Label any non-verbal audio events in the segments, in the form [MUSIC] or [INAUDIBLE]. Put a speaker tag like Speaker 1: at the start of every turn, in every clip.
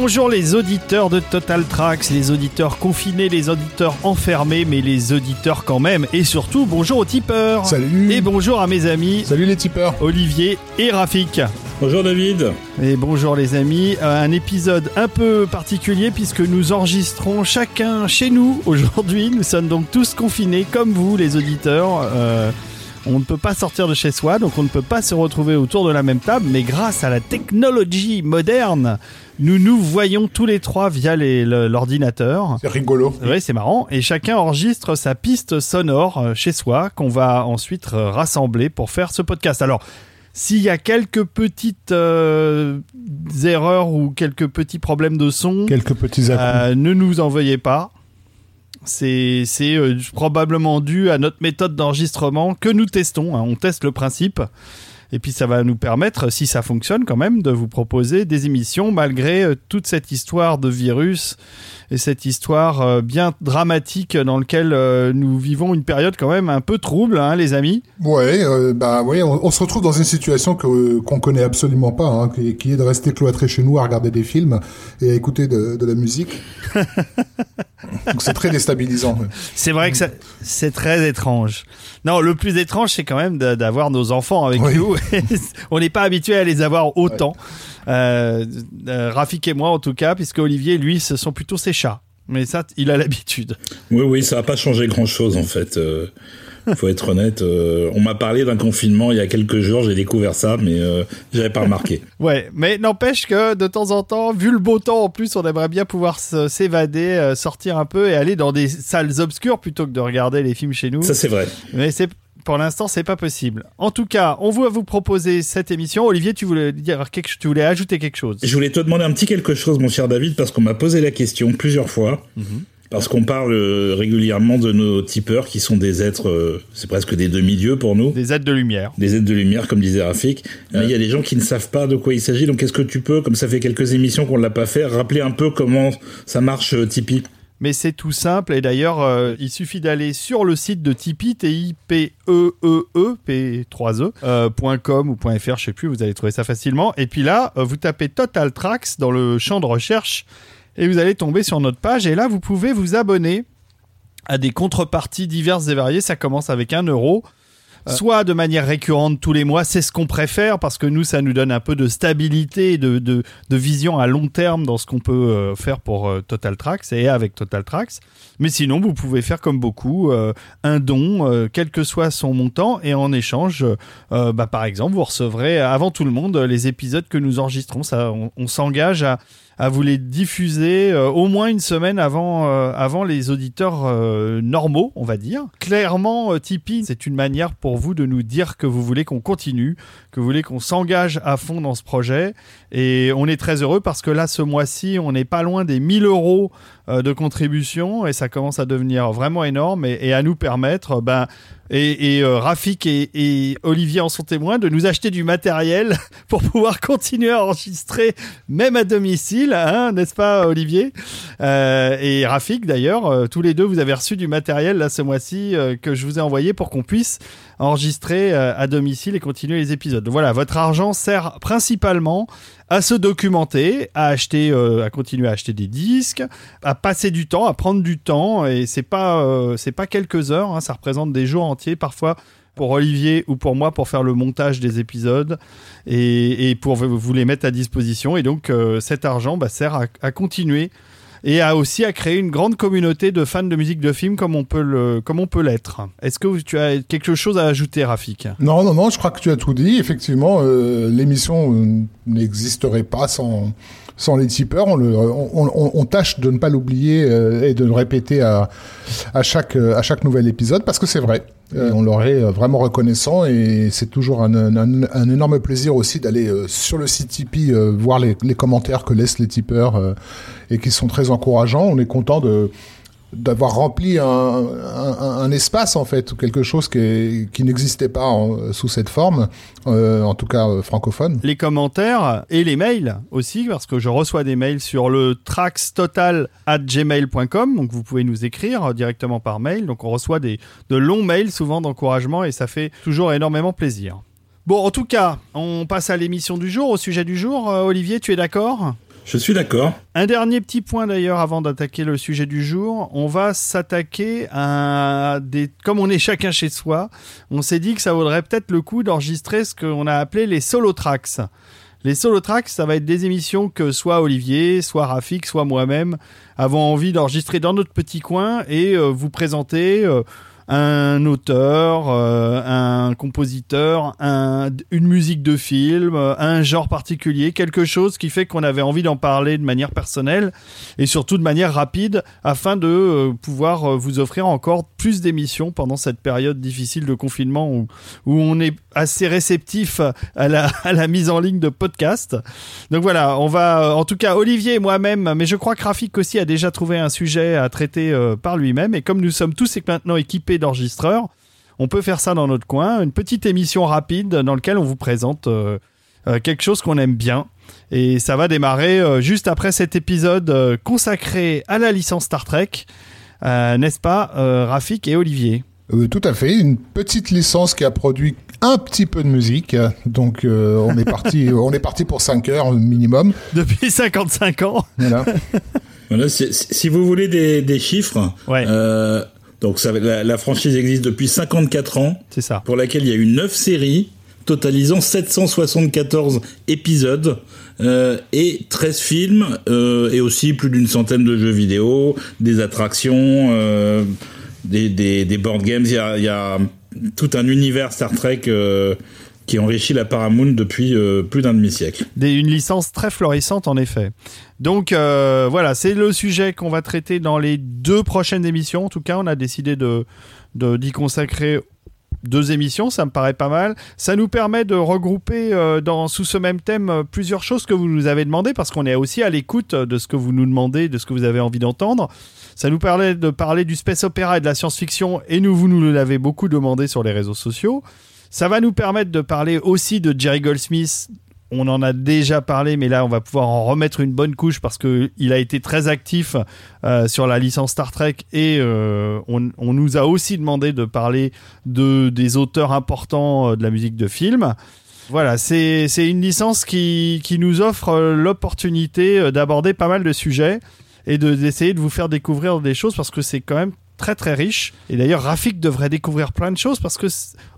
Speaker 1: bonjour les auditeurs de Total Tracks, les auditeurs confinés, les auditeurs enfermés, mais les auditeurs quand même. Et surtout, bonjour aux tipeurs.
Speaker 2: Salut.
Speaker 1: Et bonjour à mes amis
Speaker 2: Salut les tipeurs.
Speaker 1: Olivier et Rafik.
Speaker 3: Bonjour David.
Speaker 1: Et bonjour les amis. Euh, Un épisode un peu particulier puisque nous enregistrons chacun chez nous aujourd'hui. Nous sommes donc tous confinés comme vous les auditeurs. Euh, on ne peut pas sortir de chez soi, donc on ne peut pas se retrouver autour de la même table, mais grâce à la technologie moderne, nous nous voyons tous les trois via l'ordinateur.
Speaker 2: C'est rigolo.
Speaker 1: Oui, c'est marrant. Et chacun enregistre sa piste sonore euh, chez soi qu'on va ensuite euh, rassembler pour faire ce podcast. Alors, s'il y a quelques petites euh, erreurs ou quelques petits problèmes de son,
Speaker 2: Quelques petits
Speaker 1: euh, ne nous en veuillez pas. C'est euh, probablement dû à notre méthode d'enregistrement que nous testons. hein. On teste le principe. Et puis ça va nous permettre, si ça fonctionne quand même, de vous proposer des émissions malgré euh, toute cette histoire de virus et cette histoire euh, bien dramatique dans laquelle euh, nous vivons une période quand même un peu trouble, hein, les amis.
Speaker 2: Ouais, euh, bah ouais, on, on se retrouve dans une situation que qu'on connaît absolument pas, hein, qui, qui est de rester cloîtré chez nous à regarder des films et à écouter de, de la musique. [LAUGHS] Donc c'est très déstabilisant.
Speaker 1: C'est vrai que ça- c'est très étrange. Non, le plus étrange, c'est quand même d'a- d'avoir nos enfants avec
Speaker 2: Oui.
Speaker 1: nous. [LAUGHS] On n'est pas habitué à les avoir autant. Rafik et moi, en tout cas, puisque Olivier, lui, ce sont plutôt ses chats. Mais ça, il a l'habitude.
Speaker 3: Oui, oui, ça n'a pas changé grand-chose en fait. Euh, faut être honnête. euh, on m'a parlé d'un confinement il y a quelques jours, j'ai découvert ça, mais euh, j'avais pas remarqué. [LAUGHS]
Speaker 1: Ouais, mais n'empêche que de temps en temps, vu le beau temps en plus, on aimerait bien pouvoir s'évader, euh, sortir un peu et aller dans des salles obscures plutôt que de regarder les films chez nous.
Speaker 3: Ça c'est vrai.
Speaker 1: Mais c'est pour l'instant, c'est pas possible. En tout cas, on va vous proposer cette émission. Olivier, tu voulais dire quelque, tu voulais ajouter quelque chose?
Speaker 3: Je voulais te demander un petit quelque chose, mon cher David, parce qu'on m'a posé la question plusieurs fois. Parce qu'on parle euh, régulièrement de nos tipeurs qui sont des êtres, euh, c'est presque des demi-dieux pour nous.
Speaker 1: Des aides de lumière.
Speaker 3: des aides de lumière, comme disait Rafik. Il y a des gens qui ne savent pas de quoi il s'agit. Donc, est-ce que tu peux, comme ça fait quelques émissions qu'on ne l'a pas fait, rappeler un peu comment ça marche euh, Tipeee?
Speaker 1: Mais c'est tout simple. Et d'ailleurs, euh, il suffit d'aller sur le site de Tipeee, T-I-P-E-E-E, P3E, euh, .com ou .fr, je sais plus, vous allez trouver ça facilement. Et puis là, euh, vous tapez Total Tracks dans le champ de recherche et vous allez tomber sur notre page. Et là, vous pouvez vous abonner à des contreparties diverses et variées. Ça commence avec un euro. Soit de manière récurrente tous les mois, c'est ce qu'on préfère parce que nous, ça nous donne un peu de stabilité, de, de, vision à long terme dans ce qu'on peut euh, faire pour euh, Total Tracks et avec Total Tracks. Mais sinon, vous pouvez faire comme beaucoup, euh, un don, euh, quel que soit son montant, et en échange, euh, bah, par exemple, vous recevrez avant tout le monde euh, les épisodes que nous enregistrons. On s'engage à, à vous les diffuser euh, au moins une semaine avant, euh, avant les auditeurs euh, normaux, on va dire. Clairement, euh, Tipeee, c'est une manière pour vous de nous dire que vous voulez qu'on continue, que vous voulez qu'on s'engage à fond dans ce projet. Et on est très heureux parce que là, ce mois-ci, on n'est pas loin des 1000 euros de contribution et ça commence à devenir vraiment énorme et, et à nous permettre, ben, et, et euh, Rafik et, et Olivier en sont témoins, de nous acheter du matériel [LAUGHS] pour pouvoir continuer à enregistrer même à domicile, hein, n'est-ce pas Olivier? Euh, Et Rafik d'ailleurs, euh, tous les deux, vous avez reçu du matériel là ce mois-ci euh, que je vous ai envoyé pour qu'on puisse enregistrer euh, à domicile et continuer les épisodes. Donc voilà, votre argent sert principalement à se documenter, à acheter, euh, à continuer à acheter des disques, à passer du temps, à prendre du temps. Et c'est pas, euh, c'est pas quelques heures, hein, ça représente des jours entiers parfois pour Olivier ou pour moi pour faire le montage des épisodes et, pour vous les mettre à disposition. Et donc cet argent bah, sert à continuer et à aussi à créer une grande communauté de fans de musique de film comme on peut comme on peut l'être. Est-ce que tu as quelque chose à ajouter, Rafik?
Speaker 2: Non, non, non, je crois que tu as tout dit. Effectivement, euh, l'émission euh, n'existerait pas sans sans les tipeurs. On, le, on, on, on tâche de ne pas l'oublier euh, et de le répéter à, à chaque à chaque nouvel épisode parce que c'est vrai. Euh, on leur est vraiment reconnaissant et c'est toujours un, un, un énorme plaisir aussi d'aller euh, sur le site Tipeee euh, voir les, les commentaires que laissent les tipeurs et qui sont très encourageants. On est content de d'avoir rempli un, espace en fait, quelque chose qui, n'existait pas sous cette forme, euh, en tout cas euh, francophone.
Speaker 1: Les commentaires et les mails aussi, parce que je reçois des mails sur le traxtotal@gmail.com, donc vous pouvez nous écrire directement par mail. Donc on reçoit des de longs mails souvent d'encouragement et ça fait toujours énormément plaisir. Bon, en tout cas, on passe à l'émission du jour, au sujet du jour. Euh, Olivier, tu es d'accord?
Speaker 3: Je suis d'accord.
Speaker 1: Un dernier petit point d'ailleurs avant d'attaquer le sujet du jour. On va s'attaquer à des. Comme on est chacun chez soi, on s'est dit que ça vaudrait peut-être le coup d'enregistrer ce qu'on a appelé les solo tracks. Les solo tracks, ça va être des émissions que soit Olivier, soit Rafik, soit moi-même avons envie d'enregistrer dans notre petit coin et euh, vous présenter. Euh, un auteur, euh, un compositeur, un, une musique de film, euh, un genre particulier, quelque chose qui fait qu'on avait envie d'en parler de manière personnelle et surtout de manière rapide afin de euh, pouvoir vous offrir encore plus d'émissions pendant cette période difficile de confinement où, où on est assez réceptif à la, mise en ligne de podcasts. Donc voilà, on va, en tout cas, Olivier et moi-même, mais je crois que Rafik aussi a déjà trouvé un sujet à traiter par lui-même. Et comme nous sommes tous maintenant équipés d'enregistreurs. On peut faire ça dans notre coin, une petite émission rapide dans laquelle on vous présente euh, euh, quelque chose qu'on aime bien. Et ça va démarrer euh, juste après cet épisode consacré à la licence Star Trek, n'est-ce pas, Rafik et Olivier?
Speaker 2: Tout à fait, une petite licence qui a produit un petit peu de musique, donc on est parti, [LAUGHS] on est parti pour 5 heures minimum.
Speaker 1: Depuis 55 ans.
Speaker 3: Voilà. [LAUGHS] voilà si, vous voulez des, des chiffres,
Speaker 1: ouais.
Speaker 3: Donc ça, la, la, franchise existe depuis 54 ans.
Speaker 1: C'est ça.
Speaker 3: Pour laquelle il y a eu 9 séries, totalisant 774 épisodes. Euh, et 13 films euh, et aussi plus d'une centaine de jeux vidéo, des attractions, euh, des, des, des, board games. Il y a, il y a tout un univers Star Trek euh, qui enrichit la Paramount depuis euh, plus d'un demi-siècle.
Speaker 1: Une licence très florissante en effet. Donc euh, voilà, c'est le sujet qu'on va traiter dans les deux prochaines émissions. En tout cas, on a décidé d'y consacrer deux émissions, ça me paraît pas mal. Ça nous permet de regrouper dans, sous ce même thème plusieurs choses que vous nous avez demandé parce qu'on est aussi à l'écoute de ce que vous nous demandez, de ce que vous avez envie d'entendre. Ça nous permet de parler du space opéra et de la science-fiction et nous, vous nous l'avez beaucoup demandé sur les réseaux sociaux. Ça va nous permettre de parler aussi de Jerry Goldsmith. On en a déjà parlé, mais là, on va pouvoir en remettre une bonne couche parce qu'il a été très actif euh, sur la licence Star Trek et euh, on, nous a aussi demandé de parler de, des auteurs importants euh, de la musique de film. Voilà, c'est une licence qui, qui nous offre l'opportunité d'aborder pas mal de sujets et d'essayer de, vous faire découvrir des choses parce que c'est quand même très très riche. Et d'ailleurs, Rafik devrait découvrir plein de choses parce que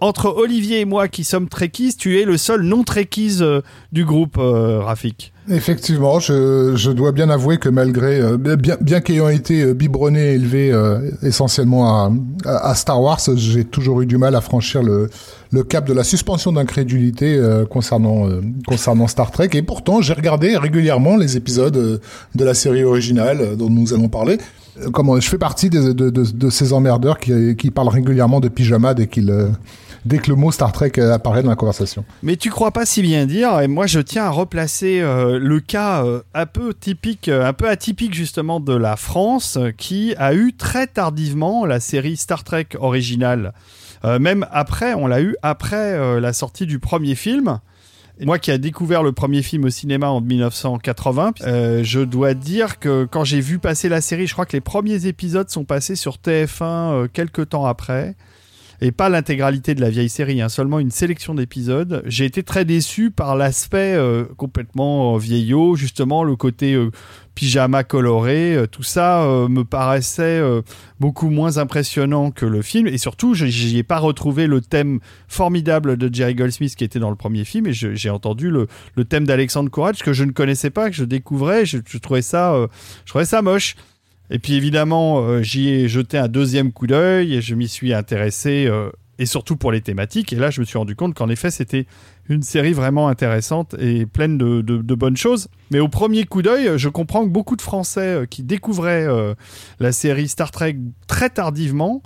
Speaker 1: entre Olivier et moi qui sommes trekkies, tu es le seul non trekkies euh, du groupe, euh, Rafik.
Speaker 2: Effectivement, je, dois bien avouer que malgré, euh, bien, qu'ayant été biberonné et élevé essentiellement à, Star Wars, j'ai toujours eu du mal à franchir le, le cap de la suspension d'incrédulité concernant, concernant Star Trek. Et pourtant, j'ai regardé régulièrement les épisodes de la série originale dont nous allons parler. Comment, je fais partie de, ces emmerdeurs qui, qui parlent régulièrement de pyjama dès qu'ils dès que le mot Star Trek apparaît dans la conversation.
Speaker 1: Mais tu crois pas si bien dire, et moi je tiens à replacer euh, le cas euh, un peu typique, euh, un peu atypique justement de la France, qui a eu très tardivement la série Star Trek originale. même après, on l'a eu après la sortie du premier film. Moi qui a découvert le premier film au cinéma en 1980, euh, je dois dire que quand j'ai vu passer la série, je crois que les premiers épisodes sont passés sur TF1 euh, quelques temps après et pas l'intégralité de la vieille série, hein, seulement une sélection d'épisodes. J'ai été très déçu par l'aspect euh, complètement euh, vieillot, justement le côté euh, pyjama coloré, tout ça me paraissait beaucoup moins impressionnant que le film et surtout j'y ai pas retrouvé le thème formidable de Jerry Goldsmith qui était dans le premier film et j'ai entendu le, le thème d'Alexandre Courage que je ne connaissais pas, que je découvrais, je, je trouvais ça, je trouvais ça moche. Et puis évidemment, euh, j'y ai jeté un deuxième coup d'œil et je m'y suis intéressé, euh, et surtout pour les thématiques. Et là, je me suis rendu compte qu'en effet, c'était une série vraiment intéressante et pleine de, de, de bonnes choses. Mais au premier coup d'œil, je comprends que beaucoup de Français euh, qui découvraient euh, la série Star Trek très tardivement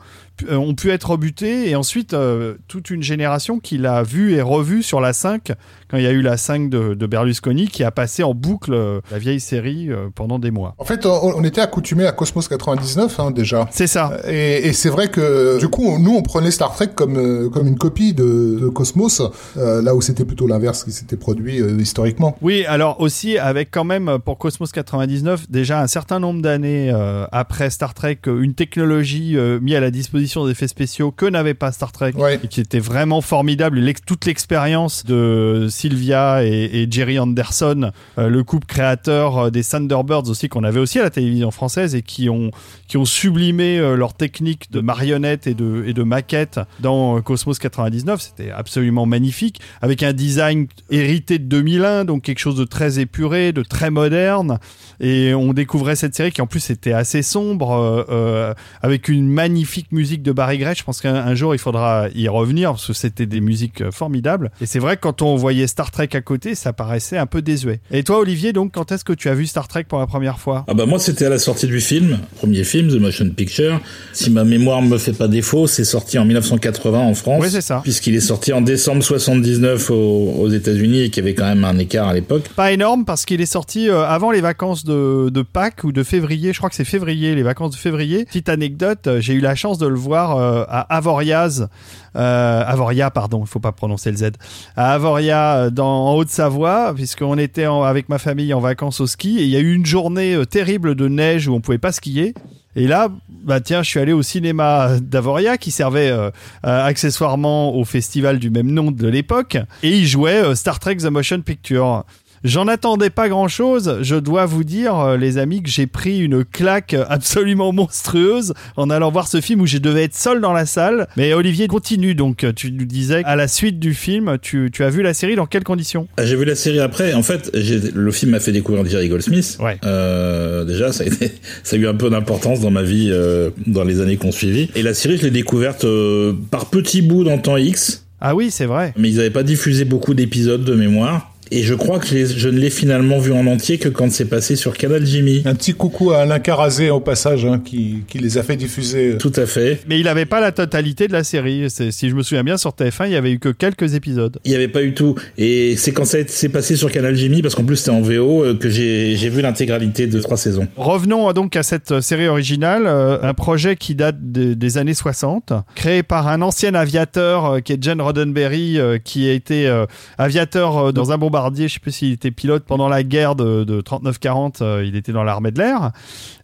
Speaker 1: euh, ont pu être rebutés et ensuite euh, toute une génération qui l'a vu et revu sur la 5 quand il y a eu la 5 de, de Berlusconi qui a passé en boucle euh, la vieille série euh, pendant des mois.
Speaker 2: En fait, on, on était accoutumé à Cosmos 99 hein, déjà.
Speaker 1: C'est ça.
Speaker 2: Et, et c'est vrai que du coup, nous on prenait Star Trek comme comme une copie de, de Cosmos, là où c'était c'était plutôt l'inverse qui s'était produit euh, historiquement.
Speaker 1: Oui, alors aussi avec quand même euh, pour Cosmos 99 déjà un certain nombre d'années euh, après Star Trek une technologie mise à la disposition des effets spéciaux que n'avait pas Star Trek
Speaker 2: Ouais.
Speaker 1: et qui était vraiment formidable. L'ex- toute l'expérience de Sylvia et, et Jerry Anderson, euh, le couple créateur euh, des Thunderbirds aussi qu'on avait aussi à la télévision française et qui ont qui ont sublimé euh, leur technique de marionnette et de et de maquette dans euh, Cosmos 99, c'était absolument magnifique avec un design hérité de 2001, donc quelque chose de très épuré, de très moderne. Et on découvrait cette série qui en plus était assez sombre, euh, euh, avec une magnifique musique de Barry Gray. Je pense qu'un un jour il faudra y revenir parce que c'était des musiques euh, formidables. Et c'est vrai que quand on voyait Star Trek à côté, ça paraissait un peu désuet. Et toi, Olivier, donc quand est-ce que tu as vu Star Trek pour la première fois?
Speaker 3: Ah bah moi c'était à la sortie du film, premier film, The Motion Picture. Si ma mémoire me fait pas défaut, c'est sorti en 1980 en France.
Speaker 1: Oui, c'est ça.
Speaker 3: Puisqu'il est sorti en décembre 79 aux, États-Unis et qu'il y avait quand même un écart à l'époque.
Speaker 1: Pas énorme parce qu'il est sorti euh, avant les vacances de, Pâques ou de février. Je crois que c'est février, les vacances de février. Petite anecdote, euh, j'ai eu la chance de le voir euh, à Avoriaz, Avoria, pardon, il faut pas prononcer le Z, à Avoria dans, en Haute-Savoie, puisqu'on était avec ma famille en vacances au ski et il y a eu une journée terrible de neige où on pouvait pas skier. Et là, bah tiens, je suis allé au cinéma d'Avoria qui servait euh, euh, accessoirement au festival du même nom de l'époque et il jouait euh, Star Trek The Motion Picture. J'en attendais pas grand chose. Je dois vous dire, euh, les amis, que j'ai pris une claque absolument monstrueuse en allant voir ce film où je devais être seul dans la salle. Mais Olivier, continue donc. Tu nous disais, à la suite du film, tu, tu as vu la série dans quelles conditions?
Speaker 3: Ah, J'ai vu la série après. En fait, le film m'a fait découvrir Jerry Goldsmith.
Speaker 1: Ouais.
Speaker 3: Euh, déjà, ça a, été, [LAUGHS] ça a eu un peu d'importance dans ma vie euh, dans les années qui ont suivi. Et la série, je l'ai découverte euh, par petits bouts dans temps X.
Speaker 1: Ah oui, c'est vrai.
Speaker 3: mais ils n'avaient pas diffusé beaucoup d'épisodes de mémoire. Et je crois que je, les- je ne l'ai finalement vu en entier que quand c'est passé sur Canal Jimmy.
Speaker 2: Un petit coucou à Alain Carazé au passage, hein, qui, qui les a fait diffuser.
Speaker 3: Tout à fait.
Speaker 1: Mais il avait pas la totalité de la série. Si je me souviens bien, sur TF1, il y avait eu que quelques épisodes.
Speaker 3: Il n'y avait pas eu tout. Et c'est quand c'est passé sur Canal Jimmy, parce qu'en plus c'était en VO, euh, que j'ai j'ai vu l'intégralité de trois saisons.
Speaker 1: Revenons euh, donc à cette euh, série originale, euh, un projet qui date de- des années 60, créé par un ancien aviateur euh, qui est Jen Roddenberry, euh, qui a été euh, aviateur euh, dans un bombardier, je sais plus s'il était pilote pendant la guerre de, de 39-40, euh, il était dans l'armée de l'air.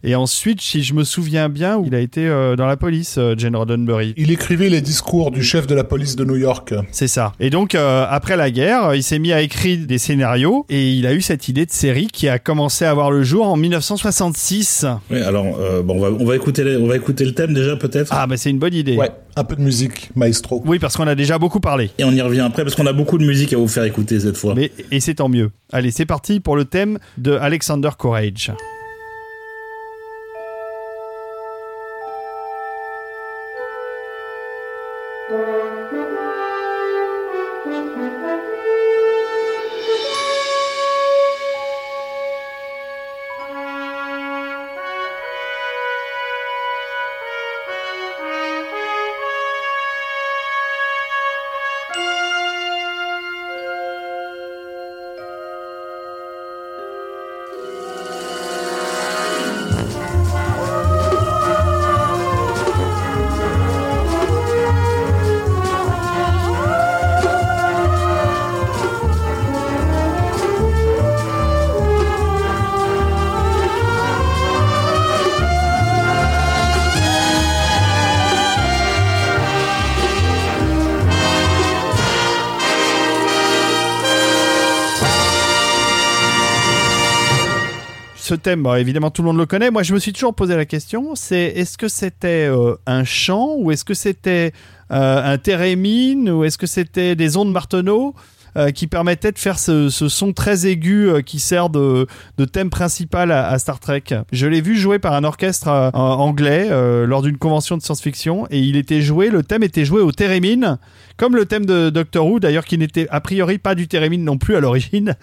Speaker 1: Et ensuite, si je me souviens bien, il a été euh, dans la police, euh, Jen Roddenberry.
Speaker 2: Il écrivait les discours du chef de la police de New York.
Speaker 1: C'est ça. Et donc, après la guerre, il s'est mis à écrire des scénarios et il a eu cette idée de série qui a commencé à voir le jour en 1966.
Speaker 3: Oui, alors bon, on va, on va écouter, les- on va écouter le thème déjà peut-être?
Speaker 1: Ah, bah c'est une bonne idée.
Speaker 2: Ouais, un peu de musique, maestro.
Speaker 1: Oui, parce qu'on a déjà beaucoup parlé.
Speaker 3: Et on y revient après parce qu'on a beaucoup de musique à vous faire écouter cette fois.
Speaker 1: Mais, et c'est tant mieux. Allez, c'est parti pour le thème de Alexander Courage. Thème, bon, évidemment, tout le monde le connaît. Moi, je me suis toujours posé la question, c'est est-ce que c'était euh, un chant ou est-ce que c'était euh, un thérémine ou est-ce que c'était des ondes Marteneau qui permettaient de faire ce, son très aigu euh, qui sert de, thème principal à, Star Trek. Je l'ai vu joué par un orchestre anglais lors d'une convention de science-fiction et il était joué, le thème était joué au thérémine, comme le thème de Doctor Who d'ailleurs qui n'était a priori pas du thérémine non plus à l'origine.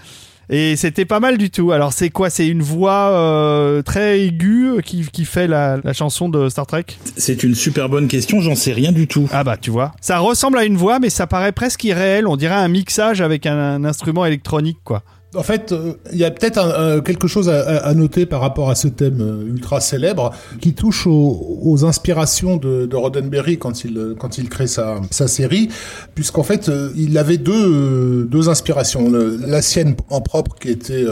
Speaker 1: Et c'était pas mal du tout. Alors c'est quoi? C'est une voix euh, très aiguë qui, qui fait la, la chanson de Star Trek?
Speaker 3: C'est une super bonne question, j'en sais rien du tout.
Speaker 1: Ah bah tu vois. Ça ressemble à une voix mais ça paraît presque irréel. On dirait un mixage avec un, un instrument électronique quoi.
Speaker 2: En fait, euh, il y a peut-être quelque chose à, noter par rapport à ce thème euh, ultra célèbre qui touche aux, inspirations de, Roddenberry quand il crée sa, série, puisqu'en fait, euh, il avait deux inspirations. la sienne en propre qui était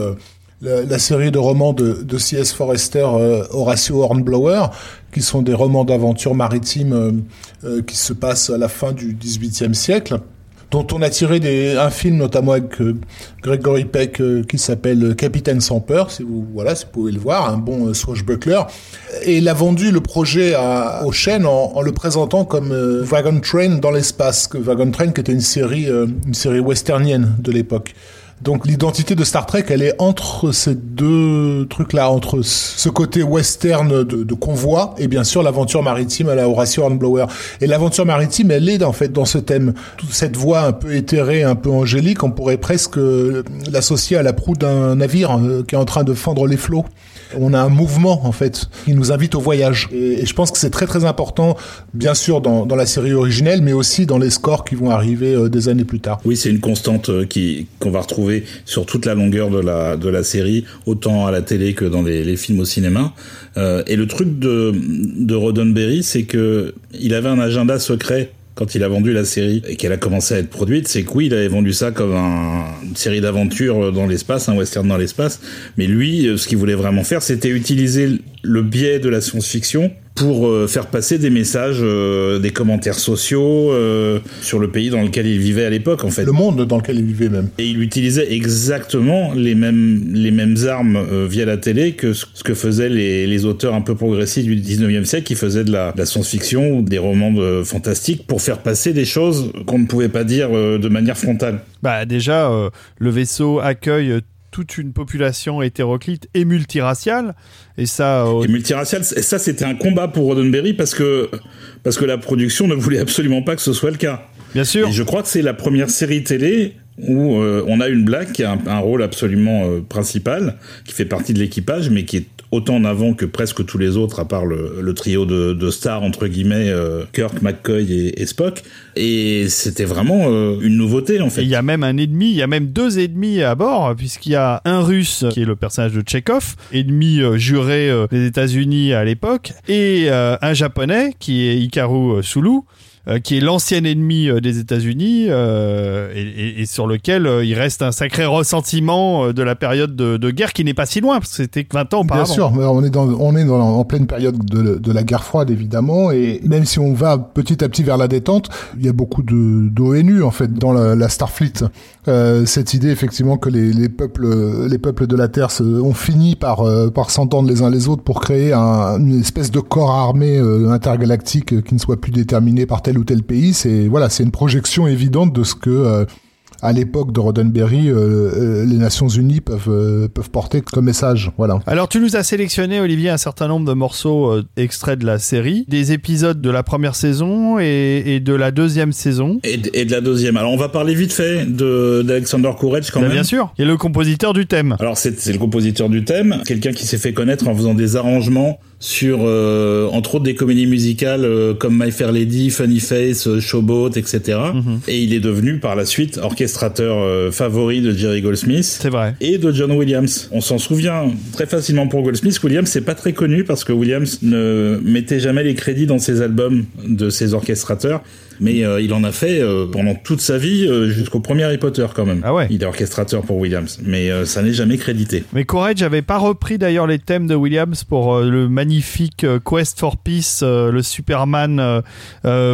Speaker 2: la, série de romans de, de C.S. Forrester, Horatio Hornblower, qui sont des romans d'aventure maritime qui se passent à la fin du XVIIIe siècle dont on a tiré des, un film notamment avec euh, Gregory Peck euh, qui s'appelle Capitaine sans peur, si vous voilà, si vous pouvez le voir, un bon euh, swashbuckler. Et il a vendu le projet à, aux chaînes en, en, le présentant comme Wagon Train dans l'espace, que Wagon Train qui était une série une série westernienne de l'époque. Donc l'identité de Star Trek, elle est entre ces deux trucs-là, entre ce côté western de, convoi et bien sûr l'aventure maritime à la Horatio Hornblower. Et l'aventure maritime, elle est en fait dans ce thème. Toute cette voix un peu éthérée, un peu angélique, on pourrait presque l'associer à la proue d'un navire euh, qui est en train de fendre les flots on a un mouvement en fait qui nous invite au voyage. Et, je pense que c'est très très important, bien sûr dans, la série originelle, mais aussi dans les scores qui vont arriver euh, des années plus tard.
Speaker 3: Oui, c'est une constante euh, qui qu'on va retrouver sur toute la longueur de la de la série, autant à la télé que dans les, films au cinéma. Euh, et le truc de de Roddenberry, c'est que il avait un agenda secret quand il a vendu la série et qu'elle a commencé à être produite, c'est que oui, il avait vendu ça comme une série d'aventures dans l'espace, un western dans l'espace. Mais lui, ce qu'il voulait vraiment faire, c'était utiliser le biais de la science-fiction pour euh, faire passer des messages, euh, des commentaires sociaux euh, sur le pays dans lequel il vivait à l'époque, en fait.
Speaker 2: Le monde dans lequel il vivait même.
Speaker 3: Et il utilisait exactement les mêmes les mêmes armes via la télé que ce que faisaient les, les auteurs un peu progressistes du 19e siècle qui faisaient de la, de la science-fiction ou des romans de, fantastiques pour faire passer des choses qu'on ne pouvait pas dire de manière frontale.
Speaker 1: Bah déjà, le vaisseau accueille toute une population hétéroclite et multiraciale. Et ça.
Speaker 3: Euh, et multiraciale, ça c'était un combat pour Roddenberry parce que parce que la production ne voulait absolument pas que ce soit le cas.
Speaker 1: Bien sûr.
Speaker 3: Et je crois que c'est la première série télé où euh, on a une blague qui a un, rôle absolument euh, principal, qui fait partie de l'équipage, mais qui est autant en avant que presque tous les autres, à part le, trio de, stars, entre guillemets, euh, Kirk, McCoy et, Spock. Et c'était vraiment une nouveauté, en fait.
Speaker 1: Il y a même un ennemi, il y a même deux ennemis à bord, puisqu'il y a un russe, qui est le personnage de Chekhov, ennemi juré des États-Unis à l'époque, et un japonais, qui est Hikaru Sulu, euh, qui est l'ancien ennemi euh, des États-Unis euh, et, et, sur lequel il reste un sacré ressentiment de la période de, de guerre qui n'est pas si loin parce que c'était 20 ans auparavant.
Speaker 2: Bien sûr, on est dans on est dans, en pleine période de, de, la guerre froide évidemment et même si on va petit à petit vers la détente, il y a beaucoup de d'ONU en fait dans la, la Starfleet. Euh, cette idée effectivement que les, les, peuples les peuples de la Terre se, ont fini par par s'entendre les uns les autres pour créer un, une espèce de corps armé intergalactique qui ne soit plus déterminé par tel ou tel pays. C'est voilà, c'est une projection évidente de ce que euh, à l'époque de Roddenberry, euh, euh, les Nations Unies peuvent euh, peuvent porter comme message. Voilà.
Speaker 1: Alors tu nous as sélectionné Olivier un certain nombre de morceaux extraits de la série, des épisodes de la première saison et, et de la deuxième saison.
Speaker 3: Et de, et de, la deuxième. Alors on va parler vite fait de d'Alexander Courage quand ben, même.
Speaker 1: Bien sûr. Il est le compositeur du thème.
Speaker 3: Alors c'est le compositeur du thème, quelqu'un qui s'est fait connaître en faisant des arrangements sur euh, entre autres des comédies musicales euh, comme My Fair Lady, Funny Face, Showboat, etc. Mhm. Et il est devenu par la suite orchestrateur euh, favori de Jerry Goldsmith.
Speaker 1: C'est vrai.
Speaker 3: Et de John Williams. On s'en souvient très facilement pour Goldsmith. Williams, c'est pas très connu parce que Williams ne mettait jamais les crédits dans ses albums de ses orchestrateurs. Mais euh, il en a fait euh, pendant toute sa vie jusqu'au premier Harry Potter quand même.
Speaker 1: Ah ouais.
Speaker 3: Il est orchestrateur pour Williams, mais ça n'est jamais crédité.
Speaker 1: Mais Courage n'avait pas repris d'ailleurs les thèmes de Williams pour le magnifique Quest for Peace, le Superman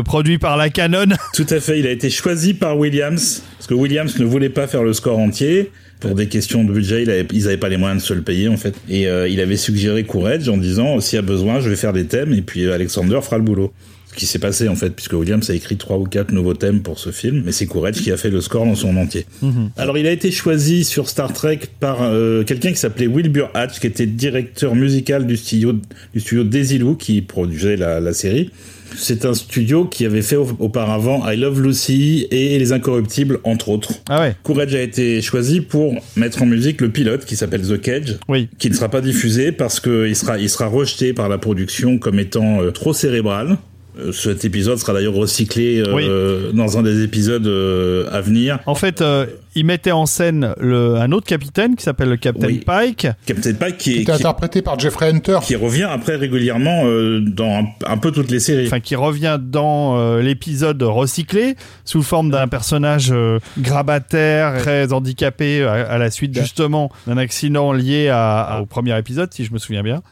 Speaker 1: produit par la Canon. [LAUGHS]
Speaker 3: Tout à fait, il a été choisi par Williams parce que Williams ne voulait pas faire le score entier. Pour des questions de budget, ils n'avaient pas les moyens de se le payer en fait. Et euh, il avait suggéré Courage en disant s'il y a besoin, je vais faire des thèmes et puis Alexander fera le boulot. Qui s'est passé en fait, puisque Williams a écrit trois ou quatre nouveaux thèmes pour ce film, mais c'est Courage qui a fait le score dans son entier. Mhm. Alors il a été choisi sur Star Trek par euh, quelqu'un qui s'appelait Wilbur Hatch, qui était directeur musical du studio du studio Desilu, qui produisait la, la série. C'est un studio qui avait fait auparavant I Love Lucy et Les Incorruptibles, entre autres.
Speaker 1: Ah ouais.
Speaker 3: Courage a été choisi pour mettre en musique le pilote qui s'appelle The Cage,
Speaker 1: oui.
Speaker 3: qui ne sera pas diffusé parce qu'il sera, il sera rejeté par la production comme étant euh, trop cérébral. Euh, Cet épisode sera d'ailleurs recyclé euh, dans un des épisodes euh, à venir.
Speaker 1: En fait, euh, il mettait en scène le, un autre capitaine qui s'appelle le Captain
Speaker 3: Oui.
Speaker 1: Pike.
Speaker 3: Captain Pike qui,
Speaker 2: Qui
Speaker 3: est- qui-
Speaker 2: interprété par Jeffrey Hunter.
Speaker 3: qui revient après régulièrement euh, dans un, un peu toutes les séries.
Speaker 1: Enfin, qui revient dans euh, l'épisode recyclé sous forme d'un personnage euh, grabataire, très handicapé à, à la suite justement d'un accident lié à- à- au premier épisode, si je me souviens bien.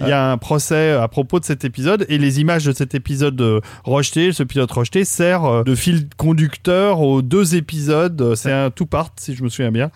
Speaker 1: Il y a un procès à propos de cet épisode et les images de cet épisode euh, rejeté, ce pilote rejeté, sert euh, de fil conducteur aux deux épisodes. C'est un two-part, si je me souviens bien,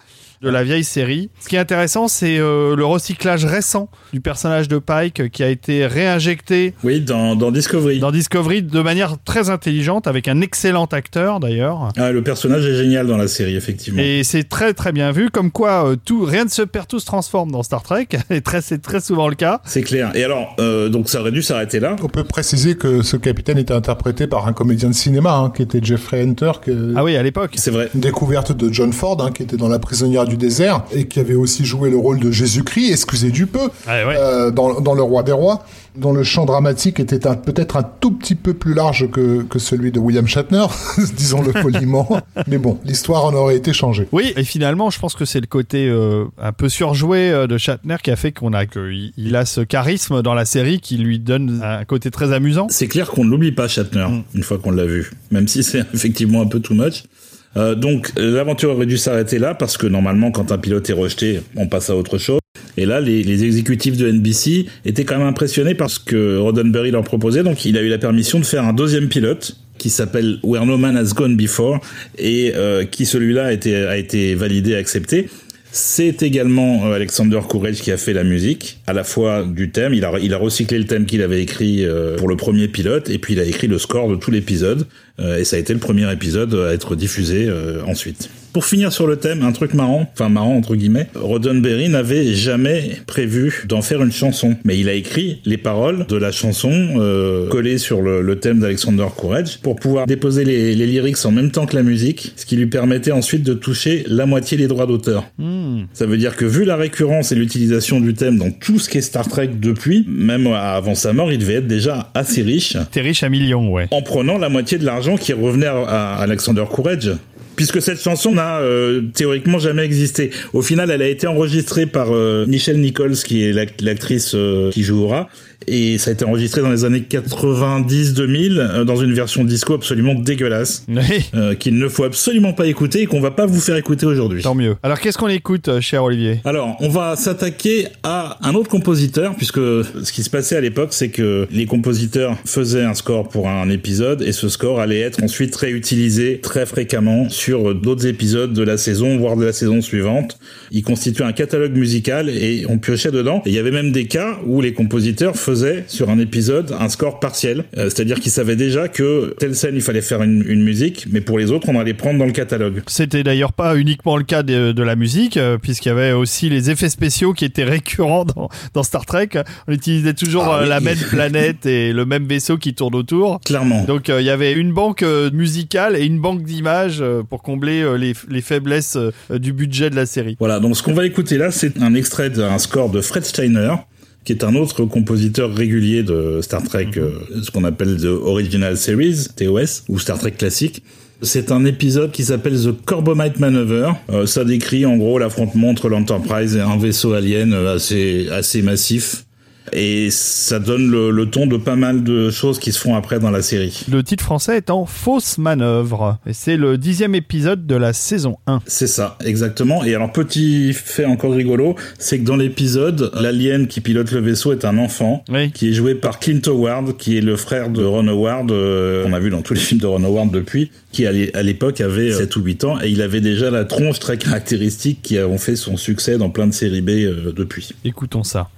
Speaker 1: de la vieille série. Ce qui est intéressant, c'est euh, le recyclage récent du personnage de Pike qui a été réinjecté
Speaker 3: Oui, dans, dans Discovery.
Speaker 1: dans Discovery de manière très intelligente avec un excellent acteur d'ailleurs.
Speaker 3: Ah, le personnage est génial dans la série, effectivement.
Speaker 1: Et c'est très très bien vu, comme quoi euh, tout, rien ne se perd, tout se transforme dans Star Trek, [LAUGHS] et très, c'est très souvent le cas.
Speaker 3: C'est clair. Et alors, euh, donc ça aurait dû s'arrêter là.
Speaker 2: On peut préciser que ce capitaine était interprété par un comédien de cinéma, hein, qui était Jeffrey Hunter, que...
Speaker 1: Ah oui, à l'époque.
Speaker 3: C'est vrai.
Speaker 2: Une découverte de John Ford, hein, qui était dans La prisonnière du désert, et qui avait aussi joué le rôle de Jésus-Christ, excusez du peu,
Speaker 1: Ah ouais.
Speaker 2: euh, dans, dans Le Roi des Rois, dont le champ dramatique était peut-être un tout petit peu plus large que, que celui de William Shatner, [LAUGHS] disons-le poliment. [LAUGHS] Mais bon, l'histoire en aurait été changée.
Speaker 1: Oui, et finalement, je pense que c'est le côté euh, un peu surjoué euh, de Shatner qui a fait qu'on a qu'il il a ce charisme dans la série qui lui donne un côté très amusant.
Speaker 3: C'est clair qu'on ne l'oublie pas, Shatner, une fois qu'on l'a vu. Même si c'est [LAUGHS] effectivement un peu too much. Euh, donc, l'aventure aurait dû s'arrêter là, parce que normalement, quand un pilote est rejeté, on passe à autre chose. Et là, les, les exécutifs de NBC étaient quand même impressionnés parce que Roddenberry leur proposait. Donc, il a eu la permission de faire un deuxième pilote qui s'appelle Where No Man Has Gone Before et euh, qui celui-là a été, a été validé, accepté. C'est également euh, Alexander Courage qui a fait la musique, à la fois du thème, il a, il a recyclé le thème qu'il avait écrit euh, pour le premier pilote, et puis il a écrit le score de tout l'épisode, et ça a été le premier épisode à être diffusé euh, ensuite. Pour finir sur le thème, un truc marrant, enfin marrant entre guillemets, Roddenberry n'avait jamais prévu d'en faire une chanson, mais il a écrit les paroles de la chanson euh, collées sur le, le thème d'Alexander Courage pour pouvoir déposer les, les lyrics en même temps que la musique, ce qui lui permettait ensuite de toucher la moitié des droits d'auteur. Ça veut dire que vu la récurrence et l'utilisation du thème dans tout ce qui est Star Trek depuis, même avant sa mort, il devait être déjà assez riche
Speaker 1: T'es riche à millions, ouais.
Speaker 3: en prenant la moitié de l'argent qui revenait à, Alexander Courage. Puisque cette chanson n'a euh, théoriquement jamais existé. Au final, elle a été enregistrée par euh, Michelle Nichols, qui est l'ac- l'actrice euh, qui jouera, et ça a été enregistré dans les années 90-2000 euh, dans une version disco absolument dégueulasse, [LAUGHS]
Speaker 1: Oui,
Speaker 3: euh, qu'il ne faut absolument pas écouter et qu'on va pas vous faire écouter aujourd'hui.
Speaker 1: tant mieux. Alors qu'est-ce qu'on écoute, euh, cher Olivier?
Speaker 3: Alors, on va s'attaquer à un autre compositeur, puisque ce qui se passait à l'époque, c'est que les compositeurs faisaient un score pour un épisode, et ce score allait être ensuite réutilisé très fréquemment sur d'autres épisodes de la saison, voire de la saison suivante. Il constituait un catalogue musical, et on piochait dedans. Et il y avait même des cas où les compositeurs faisaient sur un épisode un score partiel, Euh, c'est-à-dire qu'ils savaient déjà que telle scène, il fallait faire une, une musique, mais pour les autres, on allait prendre dans le catalogue.
Speaker 1: C'était d'ailleurs pas uniquement le cas de, de la musique, euh, puisqu'il y avait aussi les effets spéciaux qui étaient récurrents dans, dans Star Trek. On utilisait toujours
Speaker 3: Ah
Speaker 1: euh,
Speaker 3: oui.
Speaker 1: la même planète et le même vaisseau qui tourne autour.
Speaker 3: Clairement.
Speaker 1: Donc il y avait une banque musicale et une banque d'images pour combler les, les faiblesses du budget de la série.
Speaker 3: Voilà, donc ce qu'on va écouter là, c'est un extrait d'un score de Fred Steiner, qui est un autre compositeur régulier de Star Trek, euh, ce qu'on appelle The Original Series, TOS, ou Star Trek classique. C'est un épisode qui s'appelle The Corbomite Maneuver. Euh, ça décrit en gros l'affrontement entre l'Enterprise et un vaisseau alien euh, assez, assez massif. Et ça donne le, le ton de pas mal de choses qui se font après dans la série.
Speaker 1: Le titre français étant Fausse manœuvre. Et c'est le dixième épisode de la saison 1.
Speaker 3: C'est ça, exactement. Et alors, petit fait encore rigolo, c'est que dans l'épisode, l'alien qui pilote le vaisseau est un enfant,
Speaker 1: Oui.
Speaker 3: qui est joué par Clint Howard, qui est le frère de Ron Howard, euh, qu'on a vu dans tous les films de Ron Howard depuis, qui à l'époque avait 7 ou 8 ans, et il avait déjà la tronche très caractéristique qui a fait son succès dans plein de séries B euh, depuis.
Speaker 1: Écoutons ça.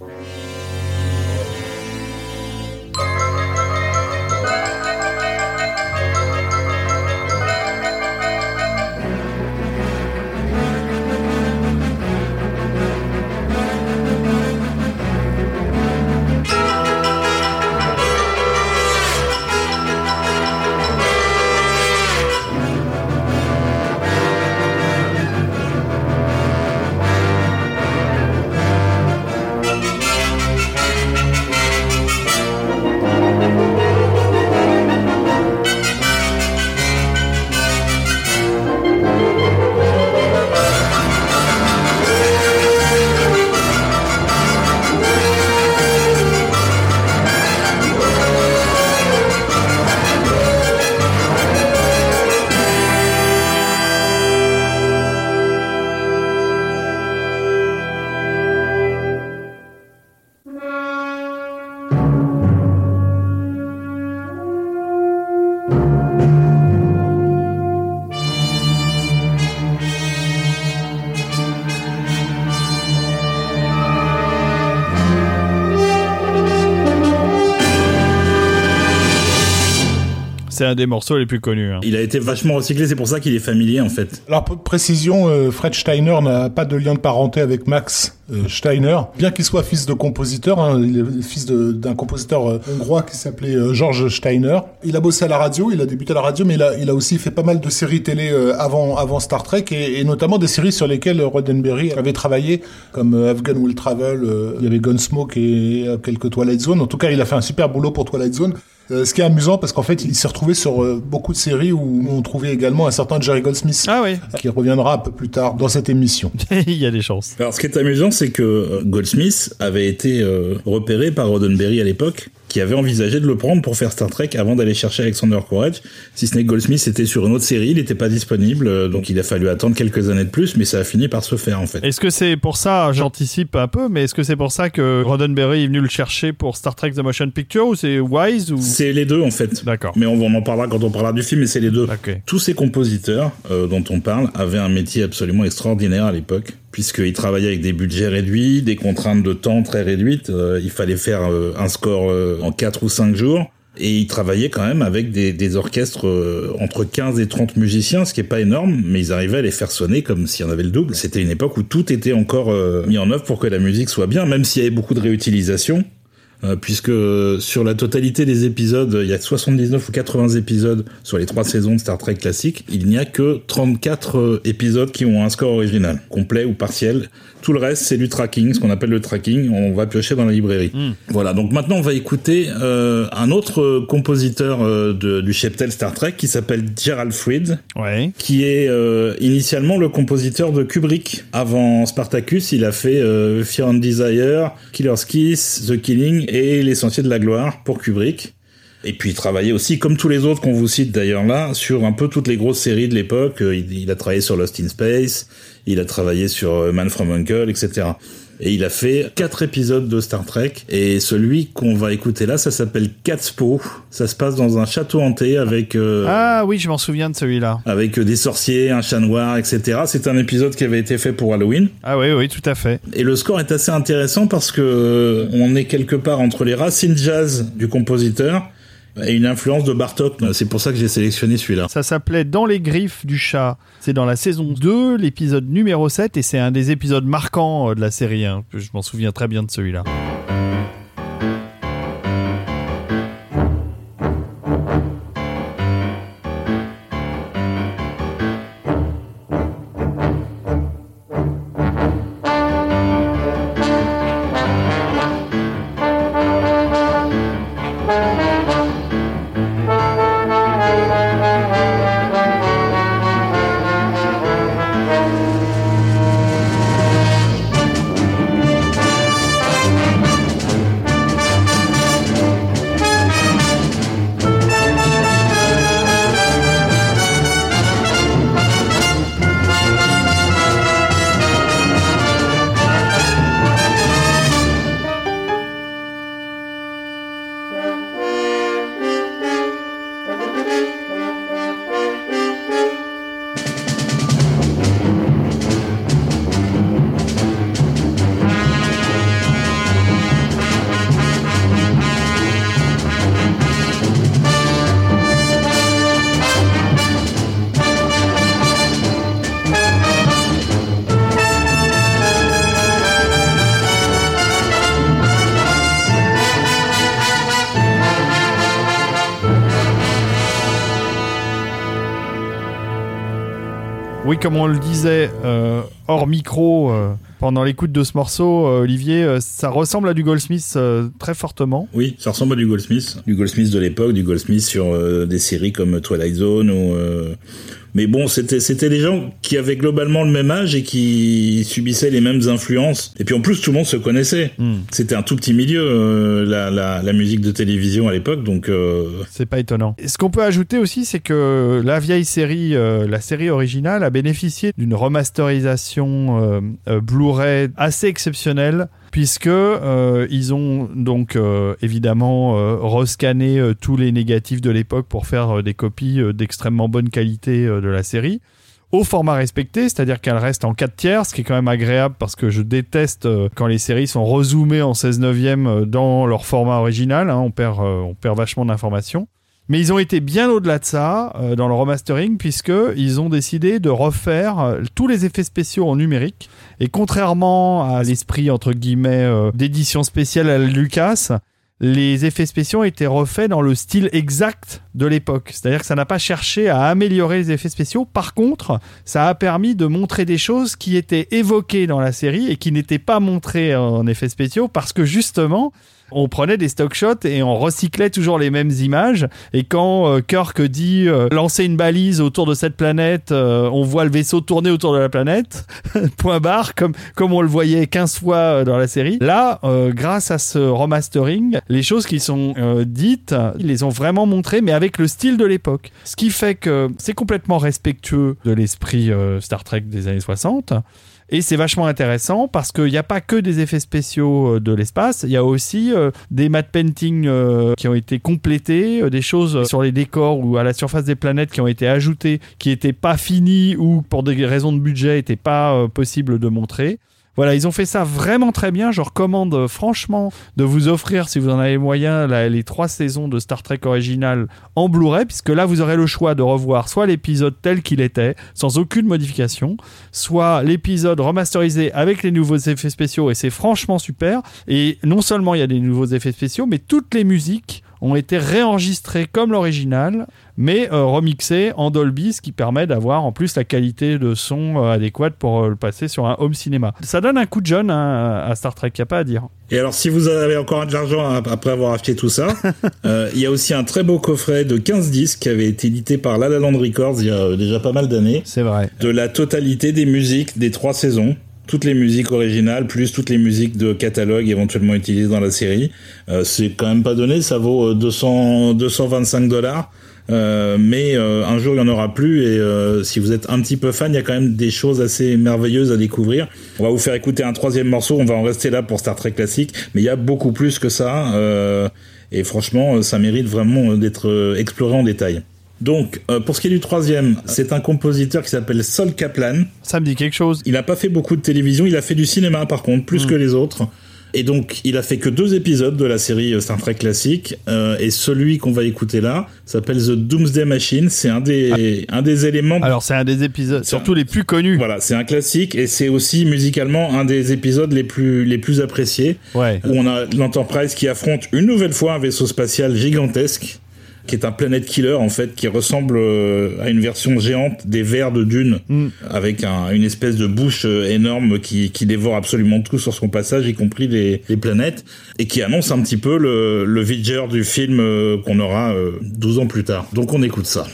Speaker 1: Un des morceaux les plus connus. hein.
Speaker 3: Il a été vachement recyclé, c'est pour ça qu'il est familier en fait.
Speaker 2: Alors, pour précision, euh, Fred Steiner n'a pas de lien de parenté avec Max Steiner. Bien qu'il soit fils de compositeur, hein, il est fils d'un compositeur euh, hongrois qui s'appelait euh, George Steiner. Il a bossé à la radio, il a débuté à la radio, mais il a, il a aussi fait pas mal de séries télé euh, avant, avant Star Trek, et, et notamment des séries sur lesquelles Roddenberry avait travaillé, comme euh, Afghan Will Travel, euh, il y avait Gunsmoke et euh, quelques Twilight Zone. En tout cas, il a fait un super boulot pour Twilight Zone. Euh, ce qui est amusant, parce qu'en fait, il s'est retrouvé sur euh, beaucoup de séries où on trouvait également un certain Jerry Goldsmith
Speaker 1: Ah oui,
Speaker 2: qui reviendra un peu plus tard dans cette émission. [LAUGHS]
Speaker 1: il y a des chances.
Speaker 3: Alors ce qui est amusant, c'est que euh, Goldsmith avait été euh, repéré par Roddenberry à l'époque, qui avait envisagé de le prendre pour faire Star Trek avant d'aller chercher Alexander Courage. Si ce n'est Goldsmith était sur une autre série, il n'était pas disponible, euh, donc il a fallu attendre quelques années de plus, mais ça a fini par se faire en fait.
Speaker 1: Est-ce que c'est pour ça, j'anticipe un peu, mais est-ce que c'est pour ça que Roddenberry est venu le chercher pour Star Trek The Motion Picture ou c'est Wise ou?
Speaker 3: C'est les deux en fait.
Speaker 1: D'accord.
Speaker 3: Mais on, en parlera quand on parlera du film, mais c'est les deux. Tous ces compositeurs euh, dont on parle avaient un métier absolument extraordinaire à l'époque, puisqu'ils travaillaient avec des budgets réduits, des contraintes de temps très réduites. Euh, il fallait faire euh, un score euh, en 4 ou 5 jours. Et ils travaillaient quand même avec des, des orchestres euh, entre 15 et 30 musiciens, ce qui est pas énorme, mais ils arrivaient à les faire sonner comme s'il y en avait le double. C'était une époque où tout était encore euh, mis en œuvre pour que la musique soit bien, même s'il y avait beaucoup de réutilisation. Euh, puisque euh, sur la totalité des épisodes, il y a 79 ou 80 épisodes sur les trois saisons de Star Trek classique, il n'y a que 34 euh, épisodes qui ont un score original, complet ou partiel. Tout le reste, c'est du tracking, ce qu'on appelle le tracking, on va piocher dans la librairie. Voilà, donc maintenant on va écouter euh, un autre euh, compositeur euh, de- du cheptel Star Trek qui s'appelle Gerald Fried,
Speaker 1: Ouais.
Speaker 3: qui est euh, initialement le compositeur de Kubrick. Avant Spartacus, il a fait euh, Fear and Desire, Killer's Kiss, The Killing et L'essentiel de la gloire pour Kubrick. Et puis il travaillait aussi, comme tous les autres qu'on vous cite d'ailleurs là, sur un peu toutes les grosses séries de l'époque. Euh, Il, il a travaillé sur Lost in Space, il a travaillé sur euh, Man from Uncle, etc. Et il a fait quatre épisodes de Star Trek. Et celui qu'on va écouter là, ça s'appelle Catspaw. Ça se passe dans un château hanté avec... euh,
Speaker 1: Ah oui, je m'en souviens de celui-là.
Speaker 3: avec des sorciers, un chat noir, etc. C'est un épisode qui avait été fait pour Halloween.
Speaker 1: Ah oui, oui, tout à fait.
Speaker 3: Et le score est assez intéressant parce que euh, on est quelque part entre les racines jazz du compositeur et une influence de Bartok. C'est pour ça que j'ai sélectionné celui-là.
Speaker 1: Ça s'appelait Dans les griffes du chat. C'est dans la saison 2, l'épisode numéro 7, et c'est un des épisodes marquants euh, de la série. hein. Je m'en souviens très bien de celui-là. On le disait euh, hors micro euh, pendant l'écoute de ce morceau, euh, Olivier, euh, ça ressemble à du Goldsmith euh, très fortement.
Speaker 3: Oui, ça ressemble à du Goldsmith. Du Goldsmith de l'époque, du Goldsmith sur euh, des séries comme Twilight Zone ou... Mais bon, c'était c'était des gens qui avaient globalement le même âge et qui subissaient les mêmes influences. Et puis en plus, tout le monde se connaissait.
Speaker 1: Hmm.
Speaker 3: C'était un tout petit milieu, euh, la, la, la musique de télévision à l'époque, donc... euh,
Speaker 1: C'est pas étonnant. Et ce qu'on peut ajouter aussi, c'est que la vieille série, euh, la série originale, a bénéficié d'une remasterisation Blu-ray assez exceptionnelle. Puisque euh, ils ont donc euh, évidemment euh, rescanné euh, tous les négatifs de l'époque pour faire des copies d'extrêmement bonne qualité de la série au format respecté, c'est-à-dire qu'elle reste en 4 tiers, ce qui est quand même agréable parce que je déteste quand les séries sont rezoomées en 16 neuvième dans leur format original, hein, on, perd, on perd vachement d'informations. Mais ils ont été bien au-delà de ça euh, dans le remastering puisque ils ont décidé de refaire euh, tous les effets spéciaux en numérique. Et contrairement à l'esprit entre guillemets euh, d'édition spéciale à Lucas, les effets spéciaux été refaits dans le style exact de l'époque. C'est-à-dire que ça n'a pas cherché à améliorer les effets spéciaux. Par contre, ça a permis de montrer des choses qui étaient évoquées dans la série et qui n'étaient pas montrées en effets spéciaux parce que justement, on prenait des stock shots et on recyclait toujours les mêmes images. Et quand euh, Kirk dit euh, lancer une balise autour de cette planète, euh, on voit le vaisseau tourner autour de la planète, [LAUGHS] point barre, comme, comme on le voyait 15 fois dans la série. Là, grâce à ce remastering, les choses qui sont dites, ils les ont vraiment montrées, mais avec le style de l'époque. Ce qui fait que c'est complètement respectueux de l'esprit Star Trek des années 60. Et c'est vachement intéressant parce qu'il n'y a pas que des effets spéciaux euh, de l'espace, il y a aussi euh, des matte paintings euh, qui ont été complétés, des choses sur les décors ou à la surface des planètes qui ont été ajoutées, qui n'étaient pas finies ou pour des raisons de budget n'étaient pas possibles de montrer. Voilà, ils ont fait ça vraiment très bien. Je recommande euh, franchement de vous offrir, si vous en avez moyen, les trois saisons de Star Trek original en Blu-ray, puisque là, vous aurez le choix de revoir soit l'épisode tel qu'il était, sans aucune modification, soit l'épisode remasterisé avec les nouveaux effets spéciaux, et c'est franchement super. Et non seulement il y a des nouveaux effets spéciaux, mais toutes les musiques ont été réenregistrés comme l'original, mais euh, remixés en Dolby, ce qui permet d'avoir en plus la qualité de son euh, adéquate pour euh, le passer sur un home cinéma. Ça donne un coup de jeune hein, à Star Trek, il n'y a pas à dire.
Speaker 3: Et alors, si vous avez encore de l'argent après avoir acheté tout ça, [LAUGHS] il y a aussi un très beau coffret de 15 disques qui avait été édité par La La Land Records il y a déjà pas mal d'années.
Speaker 1: C'est vrai.
Speaker 3: De la totalité des musiques des trois saisons toutes les musiques originales plus toutes les musiques de catalogue éventuellement utilisées dans la série. Euh, c'est quand même pas donné, ça vaut 200 euh, 225 dollars. Euh, mais euh, un jour il y en aura plus et euh, si vous êtes un petit peu fan, il y a quand même des choses assez merveilleuses à découvrir. On va vous faire écouter un troisième morceau, on va en rester là pour Star Trek classique, mais il y a beaucoup plus que ça et franchement ça mérite vraiment d'être exploré en détail. Donc, euh, pour ce qui est du troisième, c'est un compositeur qui s'appelle Sol Kaplan.
Speaker 1: Ça me dit quelque chose.
Speaker 3: Il n'a pas fait beaucoup de télévision, il a fait du cinéma par contre, plus hmm. que les autres. Et donc, il a fait que deux épisodes de la série euh, Star Trek classique. Euh, et celui qu'on va écouter là s'appelle The Doomsday Machine. C'est un des, un des éléments.
Speaker 1: Alors, c'est un des épisodes, surtout les plus connus.
Speaker 3: Voilà, c'est un classique et c'est aussi musicalement un des épisodes les plus, les plus appréciés.
Speaker 1: Ouais.
Speaker 3: Où on a l'Enterprise qui affronte une nouvelle fois un vaisseau spatial gigantesque qui est un planète killer en fait, qui ressemble euh, à une version géante des vers de Dune, mm. avec une espèce de bouche euh, énorme qui, qui, dévore absolument tout sur son passage, y compris les, les planètes, et qui annonce un petit peu le, le du film euh, qu'on aura 12 ans plus tard. Donc on écoute ça.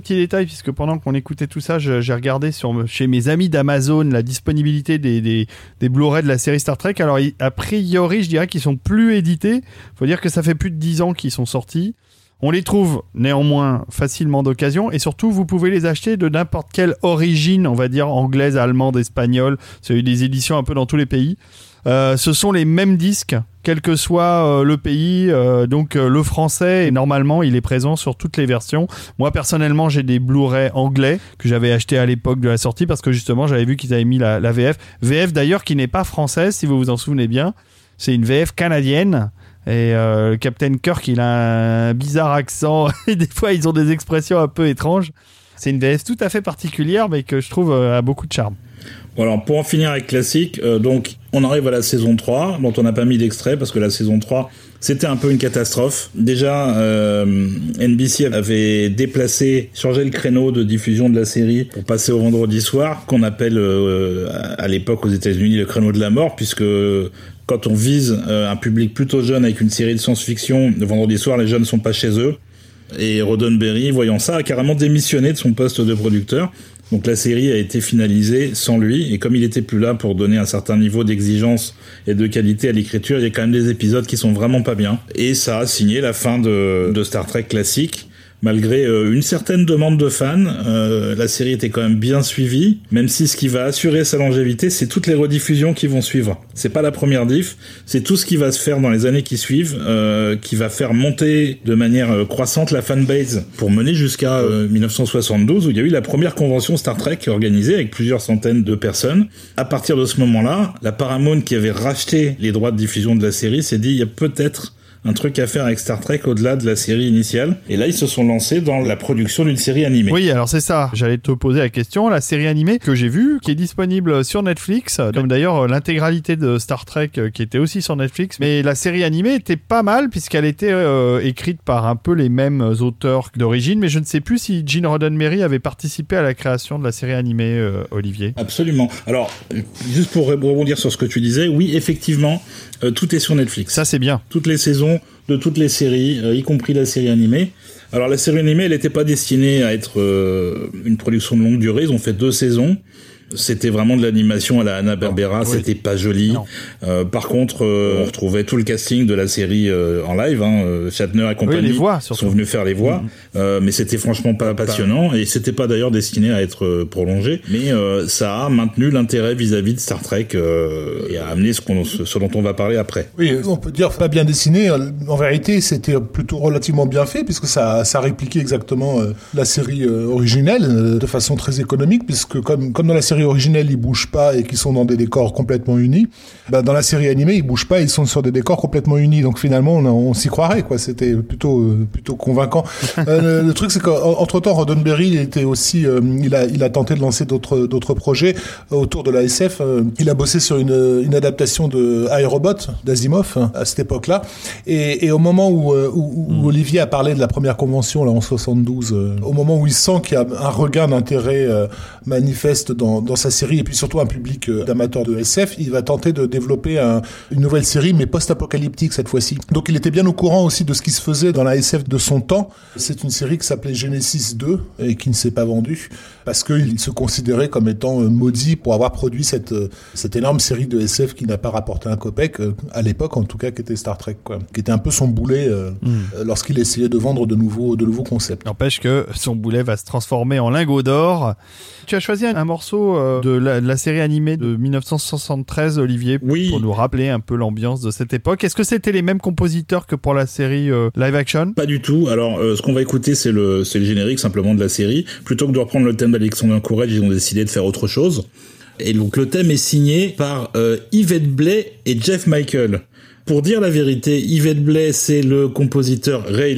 Speaker 1: Petit détail, puisque pendant qu'on écoutait tout ça, j'ai regardé sur, chez mes amis d'Amazon la disponibilité des, des, des Blu-ray de la série Star Trek. Alors, a priori, je dirais qu'ils sont plus édités. faut dire que ça fait plus de 10 ans qu'ils sont sortis. On les trouve néanmoins facilement d'occasion et surtout vous pouvez les acheter de n'importe quelle origine, on va dire anglaise, allemande, espagnole. C'est des éditions un peu dans tous les pays. Euh, ce sont les mêmes disques, quel que soit euh, le pays. Euh, donc le français, et normalement, il est présent sur toutes les versions. Moi, personnellement, j'ai des Blu-ray anglais que j'avais acheté à l'époque de la sortie parce que justement, j'avais vu qu'ils avaient mis la, VF. VF d'ailleurs qui n'est pas française, si vous vous en souvenez bien. C'est une VF canadienne Et le Captain Kirk, il a un bizarre accent. [LAUGHS] Et des fois, ils ont des expressions un peu étranges. C'est une VS tout à fait particulière, mais que je trouve a beaucoup de charme.
Speaker 3: Voilà, pour en finir avec classique, euh, donc on arrive à la saison 3, dont on n'a pas mis d'extrait parce que la saison 3, c'était un peu une catastrophe. Déjà, euh, NBC avait déplacé, changé le créneau de diffusion de la série pour passer au vendredi soir, qu'on appelle euh, à l'époque aux États-Unis le créneau de la mort, puisque quand on vise un public plutôt jeune avec une série de science-fiction, le vendredi soir, les jeunes ne sont pas chez eux. Et Roddenberry, voyant ça, a carrément démissionné de son poste de producteur. Donc la série a été finalisée sans lui, et comme il était plus là pour donner un certain niveau d'exigence et de qualité à l'écriture, il y a quand même des épisodes qui sont vraiment pas bien. Et ça a signé la fin de, Star Trek classique malgré euh, une certaine demande de fans, euh, la série était quand même bien suivie, même si ce qui va assurer sa longévité, c'est toutes les rediffusions qui vont suivre. C'est pas la première diff, c'est tout ce qui va se faire dans les années qui suivent, euh, qui va faire monter de manière croissante la fanbase pour mener jusqu'à 1972 où il y a eu la première convention Star Trek organisée avec plusieurs centaines de personnes. À partir de ce moment-là, la Paramount qui avait racheté les droits de diffusion de la série s'est dit il y a peut-être un truc à faire avec Star Trek au-delà de la série initiale. Et là, ils se sont lancés dans la production d'une série animée.
Speaker 1: Oui, alors c'est ça. J'allais te poser la question. La série animée que j'ai vue, qui est disponible sur Netflix, comme d'ailleurs l'intégralité de Star Trek euh, qui était aussi sur Netflix. Mais la série animée était pas mal puisqu'elle était euh, écrite par un peu les mêmes auteurs d'origine. Mais je ne sais plus si Gene Roddenberry avait participé à la création de la série animée, euh, Olivier.
Speaker 3: Absolument. Alors, juste pour rebondir sur ce que tu disais, oui, effectivement, tout est sur Netflix.
Speaker 1: Ça, c'est bien.
Speaker 3: Toutes les saisons de toutes les séries, euh, y compris la série animée. Alors la série animée, elle n'était pas destinée à être euh, une production de longue durée. Ils ont fait deux saisons. C'était vraiment de l'animation à la Anna Berbera, c'était pas joli. Euh, par contre, euh, on retrouvait tout le casting de la série euh, en live, hein, euh, Shatner et compagnie
Speaker 1: les voix,
Speaker 3: sont venus faire les voix, mm-hmm. mais c'était franchement pas passionnant et c'était pas d'ailleurs destiné à être prolongé. Mais ça a maintenu l'intérêt vis-à-vis de Star Trek et a amené ce, qu'on, ce dont on va parler après.
Speaker 2: Oui, on peut dire pas bien dessiné. En vérité, c'était plutôt relativement bien fait puisque ça, ça répliquait exactement la série originelle de façon très économique puisque comme comme dans la série originelle ils bougent pas et qu'ils sont dans des décors complètement unis, bah, dans la série animée ils bougent pas, ils sont sur des décors complètement unis. Donc finalement on, on s'y croirait quoi. C'était plutôt euh, plutôt convaincant. [LAUGHS] euh, le, truc c'est qu'entre temps Roddenberry il était aussi euh, il a il a tenté de lancer d'autres d'autres projets autour de la SF. Il a bossé sur une, une adaptation de iRobot d'Asimov à cette époque-là. Et, et, au moment où, où, où mm. Olivier a parlé de la première convention là en 72, au moment où il sent qu'il y a un regain d'intérêt manifeste dans, dans sa série et puis surtout un public euh, d'amateurs de SF, il va tenter de développer un, une nouvelle série mais post-apocalyptique cette fois-ci. Donc il était bien au courant aussi de ce qui se faisait dans la SF de son temps. C'est une série qui s'appelait Genesis 2 et qui ne s'est pas vendue parce qu'il se considérait comme étant euh, maudit pour avoir produit cette, euh, cette énorme série de SF qui n'a pas rapporté un copec, à l'époque en tout cas, qui était Star Trek, quoi. qui était un peu son boulet mm. lorsqu'il essayait de vendre de nouveaux, de nouveaux concepts.
Speaker 1: N'empêche que son boulet va se transformer en lingot d'or. Tu as choisi un morceau de la, série animée de 1973, Olivier,
Speaker 3: oui.
Speaker 1: pour nous rappeler un peu l'ambiance de cette époque. Est-ce que c'était les mêmes compositeurs que pour la série euh, live action?
Speaker 3: Pas du tout. Alors, euh, ce qu'on va écouter, c'est le, le générique simplement de la série. Plutôt que de reprendre le thème d'Alexandre Courage, ils ont décidé de faire autre chose. Et donc le thème est signé par euh, Yvette Blais et Jeff Michael. Pour dire la vérité, Yvette Blais, c'est le compositeur Ray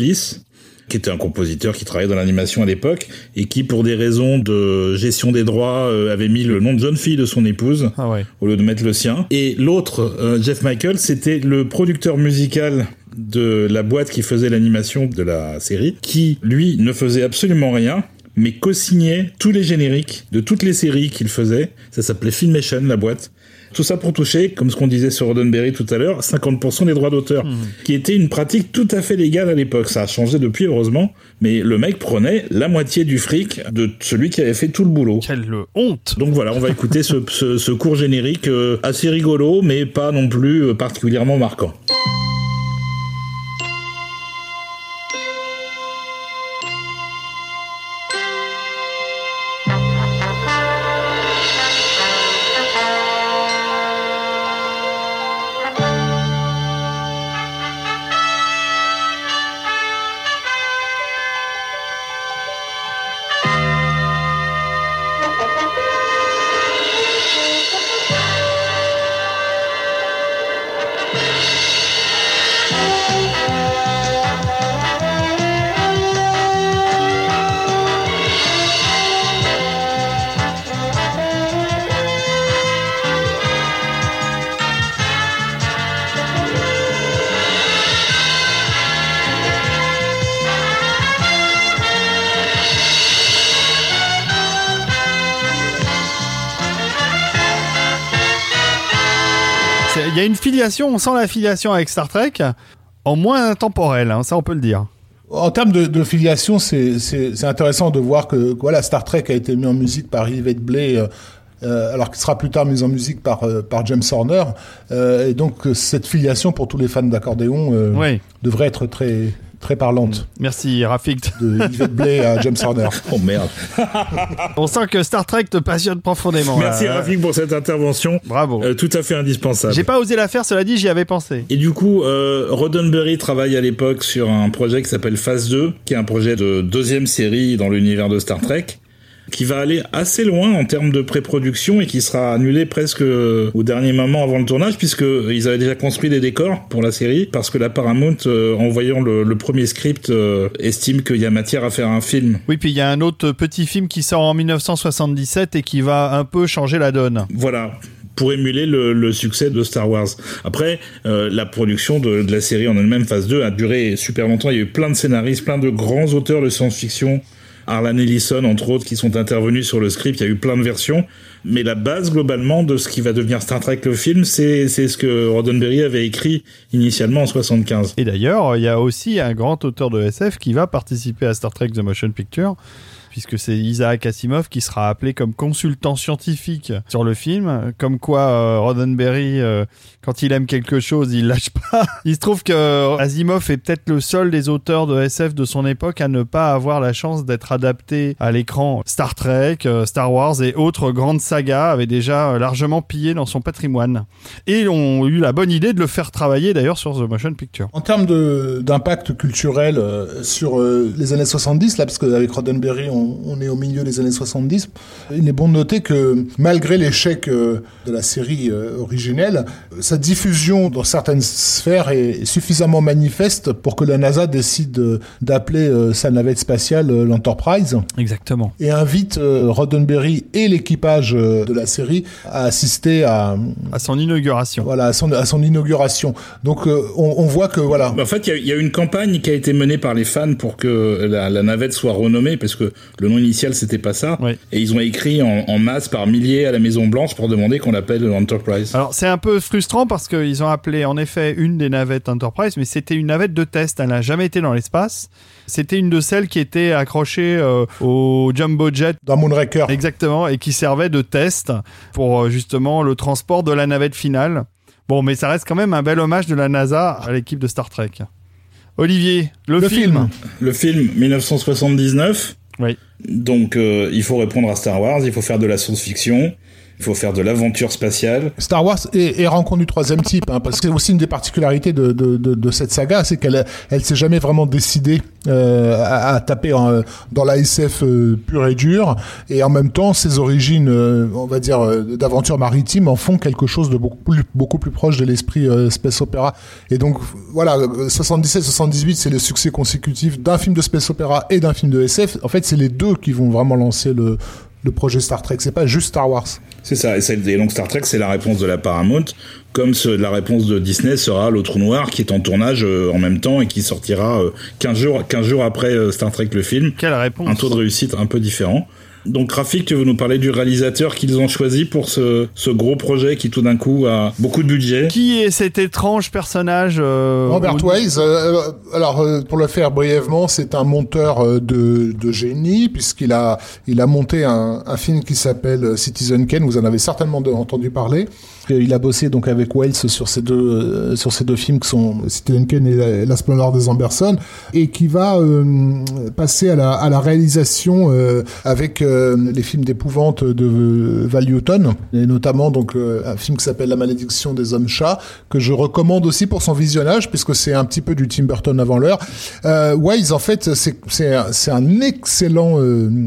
Speaker 3: qui était un compositeur qui travaillait dans l'animation à l'époque et qui, pour des raisons de gestion des droits, euh, avait mis le nom de jeune fille de son épouse
Speaker 1: ah ouais.
Speaker 3: au lieu de mettre le sien. Et l'autre, euh, Jeff Michael, c'était le producteur musical de la boîte qui faisait l'animation de la série, qui lui ne faisait absolument rien mais co-signait tous les génériques de toutes les séries qu'il faisait. Ça s'appelait Filmation, la boîte. Tout ça pour toucher, comme ce qu'on disait sur Roddenberry tout à l'heure, 50% des droits d'auteur, mmh. qui était une pratique tout à fait légale à l'époque. Ça a changé depuis, heureusement, mais le mec prenait la moitié du fric de celui qui avait fait tout le boulot.
Speaker 1: Quelle honte
Speaker 3: Donc voilà, on va écouter ce, ce, ce, cours générique euh, assez rigolo, mais pas non plus euh, particulièrement marquant.
Speaker 1: On sent la filiation avec Star Trek, en moins intemporelle, hein, ça on peut le dire.
Speaker 2: En termes de, de filiation, c'est intéressant de voir que voilà, Star Trek a été mis en musique par Yvette Blay, euh, euh, alors qu'il sera plus tard mis en musique par, euh, par James Horner. Euh, et donc cette filiation pour tous les fans d'accordéon
Speaker 1: Oui.
Speaker 2: devrait être très très parlante
Speaker 1: Merci Rafik.
Speaker 2: de Yvette Blay à James Horner. [LAUGHS]
Speaker 3: Oh merde. [LAUGHS]
Speaker 1: On sent que Star Trek te passionne profondément.
Speaker 3: Merci. Rafik pour cette intervention.
Speaker 1: Bravo.
Speaker 3: Euh, tout à fait indispensable.
Speaker 1: J'ai pas osé la faire, cela dit, j'y avais pensé.
Speaker 3: Et du coup, euh, Roddenberry travaille à l'époque sur un projet qui s'appelle Phase 2, qui est un projet de deuxième série dans l'univers de Star Trek, qui va aller assez loin en termes de pré-production et qui sera annulé presque au dernier moment avant le tournage, puisque ils avaient déjà construit des décors pour la série, parce que la Paramount, euh, en voyant le, le premier script, euh, estime qu'il y a matière à faire un film.
Speaker 1: Oui, puis il y a un autre petit film qui sort en 1977 et qui va un peu changer la donne.
Speaker 3: Voilà pour émuler le, le succès de Star Wars. Après, euh, la production de, de la série en elle-même, phase 2, a duré super longtemps. Il y a eu plein de scénaristes, plein de grands auteurs de science-fiction, Arlan Ellison, entre autres, qui sont intervenus sur le script. Il y a eu plein de versions. Mais la base, globalement, de ce qui va devenir Star Trek, le film, c'est c'est ce que Roddenberry avait écrit initialement en 75.
Speaker 1: Et d'ailleurs, il y a aussi un grand auteur de SF qui va participer à Star Trek The Motion Picture, puisque c'est Isaac Asimov qui sera appelé comme consultant scientifique sur le film, comme quoi euh, Roddenberry, euh, quand il aime quelque chose, il lâche pas. [LAUGHS] Il se trouve que Asimov est peut-être le seul des auteurs de SF de son époque à ne pas avoir la chance d'être adapté à l'écran. Star Trek, euh, Star Wars et autres grandes sagas avaient déjà euh, largement pillé dans son patrimoine. Et ont eu la bonne idée de le faire travailler d'ailleurs sur The Motion Picture.
Speaker 2: En termes d'impact culturel euh, sur euh, les années 70, là, parce qu'avec Roddenberry, on, on est au milieu des années 70, il est bon de noter que malgré l'échec euh, de la série euh, originelle, euh, sa diffusion dans certaines sphères est suffisamment manifeste pour que la NASA décide d'appeler sa navette spatiale l'Enterprise
Speaker 1: Exactement.
Speaker 2: et invite Roddenberry et l'équipage de la série à assister à,
Speaker 1: À son inauguration.
Speaker 2: voilà, à, son, à son inauguration. Donc on, on voit que voilà,
Speaker 3: En fait, il y a- il y, a une campagne qui a été menée par les fans pour que la, la navette soit renommée, parce que le nom initial, c'était pas ça.
Speaker 1: Oui.
Speaker 3: Et ils ont écrit en, en masse par milliers à la Maison Blanche pour demander qu'on l'appelle Enterprise.
Speaker 1: Alors c'est un peu frustrant parce qu'ils ont appelé en effet une des navettes Enterprise, mais c'était une navette de test, elle n'a jamais été dans l'espace. C'était une de celles qui était accrochée euh, au jumbo jet
Speaker 2: dans Moonraker.
Speaker 1: exactement et qui servait de test pour euh, justement le transport de la navette finale. Bon, mais ça reste quand même un bel hommage de la NASA à l'équipe de Star Trek. Olivier, le,
Speaker 2: Le
Speaker 1: film.
Speaker 2: film.
Speaker 3: Le film 1979. Donc, euh, il faut répondre à Star Wars, il faut faire de la science-fiction, il faut faire de l'aventure spatiale.
Speaker 2: Star Wars est, rencontre du troisième type, hein, parce que c'est aussi une des particularités de, de, de, de cette saga, c'est qu'elle elle s'est jamais vraiment décidée euh, à, à taper dans la SF euh, pure et dure, et en même temps, ses origines, euh, on va dire, euh, d'aventure maritime en font quelque chose de beaucoup plus, beaucoup plus proche de l'esprit euh, space opéra. Et donc, voilà, 77-78, c'est le succès consécutif d'un film de space opéra et d'un film de SF. En fait, c'est les deux qui vont vraiment lancer le, le projet Star Trek. C'est pas juste Star Wars.
Speaker 3: C'est ça. Et, donc, Star Trek, c'est la réponse de la Paramount, comme ce- la réponse de Disney sera Le Trou Noir, qui est en tournage euh, en même temps et qui sortira euh, 15, jours, 15 jours après euh, Star Trek, le film.
Speaker 1: Quelle réponse
Speaker 3: Un taux de réussite un peu différent. Donc Rafik, tu veux nous parler du réalisateur qu'ils ont choisi pour ce, ce gros projet qui tout d'un coup a beaucoup de budget?
Speaker 1: Qui est cet étrange personnage euh,
Speaker 2: Robert
Speaker 1: où-
Speaker 2: Wise, euh, alors euh, pour le faire brièvement, c'est un monteur euh, de, de génie puisqu'il a il a monté un, un film qui s'appelle euh, Citizen Kane. Vous en avez certainement entendu parler. Il a bossé donc avec Wells sur ces deux euh, sur ces deux films qui sont Citizen Kane et La, La Splendeur des Amberson et qui va euh, passer à la à la réalisation euh, avec euh, les films d'épouvante de Val Newton et notamment donc euh, un film qui s'appelle La malédiction des hommes chats que je recommande aussi pour son visionnage puisque c'est un petit peu du Tim Burton avant l'heure. Wise en fait c'est c'est un- excellent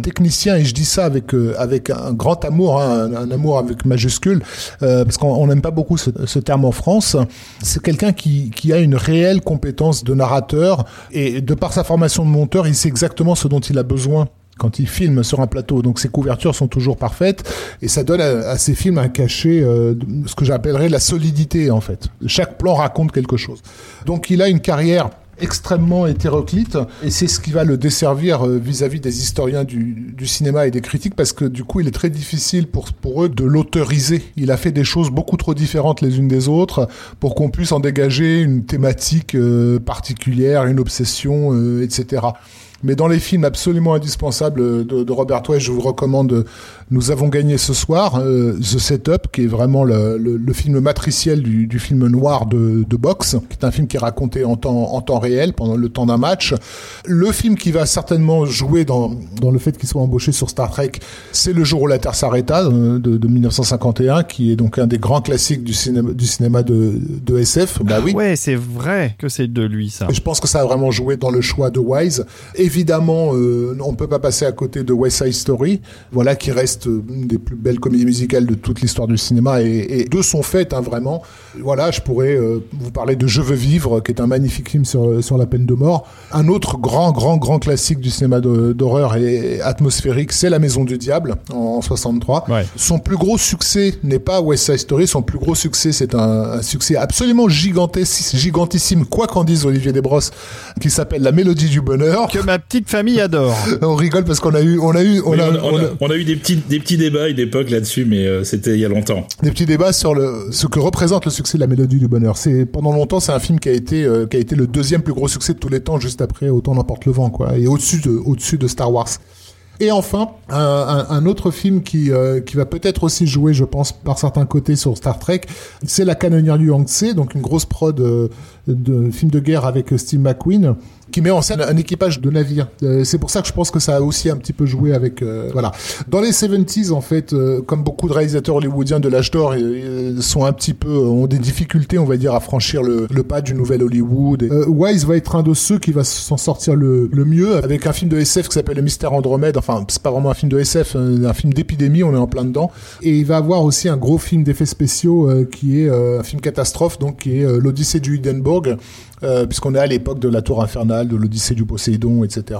Speaker 2: technicien et je dis ça avec avec un grand amour hein, un, un amour avec majuscule parce qu'on on n'aime pas beaucoup ce, terme en France. C'est quelqu'un qui a une réelle compétence de narrateur et de par sa formation de monteur il sait exactement ce dont il a besoin quand il filme sur un plateau. Donc ses couvertures sont toujours parfaites et ça donne à, à ses films un cachet, euh, ce que j'appellerais la solidité en fait. Chaque plan raconte quelque chose. Donc il a une carrière extrêmement hétéroclite et c'est ce qui va le desservir euh, vis-à-vis des historiens du, du, cinéma et des critiques parce que du coup il est très difficile pour, pour eux de l'autoriser. Il a fait des choses beaucoup trop différentes les unes des autres pour qu'on puisse en dégager une thématique euh, particulière, une obsession, euh, etc. Mais dans les films absolument indispensables de, de Robert Wise, je vous recommande nous avons gagné ce soir euh, The Setup, qui est vraiment le, le, le film matriciel du, du, film noir de, de boxe, qui est un film qui est raconté en temps, en temps réel, pendant le temps d'un match. Le film qui va certainement jouer dans, dans le fait qu'il soit embauché sur Star Trek, c'est Le jour où la Terre s'arrêta, euh, de, de, 1951, qui est donc un des grands classiques du cinéma, du cinéma de, de SF.
Speaker 1: Bah oui. Ouais, c'est vrai que c'est de lui, ça.
Speaker 2: Et je pense que ça a vraiment joué dans le choix de Wise. Évidemment, euh, on ne peut pas passer à côté de West Side Story, voilà, qui reste une des plus belles comédies musicales de toute l'histoire du cinéma et, et deux sont faites hein, vraiment. Voilà, je pourrais euh, vous parler de Je veux vivre, qui est un magnifique film sur sur la peine de mort. Un autre grand grand grand classique du cinéma d'horreur et atmosphérique, c'est La Maison du Diable en, 63.
Speaker 1: Ouais.
Speaker 2: Son plus gros succès n'est pas West Side Story, son plus gros succès c'est un, un, succès absolument gigantesque, gigantissime, quoi qu'en dise Olivier Desbrosses, qui s'appelle La Mélodie du bonheur.
Speaker 1: Que ma petite famille adore. [LAUGHS]
Speaker 2: on rigole parce qu'on a eu on a eu
Speaker 3: on, a, on, a, on a, eu des petits des petits débats à une époque là-dessus, mais euh, c'était il y a longtemps.
Speaker 2: Des petits débats sur le, ce que représente le succès de la Mélodie du bonheur. C'est pendant longtemps, c'est un film qui a été euh, qui a été le deuxième plus gros succès de tous les temps, juste après Autant n'emporte le vent, quoi, et au-dessus de au-dessus de Star Wars. Et enfin, un, un, un autre film qui, euh, qui va peut-être aussi jouer, je pense, par certains côtés sur Star Trek, c'est La canonnière du Yangtze, donc une grosse prod euh, de film de guerre avec Steve McQueen qui met en scène un équipage de navires. Euh, c'est pour ça que je pense que ça a aussi un petit peu joué avec euh, voilà. Dans les 70s en fait, euh, comme beaucoup de réalisateurs hollywoodiens de l'âge d'or sont un petit peu ont des difficultés, on va dire à franchir le, pas du nouvel Hollywood. Wise va être un de ceux qui va s'en sortir le, le mieux avec un film de SF qui s'appelle Le Mystère Andromède. Enfin, c'est pas vraiment un film de SF, un film d'épidémie, on est en plein dedans. Et il va avoir aussi un gros film d'effets spéciaux qui est un film catastrophe donc qui est l'Odyssée du Hindenburg euh, puisqu'on est à l'époque de la Tour Infernale, de l'Odyssée du Poséidon, etc.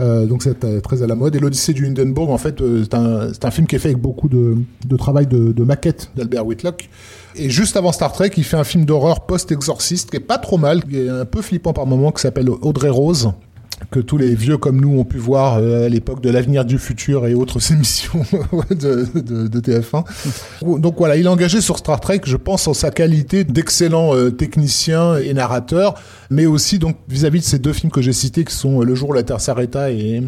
Speaker 2: Euh, donc c'est euh, très à la mode. Et l'Odyssée du Hindenburg, en fait, euh, c'est un, un, film qui est fait avec beaucoup de, de travail de, de maquette d'Albert Whitlock. Et juste avant Star Trek, il fait un film d'horreur post-exorciste qui est pas trop mal, qui est un peu flippant par moment, qui s'appelle Audrey Rose que tous les vieux comme nous ont pu voir euh, à l'époque de l'avenir du futur et autres [LAUGHS] émissions [LAUGHS] de, de, de, TF1. Donc voilà, il est engagé sur Star Trek, je pense, en sa qualité d'excellent euh, technicien et narrateur, mais aussi donc vis-à-vis -vis de ces deux films que j'ai cités, qui sont Le jour où la Terre s'arrêta et,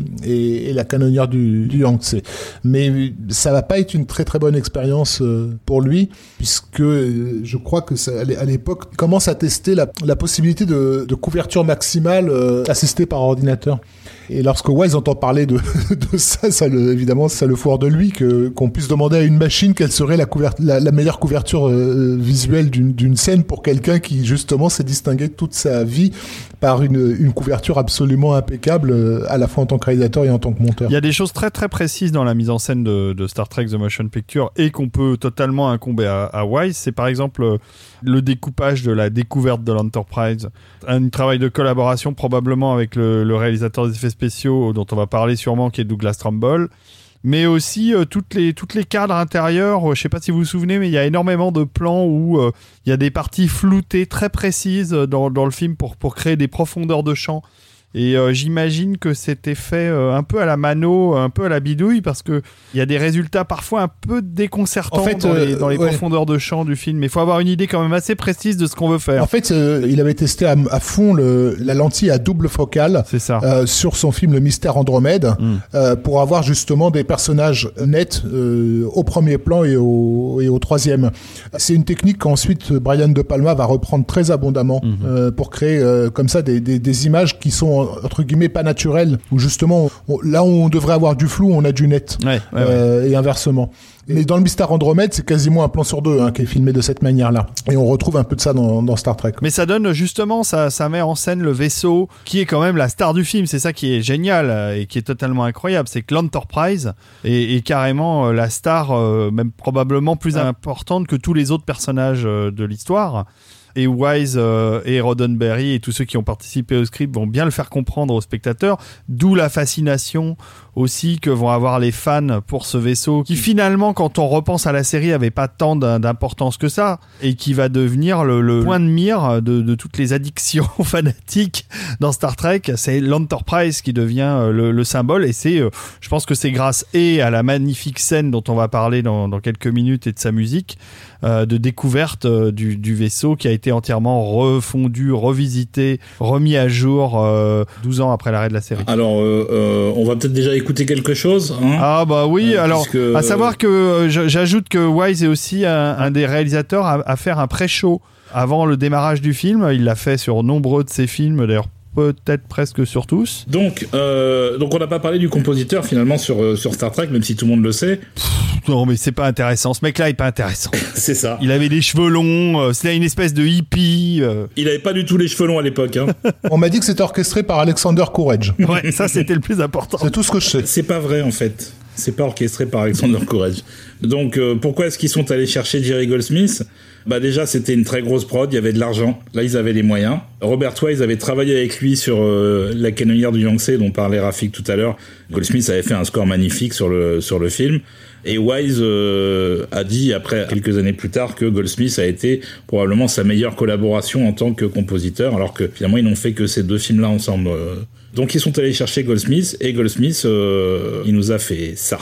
Speaker 2: La canonnière du, Yangtze. Mais ça va pas être une très très bonne expérience euh, pour lui, puisque euh, je crois que ça, à l'époque commence à tester la, possibilité de, couverture maximale euh, assistée par ordinateur Et lorsque Wise entend parler de, [LAUGHS] ça, évidemment, ça le foire de lui que qu'on puisse demander à une machine quelle serait la, meilleure couverture euh, visuelle d'une scène pour quelqu'un qui justement s'est distingué toute sa vie par une, une couverture absolument impeccable euh, à la fois en tant que réalisateur et en tant que monteur.
Speaker 1: Il y a des choses très très précises dans la mise en scène de, Star Trek The Motion Picture et qu'on peut totalement incomber à, Wise. C'est par exemple euh, le découpage de la découverte de l'Enterprise, un travail de collaboration probablement avec le, réalisateur des effets spéciaux dont on va parler sûrement qui est Douglas Trumbull mais aussi euh, toutes les toutes les cadres intérieurs. Euh, je sais pas si vous vous souvenez, mais il y a énormément de plans où euh, il y a des parties floutées très précises dans, dans le film pour pour créer des profondeurs de champ. Et euh, j'imagine que c'était fait euh, un peu à la mano, un peu à la bidouille, parce que il y a des résultats parfois un peu déconcertants
Speaker 2: en fait,
Speaker 1: dans les, dans les ouais. profondeurs de champ du film. Mais il faut avoir une idée quand même assez précise de ce qu'on veut faire.
Speaker 2: En fait, euh, il avait testé à, à fond le, la lentille à double focale
Speaker 1: ça.
Speaker 2: sur son film Le Mystère Andromède, mm. pour avoir justement des personnages nets au premier plan et au, et au troisième. C'est une technique qu'ensuite Brian De Palma va reprendre très abondamment mm -hmm. pour créer comme ça des, des, des images qui sont entre guillemets pas naturel où justement on, là où on devrait avoir du flou on a du net
Speaker 1: ouais, ouais,
Speaker 2: euh,
Speaker 1: ouais.
Speaker 2: et inversement mais dans le Mystère Andromède, c'est quasiment un plan sur deux hein, qui est filmé de cette manière-là. Et on retrouve un peu de ça dans, dans Star Trek.
Speaker 1: Mais ça donne justement, ça, ça met en scène le vaisseau qui est quand même la star du film. C'est ça qui est génial et qui est totalement incroyable. C'est que l'Enterprise est, est, carrément la star, euh, même probablement plus ah. importante que tous les autres personnages euh, de l'histoire. Et Wise euh, et Roddenberry et tous ceux qui ont participé au script vont bien le faire comprendre aux spectateurs, d'où la fascination aussi que vont avoir les fans pour ce vaisseau qui finalement quand on repense à la série avait pas tant d'importance que ça et qui va devenir le, point de mire de, toutes les addictions [LAUGHS] fanatiques dans Star Trek. C'est l'Enterprise qui devient euh, le, symbole et c'est euh, je pense que c'est grâce et à la magnifique scène dont on va parler dans, dans quelques minutes et de sa musique euh, de découverte euh, du, du, vaisseau qui a été entièrement refondu, revisité, remis à jour 12 euh, ans après l'arrêt de la série.
Speaker 3: Alors, on va peut-être déjà écouter quelque chose. Hein?
Speaker 1: Ah bah oui, alors à savoir que j'ajoute que Wise est aussi un, des réalisateurs à, à faire un pré-show avant le démarrage du film. Il l'a fait sur nombreux de ses films, d'ailleurs peut-être presque sur tous.
Speaker 3: Donc, euh, donc on n'a pas parlé du compositeur finalement sur, euh, sur Star Trek, même si tout le monde le sait.
Speaker 1: non, mais c'est pas intéressant. Ce mec-là est pas intéressant. [LAUGHS]
Speaker 3: c'est ça.
Speaker 1: Il avait des cheveux longs, euh, c'était une espèce de hippie.
Speaker 3: Il avait pas du tout les cheveux longs à l'époque. Hein. [LAUGHS]
Speaker 2: on m'a dit que c'était orchestré par Alexander Courage. [LAUGHS]
Speaker 1: ouais, ça c'était le plus important.
Speaker 2: C'est tout ce que je sais.
Speaker 3: C'est pas vrai en fait. C'est pas orchestré par Alexander Courage. Donc pourquoi est-ce qu'ils sont allés chercher Jerry Goldsmith? Bah déjà, c'était une très grosse prod, il y avait de l'argent. Là, ils avaient les moyens. Robert Wise avait travaillé avec lui sur euh, la canonnière du Yangtze dont parlait Rafik tout à l'heure. Goldsmith avait fait un score magnifique sur le sur le film. Et Wise euh, a dit après quelques années plus tard que Goldsmith a été probablement sa meilleure collaboration en tant que compositeur, alors que finalement ils n'ont fait que ces deux films-là ensemble. Donc ils sont allés chercher Goldsmith et Goldsmith euh, il nous a fait ça.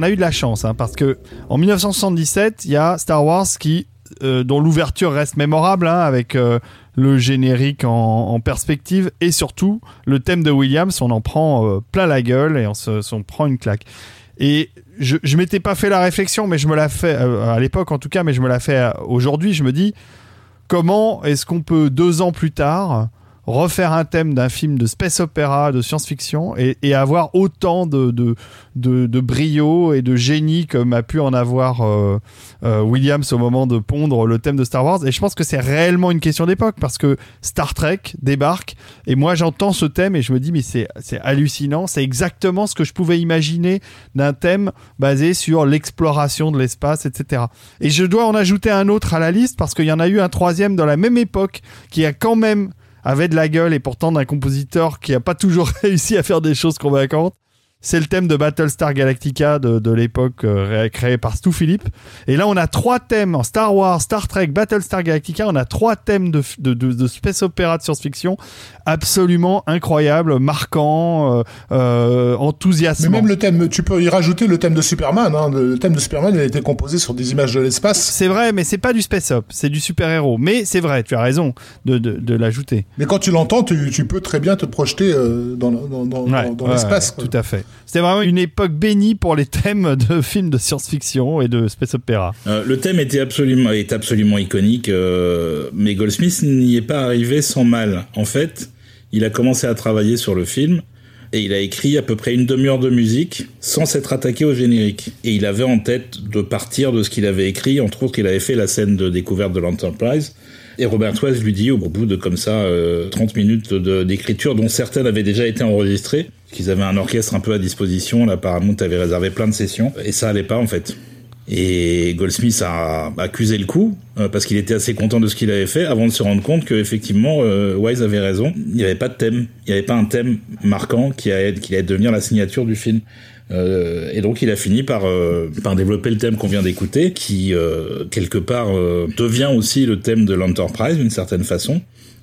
Speaker 1: On a eu de la chance, hein, parce que en 1977, il y a Star Wars qui, euh, dont l'ouverture reste mémorable, hein, avec euh, le générique en, perspective, et surtout le thème de Williams, on en prend euh, plein la gueule et on se, prend une claque. Et je, je m'étais pas fait la réflexion, mais je me la fais à l'époque en tout cas, mais je me la fais aujourd'hui. Je me dis comment est-ce qu'on peut deux ans plus tard refaire un thème d'un film de space opéra, de science-fiction, et, et avoir autant de, de, de, brio et de génie comme a pu en avoir euh, euh, Williams au moment de pondre le thème de Star Wars. Et je pense que c'est réellement une question d'époque, parce que Star Trek débarque, et moi j'entends ce thème et je me dis, mais c'est c'est hallucinant, c'est exactement ce que je pouvais imaginer d'un thème basé sur l'exploration de l'espace, etc. Et je dois en ajouter un autre à la liste, parce qu'il y en a eu un troisième dans la même époque, qui a quand même avait de la gueule et pourtant d'un compositeur qui a pas toujours [LAUGHS] réussi à faire des choses convaincantes. C'est le thème de Battlestar Galactica de, de l'époque euh, créé par Stu Phillips. Et là, on a trois thèmes en Star Wars, Star Trek, Battlestar Galactica. On a trois thèmes de, de, de, space opéra de science-fiction absolument incroyables, marquants, euh, euh,
Speaker 2: Mais
Speaker 1: enthousiasmants.
Speaker 2: même le thème, tu peux y rajouter le thème de Superman. Hein. Le thème de Superman, il a été composé sur des images de l'espace.
Speaker 1: C'est vrai, mais c'est pas du space op, c'est du super-héros. Mais c'est vrai, tu as raison de, de, de l'ajouter.
Speaker 2: Mais quand tu l'entends, tu, tu peux très bien te projeter euh, dans, dans, dans,
Speaker 1: Ouais,
Speaker 2: dans,
Speaker 1: ouais,
Speaker 2: l'espace.
Speaker 1: ouais, tout à fait. C'était vraiment une époque bénie pour les thèmes de [LAUGHS] films de science-fiction et de space opéra.
Speaker 3: Euh, le thème était absolument, est absolument iconique, euh, mais Goldsmith n'y est pas arrivé sans mal. En fait, il a commencé à travailler sur le film et il a écrit à peu près une demi-heure de musique sans s'être attaqué au générique. Et il avait en tête de partir de ce qu'il avait écrit. Entre autres, il avait fait la scène de découverte de l'Enterprise. Et Robert Wise lui dit, au bout de comme ça euh, 30 minutes d'écriture, dont certaines avaient déjà été enregistrées, qu'ils avaient un orchestre un peu à disposition. Là, Paramount avait réservé plein de sessions, et ça allait pas en fait. Et Goldsmith a accusé le coup euh, parce qu'il était assez content de ce qu'il avait fait avant de se rendre compte que effectivement euh, Wise avait raison. Il n'y avait pas de thème, il n'y avait pas un thème marquant qui allait, devenir la signature du film. Euh, et donc il a fini par euh, par développer le thème qu'on vient d'écouter, qui quelque part devient aussi le thème de l'Enterprise d'une certaine façon,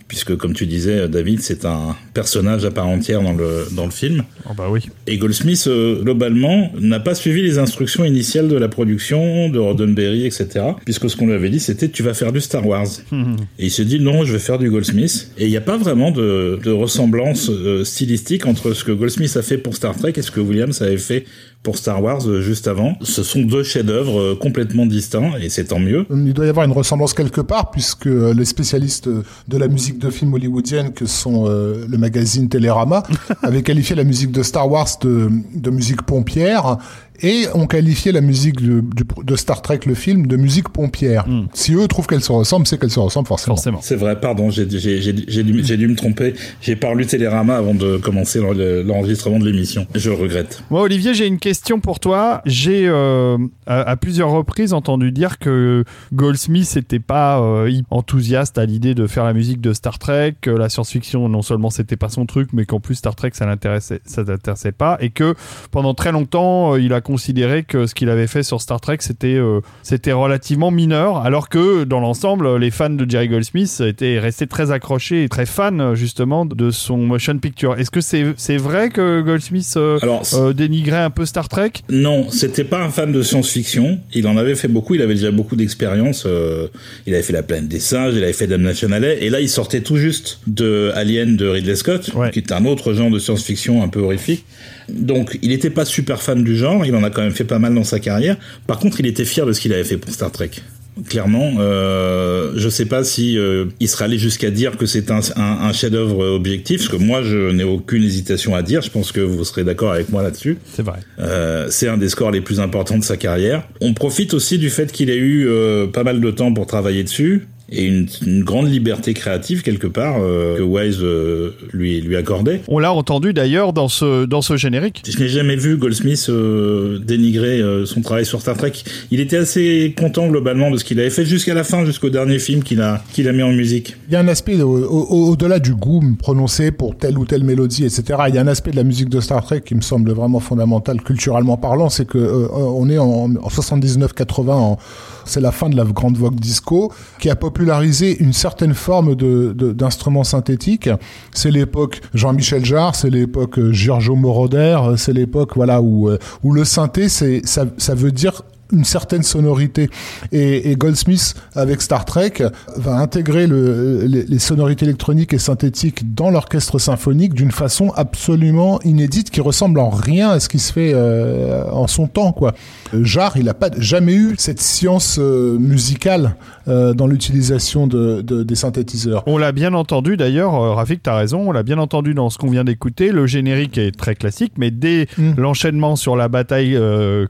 Speaker 3: puisque comme tu disais David, c'est un personnage à part entière dans le dans le film.
Speaker 1: Oh bah oui.
Speaker 3: Et Goldsmith, euh, globalement, n'a pas suivi les instructions initiales de la production, de Roddenberry, etc. Puisque ce qu'on lui avait dit, c'était tu vas faire du Star Wars. [LAUGHS] Et il s'est dit non, je vais faire du Goldsmith. Et il n'y a pas vraiment de, de ressemblance euh, stylistique entre ce que Goldsmith a fait pour Star Trek et ce que Williams avait fait pour Star Wars euh, juste avant. Ce sont deux chefs-d'œuvre euh, complètement distincts, et c'est tant mieux.
Speaker 2: Il doit y avoir une ressemblance quelque part, puisque euh, les spécialistes de la musique de films hollywoodienne, que sont le magazine Télérama, [LAUGHS] avaient qualifié la musique de Star Wars de, de musique pompière, et ont qualifié la musique de, de Star Trek, le film, de musique pompière. Si eux trouvent qu'elle se ressemble, c'est qu'elle se ressemble forcément.
Speaker 1: Forcément.
Speaker 3: C'est vrai, pardon, j'ai dû, dû me tromper. J'ai pas lu Télérama avant de commencer l'en- l'enregistrement de l'émission. Je regrette.
Speaker 1: Moi, Olivier, j'ai une question pour toi. J'ai euh, à, à plusieurs reprises entendu dire que Goldsmith n'était pas euh, enthousiaste à l'idée de faire la musique de Star Trek, que la science-fiction, non seulement c'était pas son truc, mais qu'en plus Star Trek, ça l'intéressait, ça l'intéressait pas, et que pendant très longtemps, euh, il a considéré que ce qu'il avait fait sur Star Trek, c'était euh, c'était relativement mineur, alors que dans l'ensemble, les fans de Jerry Goldsmith étaient restés très accrochés et très fans justement de son motion picture. Est-ce que c'est c'est vrai que Goldsmith euh,
Speaker 3: Alors,
Speaker 1: euh, dénigrait un peu Star Trek?
Speaker 3: Non, c'était pas un fan de science-fiction. Il en avait fait beaucoup. Il avait déjà beaucoup d'expérience. euh, il avait fait La Planète des Singes. Il avait fait Damnation Alley. Et là, il sortait tout juste de Alien de Ridley Scott,
Speaker 1: Ouais.
Speaker 3: qui est un autre genre de science-fiction un peu horrifique. Donc, il n'était pas super fan du genre. Il en a quand même fait pas mal dans sa carrière. Par contre, il était fier de ce qu'il avait fait pour Star Trek. Clairement, euh, je sais pas si euh, il serait allé jusqu'à dire que c'est un, un, un chef-d'œuvre objectif, parce que moi je n'ai aucune hésitation à dire. Je pense que vous serez d'accord avec moi là-dessus.
Speaker 1: C'est vrai.
Speaker 3: Euh, c'est un des scores les plus importants de sa carrière. On profite aussi du fait qu'il ait eu euh, pas mal de temps pour travailler dessus et une, une grande liberté créative quelque part euh, que Wise euh, lui lui accordait.
Speaker 1: On l'a entendu d'ailleurs dans ce, dans ce générique.
Speaker 3: Je n'ai jamais vu Goldsmith euh, dénigrer euh, son travail sur Star Trek. Il était assez content globalement de ce qu'il avait fait jusqu'à la fin, jusqu'au dernier film qu'il a qu'il a mis en musique.
Speaker 2: Il y a un aspect au- au- au-delà du goût prononcé pour telle ou telle mélodie, etc. Il y a un aspect de la musique de Star Trek qui me semble vraiment fondamental culturellement parlant, c'est que euh, on est en, en 79-80, en- c'est la fin de la grande vogue disco qui a popé popularisé une certaine forme de d'instruments synthétiques. C'est l'époque Jean-Michel Jarre, c'est l'époque Giorgio Moroder, c'est l'époque voilà où où le synthé ça ça veut dire une certaine sonorité. Et, Goldsmith, avec Star Trek, va intégrer le, les, sonorités électroniques et synthétiques dans l'orchestre symphonique d'une façon absolument inédite qui ressemble en rien à ce qui se fait euh, en son temps. Quoi. Jarre, il n'a pas jamais eu cette science euh, musicale euh, dans l'utilisation de, des synthétiseurs.
Speaker 1: On l'a bien entendu d'ailleurs, Rafik, tu as raison, on l'a bien entendu dans ce qu'on vient d'écouter. Le générique est très classique, mais dès hmm. l'enchaînement sur la bataille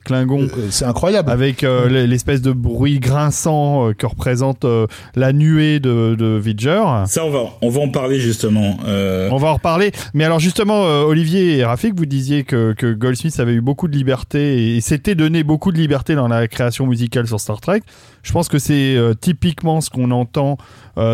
Speaker 1: Klingon...
Speaker 2: c'est incroyable
Speaker 1: avec euh, l'espèce de bruit grinçant euh, que représente euh, la nuée de, de Vidger.
Speaker 3: Ça, on va, on va en parler justement.
Speaker 1: On va en reparler. Mais alors justement, Olivier et Rafik, vous disiez que, que Goldsmith avait eu beaucoup de liberté et s'était donné beaucoup de liberté dans la création musicale sur Star Trek. Je pense que c'est typiquement ce qu'on entend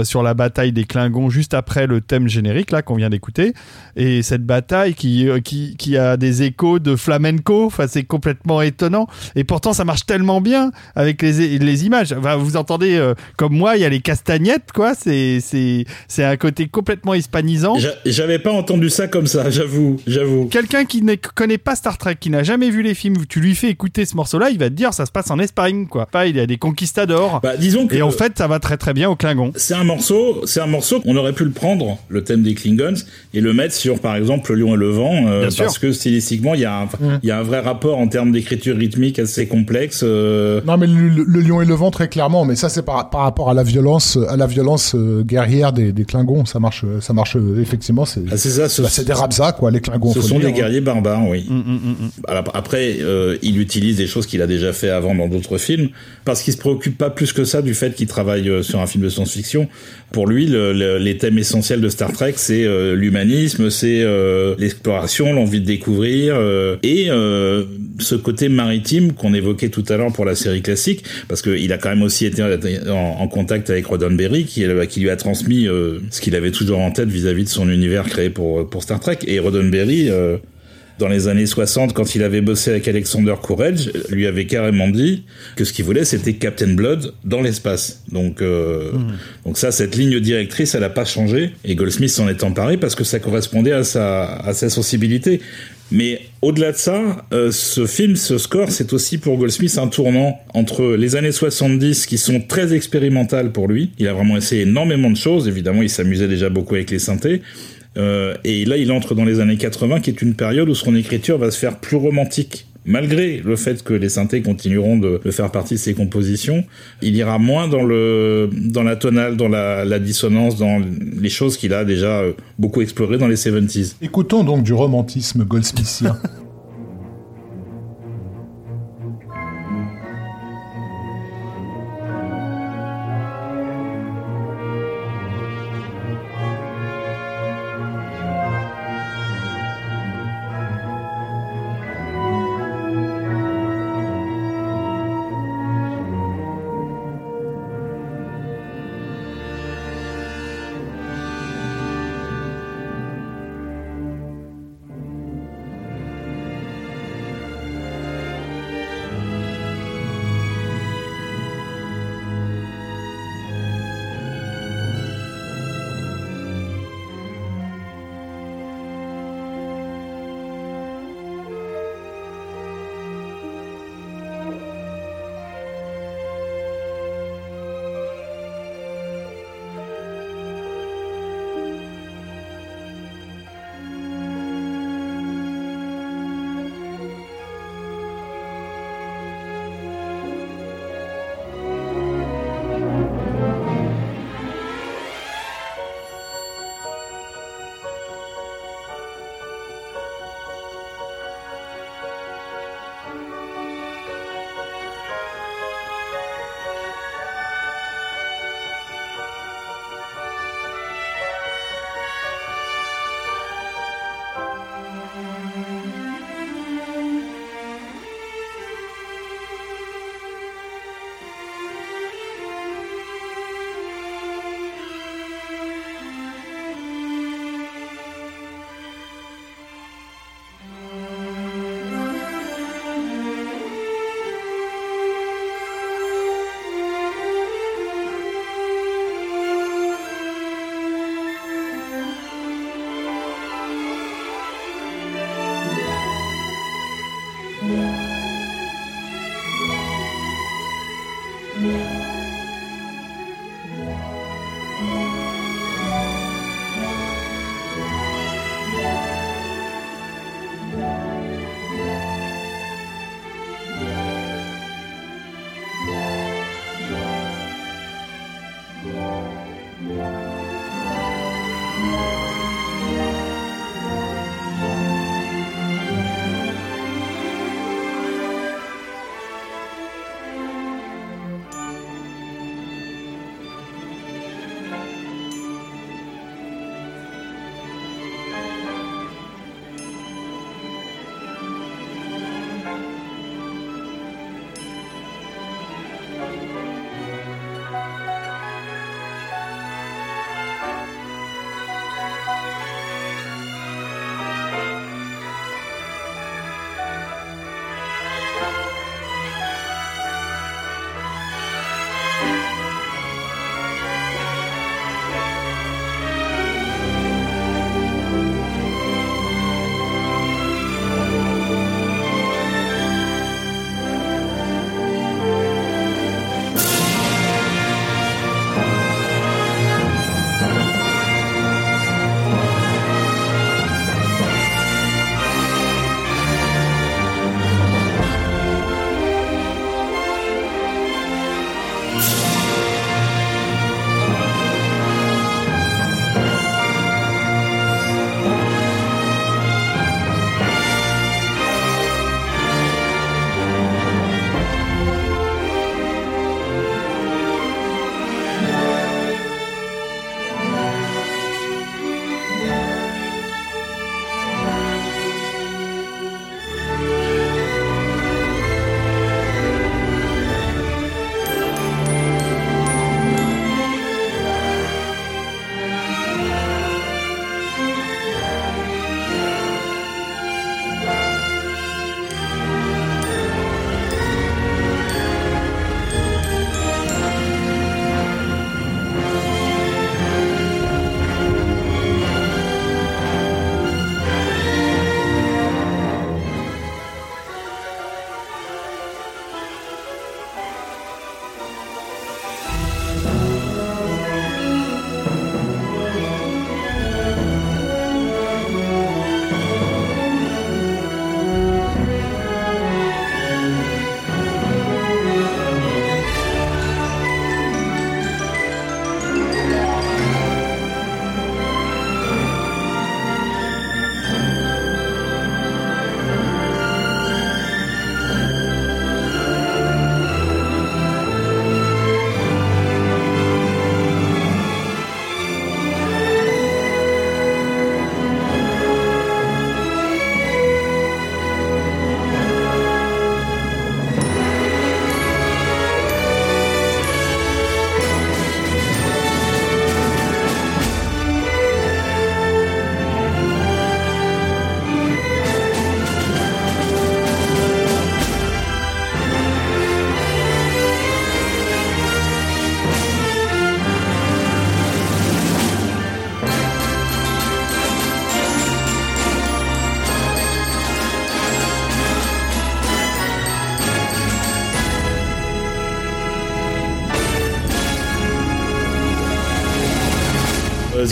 Speaker 1: sur la bataille des Klingons juste après le thème générique là qu'on vient d'écouter. Et cette bataille qui, qui, qui a des échos de flamenco, enfin c'est complètement étonnant. Et pourtant ça marche tellement bien avec les, les images. vous entendez, euh, comme moi, il y a les castagnettes, quoi. C'est, c'est, c'est un côté complètement hispanisant.
Speaker 3: J'avais pas entendu ça comme ça, j'avoue, j'avoue.
Speaker 1: Quelqu'un qui ne connaît pas Star Trek, qui n'a jamais vu les films, tu lui fais écouter ce morceau-là, il va te dire ça se passe en Espagne, quoi. Pas, il y a des conquistadors.
Speaker 3: Bah, disons que
Speaker 1: et en fait, ça va très très bien au Klingon.
Speaker 3: C'est un morceau, c'est un morceau qu'on aurait pu le prendre, le thème des Klingons, et le mettre sur, par exemple, le Lion et le Vent, euh, parce que stylistiquement, il y a un, mmh. il y a un vrai rapport en termes d'écriture rythmique assez complexe euh,
Speaker 2: non, mais le, lion et le vent très clairement. Mais ça, c'est par, par rapport à la violence, à la violence euh, guerrière des, des Klingons. Ça marche, ça marche effectivement. C'est
Speaker 3: ah, ça.
Speaker 2: Bah, c'est des Rabza, quoi, les Klingons.
Speaker 3: Ce sont des hein. guerriers barbares, oui. Mm, mm, mm, après, il utilise des choses qu'il a déjà fait avant dans d'autres films, parce qu'il se préoccupe pas plus que ça du fait qu'il travaille sur un film de science-fiction. Pour lui, les thèmes essentiels de Star Trek, c'est l'humanisme, c'est l'exploration, l'envie de découvrir et ce côté maritime qu'on évoquait tout à l'heure pour la série classique, parce qu'il a quand même aussi été en, contact avec Roddenberry, qui, lui a transmis euh, ce qu'il avait toujours en tête vis-à-vis de son univers créé pour, Star Trek. Et Roddenberry, euh, dans les années 60, quand il avait bossé avec Alexander Courage, lui avait carrément dit que ce qu'il voulait, c'était Captain Blood dans l'espace. Donc, euh, hmm. donc ça, cette ligne directrice, elle n'a pas changé. Et Goldsmith s'en est emparé parce que ça correspondait à sa, à sa sensibilité. Mais au-delà de ça, euh, ce film, ce score, c'est aussi pour Goldsmith un tournant entre les années 70 qui sont très expérimentales pour lui. Il a vraiment essayé énormément de choses. Évidemment, il s'amusait déjà beaucoup avec les synthés. Euh, et là, il entre dans les années 80, qui est une période où son écriture va se faire plus romantique malgré le fait que les synthés continueront de, faire partie de ses compositions, il ira moins dans le dans la tonale, dans la, la dissonance, dans les choses qu'il a déjà euh, beaucoup explorées dans les 70s.
Speaker 2: Écoutons donc du romantisme goldsmithien. [LAUGHS]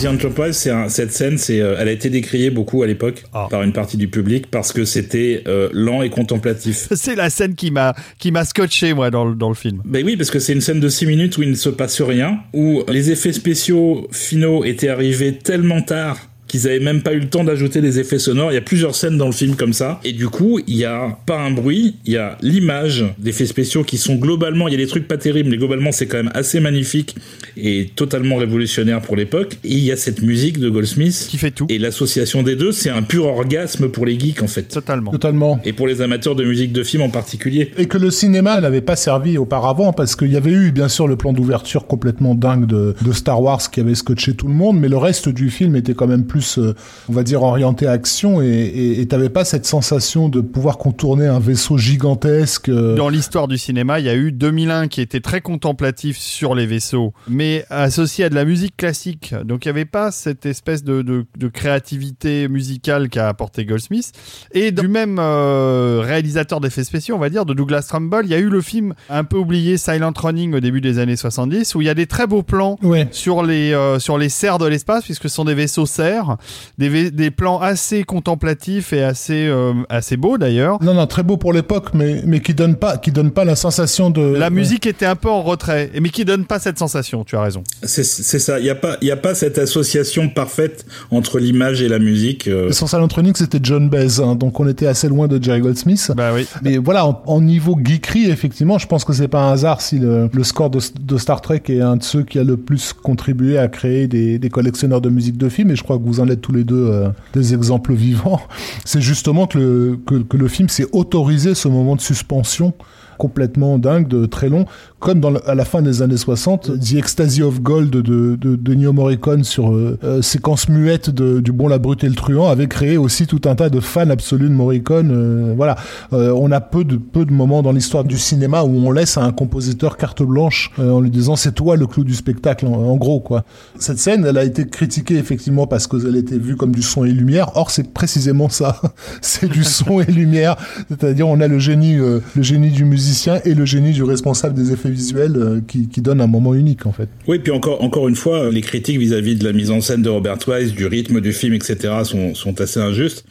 Speaker 3: The Enterprise, un- cette scène, c'est, euh, elle a été décriée beaucoup à l'époque
Speaker 1: Ah.
Speaker 3: par une partie du public parce que c'était euh, lent et contemplatif. [LAUGHS]
Speaker 1: C'est la scène qui m'a qui m'a scotché moi dans le, dans le film.
Speaker 3: Ben oui, parce que c'est une scène de 6 minutes où il ne se passe rien, où les effets spéciaux finaux étaient arrivés tellement tard qu'ils avaient même pas eu le temps d'ajouter des effets sonores. Il y a plusieurs scènes dans le film comme ça. Et du coup, il y a pas un bruit, il y a l'image d'effets spéciaux qui sont globalement, il y a des trucs pas terribles, mais globalement c'est quand même assez magnifique et totalement révolutionnaire pour l'époque. Et il y a cette musique de Goldsmith.
Speaker 1: Qui fait tout.
Speaker 3: Et l'association des deux, c'est un pur orgasme pour les geeks en fait.
Speaker 1: Totalement.
Speaker 2: Totalement.
Speaker 3: Et pour les amateurs de musique de film en particulier.
Speaker 2: Et que le cinéma n'avait pas servi auparavant, parce qu'il y avait eu bien sûr le plan d'ouverture complètement dingue de, de Star Wars qui avait scotché tout le monde, mais le reste du film était quand même plus, euh, on va dire, orienté action, et t'avais pas cette sensation de pouvoir contourner un vaisseau gigantesque. euh,
Speaker 1: Dans l'histoire du cinéma, il y a eu 2001 qui était très contemplatif sur les vaisseaux, mais associé à de la musique classique. Donc il n'y avait pas cette espèce de, de, de créativité musicale qu'a apporté Goldsmith. Et du même euh, réalisateur d'effets spéciaux, on va dire, de Douglas Trumbull, il y a eu le film un peu oublié Silent Running au début des années 70, où il y a des très beaux plans
Speaker 2: Ouais.
Speaker 1: sur les euh, sur les serres de l'espace puisque ce sont des vaisseaux serres, des, des plans assez contemplatifs et assez euh, assez beaux d'ailleurs.
Speaker 2: Non, non, très beau pour l'époque, mais mais qui donne pas, qui donne pas la sensation de.
Speaker 1: La musique était un peu en retrait, mais qui donne pas cette sensation, tu as raison.
Speaker 3: C'est ça. Il y a pas, il y a pas cette association parfaite entre l'image et la musique. euh.
Speaker 2: Sur Silent Running, c'était John Baez, hein, donc on était assez loin de Jerry Goldsmith.
Speaker 1: Bah oui.
Speaker 2: Mais voilà, en, en niveau geekery, effectivement, je pense que c'est pas un hasard si le, le score de, de Star Trek est un de ceux qui a le plus contribué à créer des, des collectionneurs de musique de film, et je crois que vous en êtes tous les deux euh, des exemples vivants. [LAUGHS] C'est justement que le, que, que le film s'est autorisé ce moment de suspension complètement dingue, de très long, comme dans le- à la fin des années 60, The Ecstasy of Gold de, de, de Ennio Morricone sur euh, euh, séquence muette de, du Bon, la Brute et le Truand avait créé aussi tout un tas de fans absolus de Morricone. euh, voilà, Euh, on a peu de peu de moments dans l'histoire du cinéma où on laisse à un compositeur carte blanche en lui disant c'est toi le clou du spectacle, en, en gros quoi. Cette scène, elle a été critiquée effectivement parce qu'elle était vue comme du son et lumière. Or, c'est précisément ça, [LAUGHS] c'est du son et lumière. C'est-à-dire, on a le génie, le génie du musicien et le génie du responsable des effets visuels euh, qui, donne un moment unique en fait.
Speaker 3: Oui, puis encore, encore une fois, les critiques vis-à-vis de la mise en scène de Robert Wise, du rythme du film, etc., sont, sont assez injustes.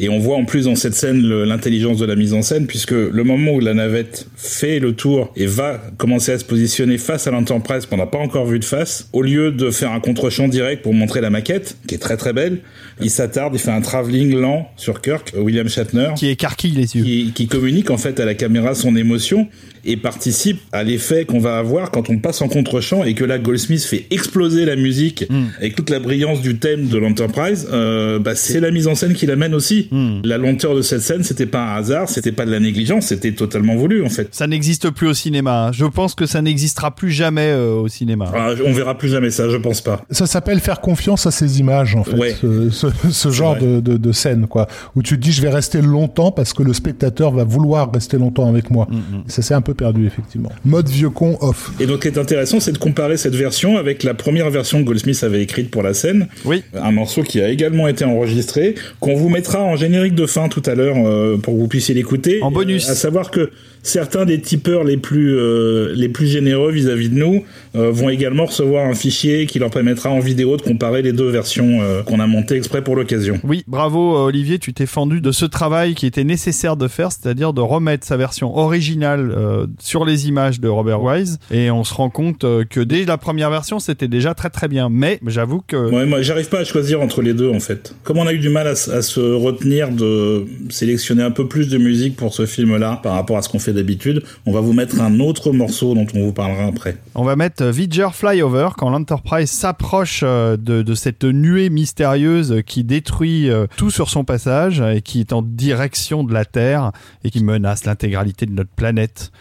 Speaker 3: Et on voit en plus dans cette scène l'intelligence de la mise en scène, puisque le moment où la navette fait le tour et va commencer à se positionner face à l'Enterprise qu'on n'a pas encore vu de face, au lieu de faire un contre-champ direct pour montrer la maquette, qui est très très belle, il s'attarde, il fait un travelling lent sur Kirk, William Shatner,
Speaker 1: Qui écarquille les yeux.
Speaker 3: qui, qui communique en fait à la caméra son émotion et participe à l'effet qu'on va avoir quand on passe en contre-champ et que là Goldsmith fait exploser la musique avec toute la brillance du thème de l'Enterprise. Euh, bah, c'est la mise en scène qui l'amène aussi. La lenteur de cette scène, c'était pas un hasard, c'était pas de la négligence, c'était totalement voulu en fait.
Speaker 1: Ça n'existe plus au cinéma. hein. Je pense que ça n'existera plus jamais euh, au cinéma.
Speaker 3: Ah, on verra plus jamais ça, je pense pas.
Speaker 2: Ça s'appelle faire confiance à ces images, en fait.
Speaker 3: Ouais.
Speaker 2: Ce, ce- ce genre de, de, de scène, quoi. Où tu te dis, je vais rester longtemps parce que le spectateur va vouloir rester longtemps avec moi. Ça s'est un peu perdu, effectivement. Mode vieux con off.
Speaker 3: Et donc, ce qui est intéressant, c'est de comparer cette version avec la première version que Goldsmith avait écrite pour la scène.
Speaker 1: Oui.
Speaker 3: Un morceau qui a également été enregistré, qu'on vous mettra en générique de fin tout à l'heure euh, pour que vous puissiez l'écouter.
Speaker 1: En bonus.
Speaker 3: Euh, à savoir que certains des tipeurs les plus euh, les plus généreux vis-à-vis de nous euh, vont également recevoir un fichier qui leur permettra en vidéo de comparer les deux versions euh, qu'on a montées exprès pour l'occasion.
Speaker 1: Oui, bravo Olivier, tu t'es fendu de ce travail qui était nécessaire de faire, c'est-à-dire de remettre sa version originale sur les images de Robert Wise. Et on se rend compte que dès la première version, c'était déjà très très bien. Mais j'avoue que
Speaker 3: Ouais, moi, j'arrive pas à choisir entre les deux en fait. Comme on a eu du mal à se retenir de sélectionner un peu plus de musique pour ce film-là par rapport à ce qu'on fait d'habitude, on va vous mettre un autre morceau dont on vous parlera après.
Speaker 1: on va mettre euh, Voyager Flyover quand l'Enterprise s'approche euh, de, de cette nuée mystérieuse qui détruit euh, tout sur son passage et qui est en direction de la Terre et qui menace l'intégralité de notre planète.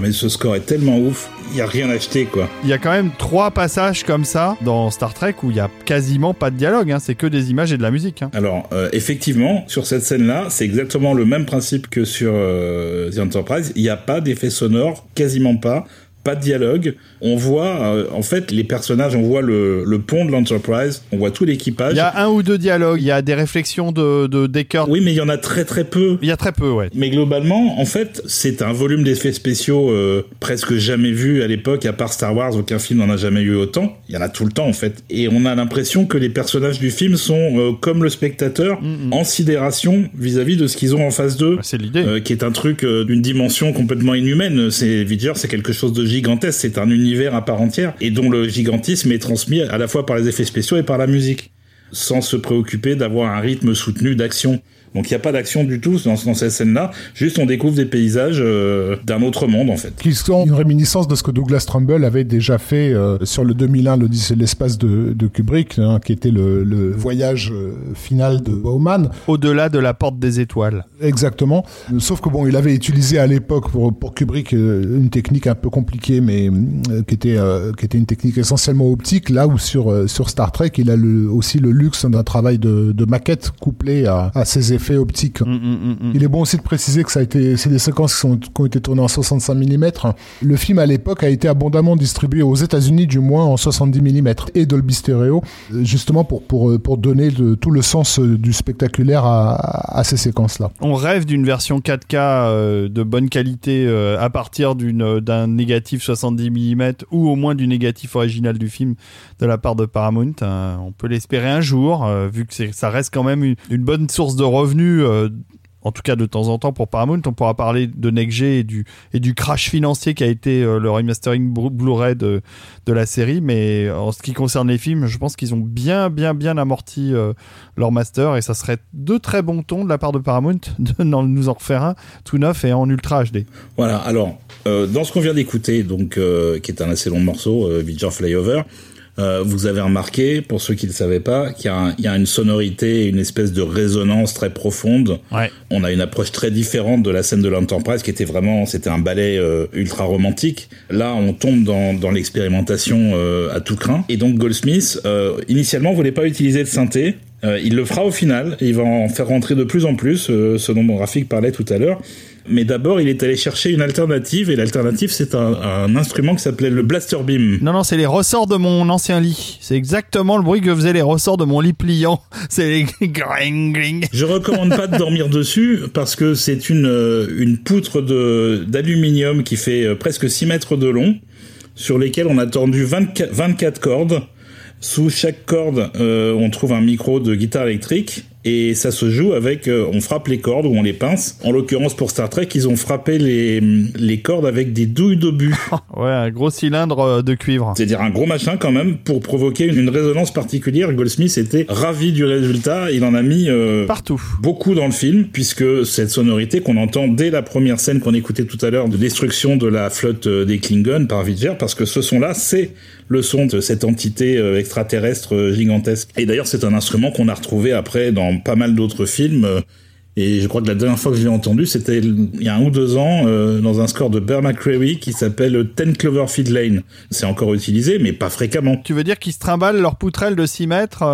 Speaker 3: Mais ce score est tellement ouf, il y a rien à acheter quoi.
Speaker 1: Il y a quand même trois passages comme ça dans Star Trek où il y a quasiment pas de dialogue, hein, c'est que des images et de la musique. Hein.
Speaker 3: Alors, euh, effectivement, sur cette scène-là, c'est exactement le même principe que sur euh, The Enterprise. Il n'y a pas d'effet sonore, quasiment pas pas de dialogue. On voit, euh, en fait, les personnages, on voit le, le pont de l'Enterprise, on voit tout l'équipage.
Speaker 1: Il y a un ou deux dialogues, il y a des réflexions de, de Decker.
Speaker 3: Oui, mais il y en a très très peu.
Speaker 1: Il y a très peu, ouais.
Speaker 3: Mais globalement, en fait, c'est un volume d'effets spéciaux euh, presque jamais vu à l'époque, à part Star Wars, aucun film n'en a jamais eu autant. Il y en a tout le temps, en fait. Et on a l'impression que les personnages du film sont, euh, comme le spectateur,
Speaker 1: Mm, mm.
Speaker 3: en sidération vis-à-vis de ce qu'ils ont en face d'eux.
Speaker 1: C'est l'idée.
Speaker 3: Qui est un truc d'une dimension complètement inhumaine. C'est Vidger, c'est quelque chose de gigantesque, c'est un univers à part entière et dont le gigantisme est transmis à la fois par les effets spéciaux et par la musique, sans se préoccuper d'avoir un rythme soutenu d'action. Donc il n'y a pas d'action du tout dans, dans cette scène-là, juste on découvre des paysages euh, d'un autre monde en fait.
Speaker 2: qui sont une réminiscence de ce que Douglas Trumbull avait déjà fait euh, sur le 2001, l'Odyssée de l'espace de, de Kubrick, hein, qui était le, le voyage euh, final de Bowman.
Speaker 1: Au-delà de la porte des étoiles.
Speaker 2: Exactement. Sauf que bon, il avait utilisé à l'époque pour, pour Kubrick euh, une technique un peu compliquée, mais euh, qui était euh, qui était une technique essentiellement optique. Là où sur euh, sur Star Trek, il a le, aussi le luxe d'un travail de, de maquette couplé à, à ses effets optiques.
Speaker 1: Mm, mm, mm.
Speaker 2: Il est bon aussi de préciser que ça a été, c'est des séquences qui, sont, qui ont été tournées en 65 mm. Le film à l'époque a été abondamment distribué aux États-Unis, du moins en 70 mm et Dolby Stereo, euh, justement pour pour pour donner tout le sens euh, du spectaculaire à, à ces séquences-là.
Speaker 1: On rêve d'une version 4K euh, de bonne qualité euh, à partir d'une d'un négatif 70 mm ou au moins du négatif original du film de la part de Paramount. Euh, on peut l'espérer un jour, euh, vu que c'est- ça reste quand même une, une bonne source de revenus. Euh, en tout cas, de temps en temps pour Paramount, on pourra parler de NextG et du, et du crash financier qui a été euh, le remastering Blu- Blu-ray de, de la série. Mais en ce qui concerne les films, je pense qu'ils ont bien, bien, bien amorti euh, leur master et ça serait de très bon ton de la part de Paramount [LAUGHS] de nous en refaire un tout neuf et en ultra HD.
Speaker 3: Voilà, alors, euh, dans ce qu'on vient d'écouter, donc euh, qui est un assez long morceau, euh, Vidger Flyover, euh, vous avez remarqué, pour ceux qui ne le savaient pas, qu'il y, a un- il y a une sonorité, une espèce de résonance très profonde.
Speaker 1: Ouais.
Speaker 3: On a une approche très différente de la scène de l'Enterprise, qui était vraiment, c'était un ballet euh, ultra romantique. Là, on tombe dans, dans l'expérimentation euh, à tout craint. Et donc Goldsmith, initialement, voulait pas utiliser de synthé. Il le fera au final. Il va en faire rentrer de plus en plus, ce dont mon graphique parlait tout à l'heure. Mais d'abord, il est allé chercher une alternative, et l'alternative, c'est un, un instrument qui s'appelait le Blaster Beam.
Speaker 1: Non, non, c'est les ressorts de mon ancien lit. C'est exactement le bruit que faisaient les ressorts de mon lit pliant. [LAUGHS] C'est les gring, gring.
Speaker 3: Je recommande pas de dormir [LAUGHS] dessus parce que c'est une, euh, une poutre de, d'aluminium qui fait euh, presque 6 mètres de long, sur lesquelles on a tendu 24, 24 cordes. Sous chaque corde, euh, on trouve un micro de guitare électrique et ça se joue avec, euh, on frappe les cordes ou on les pince. En l'occurrence pour Star Trek, ils ont frappé les, les cordes avec des douilles d'obus. [LAUGHS]
Speaker 1: Ouais, un gros cylindre euh, de cuivre.
Speaker 3: C'est-à-dire un gros machin quand même pour provoquer une résonance particulière. Goldsmith était ravi du résultat. Il en a mis euh,
Speaker 1: Partout.
Speaker 3: beaucoup dans le film, puisque cette sonorité qu'on entend dès la première scène qu'on écoutait tout à l'heure de destruction de la flotte euh, des Klingons par Vidger, parce que ce son-là, c'est le son de cette entité euh, extraterrestre euh, gigantesque. Et d'ailleurs, c'est un instrument qu'on a retrouvé après dans pas mal d'autres films. euh, Et je crois que la dernière fois que je l'ai entendu, c'était il y a un ou deux ans, dans un score de Bear McCreary qui s'appelle Ten Cloverfield Lane. C'est encore utilisé, mais pas fréquemment.
Speaker 1: Tu veux dire qu'ils se trimballent leur poutrelle de 6 mètres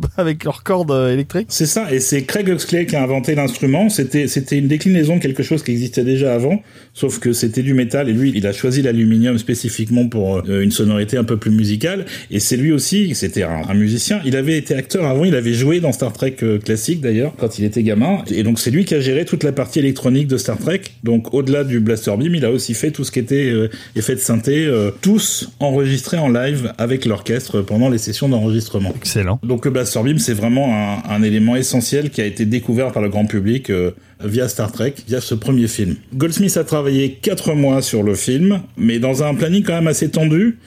Speaker 1: [LAUGHS] avec leurs cordes euh, électriques
Speaker 3: C'est ça, et c'est Craig Huxley qui a inventé l'instrument. C'était c'était une déclinaison de quelque chose qui existait déjà avant, sauf que c'était du métal. Et lui, il a choisi l'aluminium spécifiquement pour euh, une sonorité un peu plus musicale. Et c'est lui aussi, c'était un, un musicien. Il avait été acteur avant, il avait joué dans Star Trek euh, classique d'ailleurs quand il était gamin. Et donc c'est lui qui a géré toute la partie électronique de Star Trek. Donc au-delà du Blaster Beam, il a aussi fait tout ce qui était euh, effet de synthé, euh, tous enregistrés en live avec l'orchestre pendant les sessions d'enregistrement.
Speaker 1: Excellent.
Speaker 3: Donc le Beam, c'est vraiment un, élément essentiel qui a été découvert par le grand public euh, via Star Trek, via ce premier film. Goldsmith a travaillé quatre mois sur le film, mais dans un planning quand même assez tendu.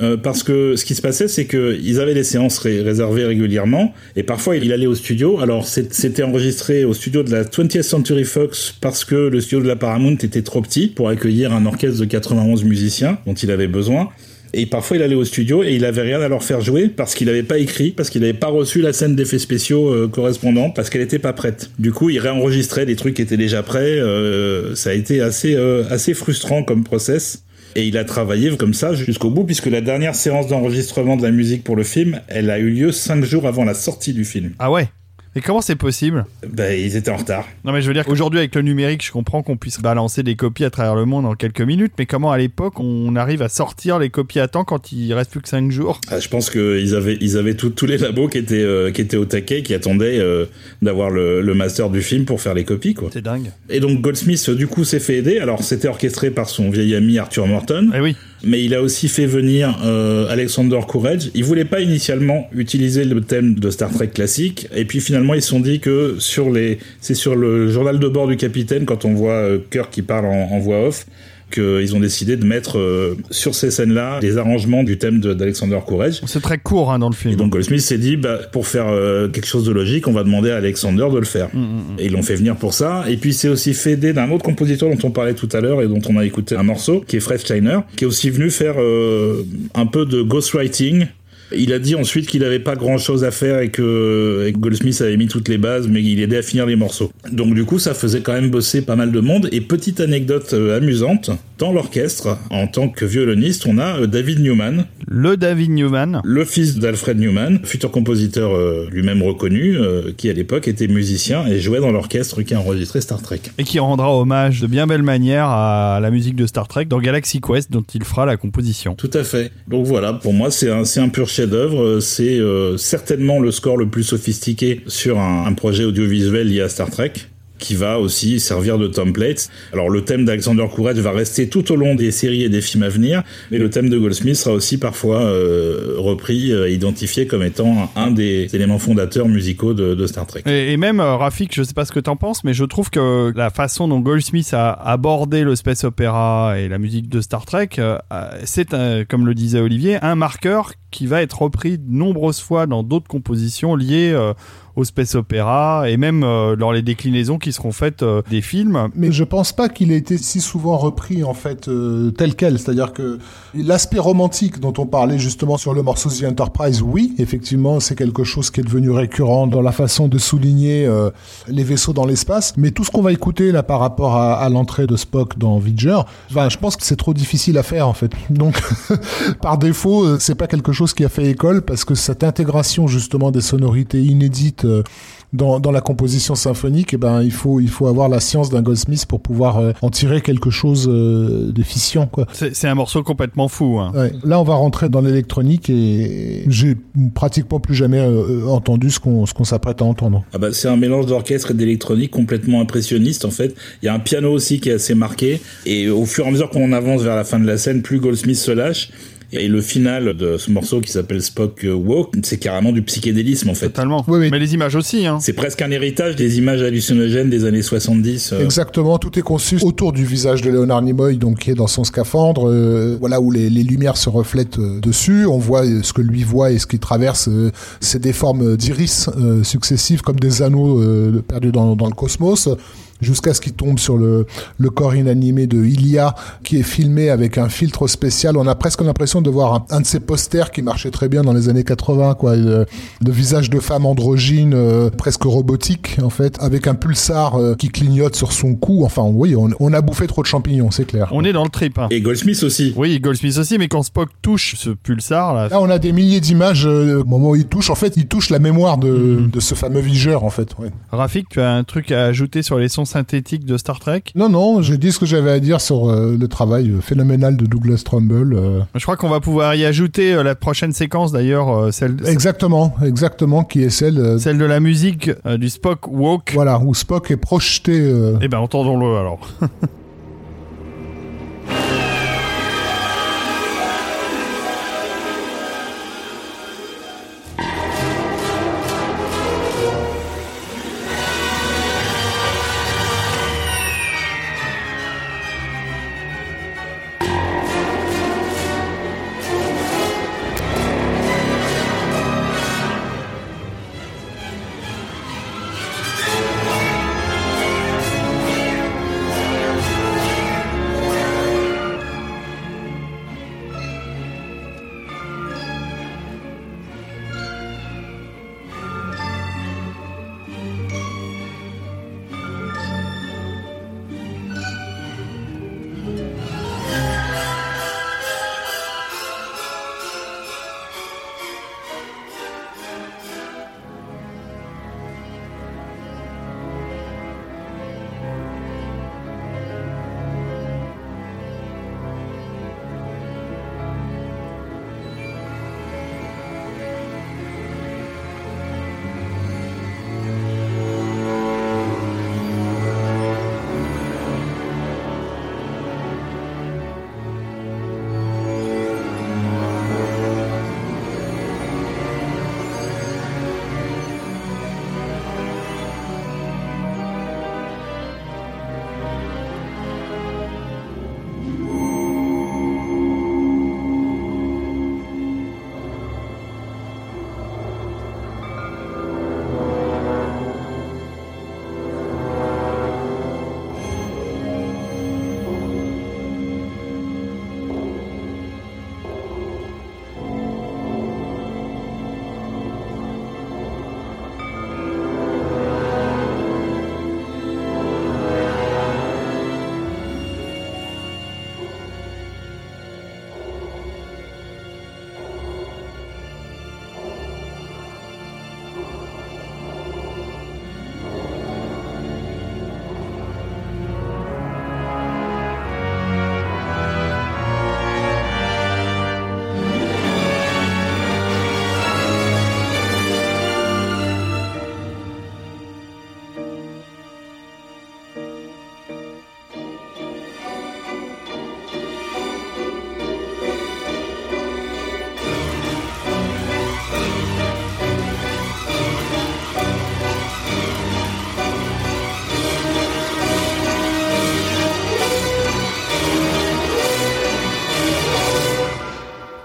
Speaker 3: euh, parce que ce qui se passait, c'est qu'ils avaient des séances ré- réservées régulièrement, et parfois il allait au studio. Alors c'était enregistré au studio de la 20th Century Fox parce que le studio de la Paramount était trop petit pour accueillir un orchestre de 91 musiciens dont il avait besoin. Et parfois, il allait au studio et il avait rien à leur faire jouer parce qu'il n'avait pas écrit, parce qu'il n'avait pas reçu la scène d'effets spéciaux euh, correspondante, parce qu'elle n'était pas prête. Du coup, il réenregistrait des trucs qui étaient déjà prêts. Euh, ça a été assez, euh, assez frustrant comme process. Et il a travaillé comme ça jusqu'au bout, puisque la dernière séance d'enregistrement de la musique pour le film, elle a eu lieu cinq jours avant la sortie du film.
Speaker 1: Ah ouais? Et comment c'est possible
Speaker 3: Ben, ils étaient en retard.
Speaker 1: Non, mais je veux dire qu'aujourd'hui, avec le numérique, je comprends qu'on puisse balancer des copies à travers le monde en quelques minutes, mais comment à l'époque on arrive à sortir les copies à temps quand il reste plus que 5 jours?
Speaker 3: Ah, Je pense qu'ils avaient, ils avaient tous les labos qui étaient, euh, qui étaient au taquet, qui attendaient euh, d'avoir le, le, master du film pour faire les copies, quoi.
Speaker 1: C'est dingue.
Speaker 3: Et donc Goldsmith, du coup, s'est fait aider. Alors, c'était orchestré par son vieil ami Arthur Morton.
Speaker 1: Eh oui
Speaker 3: mais il a aussi fait venir euh, Alexander Courage. Il voulait pas initialement utiliser le thème de Star Trek classique, et puis finalement ils se sont dit que sur les, c'est sur le journal de bord du capitaine quand on voit euh, Kirk qui parle en voix off, qu'ils ont décidé de mettre euh, sur ces scènes-là des arrangements du thème d'Alexander Courage.
Speaker 1: C'est très court hein, dans le film.
Speaker 3: Et donc Goldsmith s'est dit, bah, pour faire euh, quelque chose de logique, on va demander à Alexander de le faire. Mm, mm, mm. Et ils l'ont fait venir pour ça. Et puis c'est aussi fait aider d'un autre compositeur dont on parlait tout à l'heure et dont on a écouté un morceau, qui est Fred Steiner, qui est aussi venu faire euh, un peu de ghostwriting il a dit ensuite qu'il n'avait pas grand chose à faire et que, Goldsmith avait mis toutes les bases, mais il aidait à finir les morceaux. Donc du coup, ça faisait quand même bosser pas mal de monde. Et petite anecdote euh, amusante, dans l'orchestre, en tant que violoniste, on a euh, David Newman.
Speaker 1: Le David Newman.
Speaker 3: Le fils d'Alfred Newman, futur compositeur euh, lui-même reconnu, qui à l'époque était musicien et jouait dans l'orchestre qui a enregistré Star Trek.
Speaker 1: Et qui rendra hommage de bien belle manière à la musique de Star Trek dans Galaxy Quest, dont il fera la composition.
Speaker 3: Tout à fait. Donc voilà, pour moi, c'est un, un pur chef d'œuvre C'est euh, certainement le score le plus sophistiqué sur un projet audiovisuel lié à Star Trek qui va aussi servir de template. Alors le thème d'Alexander Courage va rester tout au long des séries et des films à venir, mais le thème de Goldsmith sera aussi parfois euh, repris, euh, identifié comme étant un des éléments fondateurs musicaux de, Star Trek.
Speaker 1: Et, même euh, Rafik, je sais pas ce que tu en penses, mais je trouve que la façon dont Goldsmith a abordé le space opéra et la musique de Star Trek, c'est comme le disait Olivier, un marqueur qui va être repris de nombreuses fois dans d'autres compositions liées au space opéra et même euh, dans les déclinaisons qui seront faites euh, des films.
Speaker 2: Mais je pense pas qu'il ait été si souvent repris en fait euh, tel quel, c'est-à-dire que l'aspect romantique dont on parlait justement sur le morceau The Enterprise, oui, effectivement, c'est quelque chose qui est devenu récurrent dans la façon de souligner les vaisseaux dans l'espace, mais tout ce qu'on va écouter là par rapport à, à l'entrée de Spock dans Voyager, enfin, je pense que c'est trop difficile à faire en fait. [LAUGHS] Donc [LAUGHS] par défaut, c'est pas quelque chose qui a fait école parce que cette intégration justement des sonorités inédites euh, dans, dans, la composition symphonique, eh ben, il faut, il faut avoir la science d'un Goldsmith pour pouvoir euh, en tirer quelque chose euh, d'efficient. Quoi.
Speaker 1: C'est, un morceau complètement fou. Hein.
Speaker 2: Là, on va rentrer dans l'électronique et j'ai pratiquement plus jamais entendu ce qu'on, ce qu'on s'apprête à entendre.
Speaker 3: Ah bah, c'est un mélange d'orchestre et d'électronique complètement impressionniste en fait. Il y a un piano aussi qui est assez marqué et au fur et à mesure qu'on avance vers la fin de la scène, plus Goldsmith se lâche et le final de ce morceau qui s'appelle Spock Walk, c'est carrément du psychédélisme en fait.
Speaker 1: Totalement. Oui, oui. Mais les images aussi. Hein.
Speaker 3: C'est presque un héritage des images hallucinogènes des années 70.
Speaker 2: Euh. Exactement. Tout est conçu autour du visage de Leonard Nimoy, donc qui est dans son scaphandre, euh, voilà où les, les, lumières se reflètent euh, dessus. On voit ce que lui voit et ce qu'il traverse. c'est des formes d'iris successives comme des anneaux perdus dans, dans le cosmos jusqu'à ce qu'il tombe sur le, le corps inanimé de Ilia, qui est filmé avec un filtre spécial. On a presque l'impression de voir un, de ces posters qui marchait très bien dans les années 80, quoi, de, visage de femme androgyne, euh, presque robotique en fait, avec un pulsar euh, qui clignote sur son cou. Enfin, oui, on, on, a bouffé trop de champignons, c'est clair.
Speaker 1: On est dans le trip. Hein.
Speaker 3: Et Goldsmith aussi.
Speaker 1: Oui, Goldsmith aussi, mais quand Spock touche ce pulsar là,
Speaker 2: là on a des milliers d'images euh, au moment où il touche. En fait, il touche la mémoire de, mm-hmm. de ce fameux vigeur en fait. Ouais.
Speaker 1: Rafik, tu as un truc à ajouter sur les sons synthétique de Star Trek?
Speaker 2: Non, non, j'ai dit ce que j'avais à dire sur euh, le travail euh, phénoménal de Douglas Trumbull. Euh.
Speaker 1: Je crois qu'on va pouvoir y ajouter la prochaine séquence d'ailleurs, celle.
Speaker 2: Exactement, exactement, qui est celle.
Speaker 1: Celle de la musique du Spock Walk.
Speaker 2: Voilà, où Spock est projeté.
Speaker 1: Eh ben, entendons-le alors. [LAUGHS]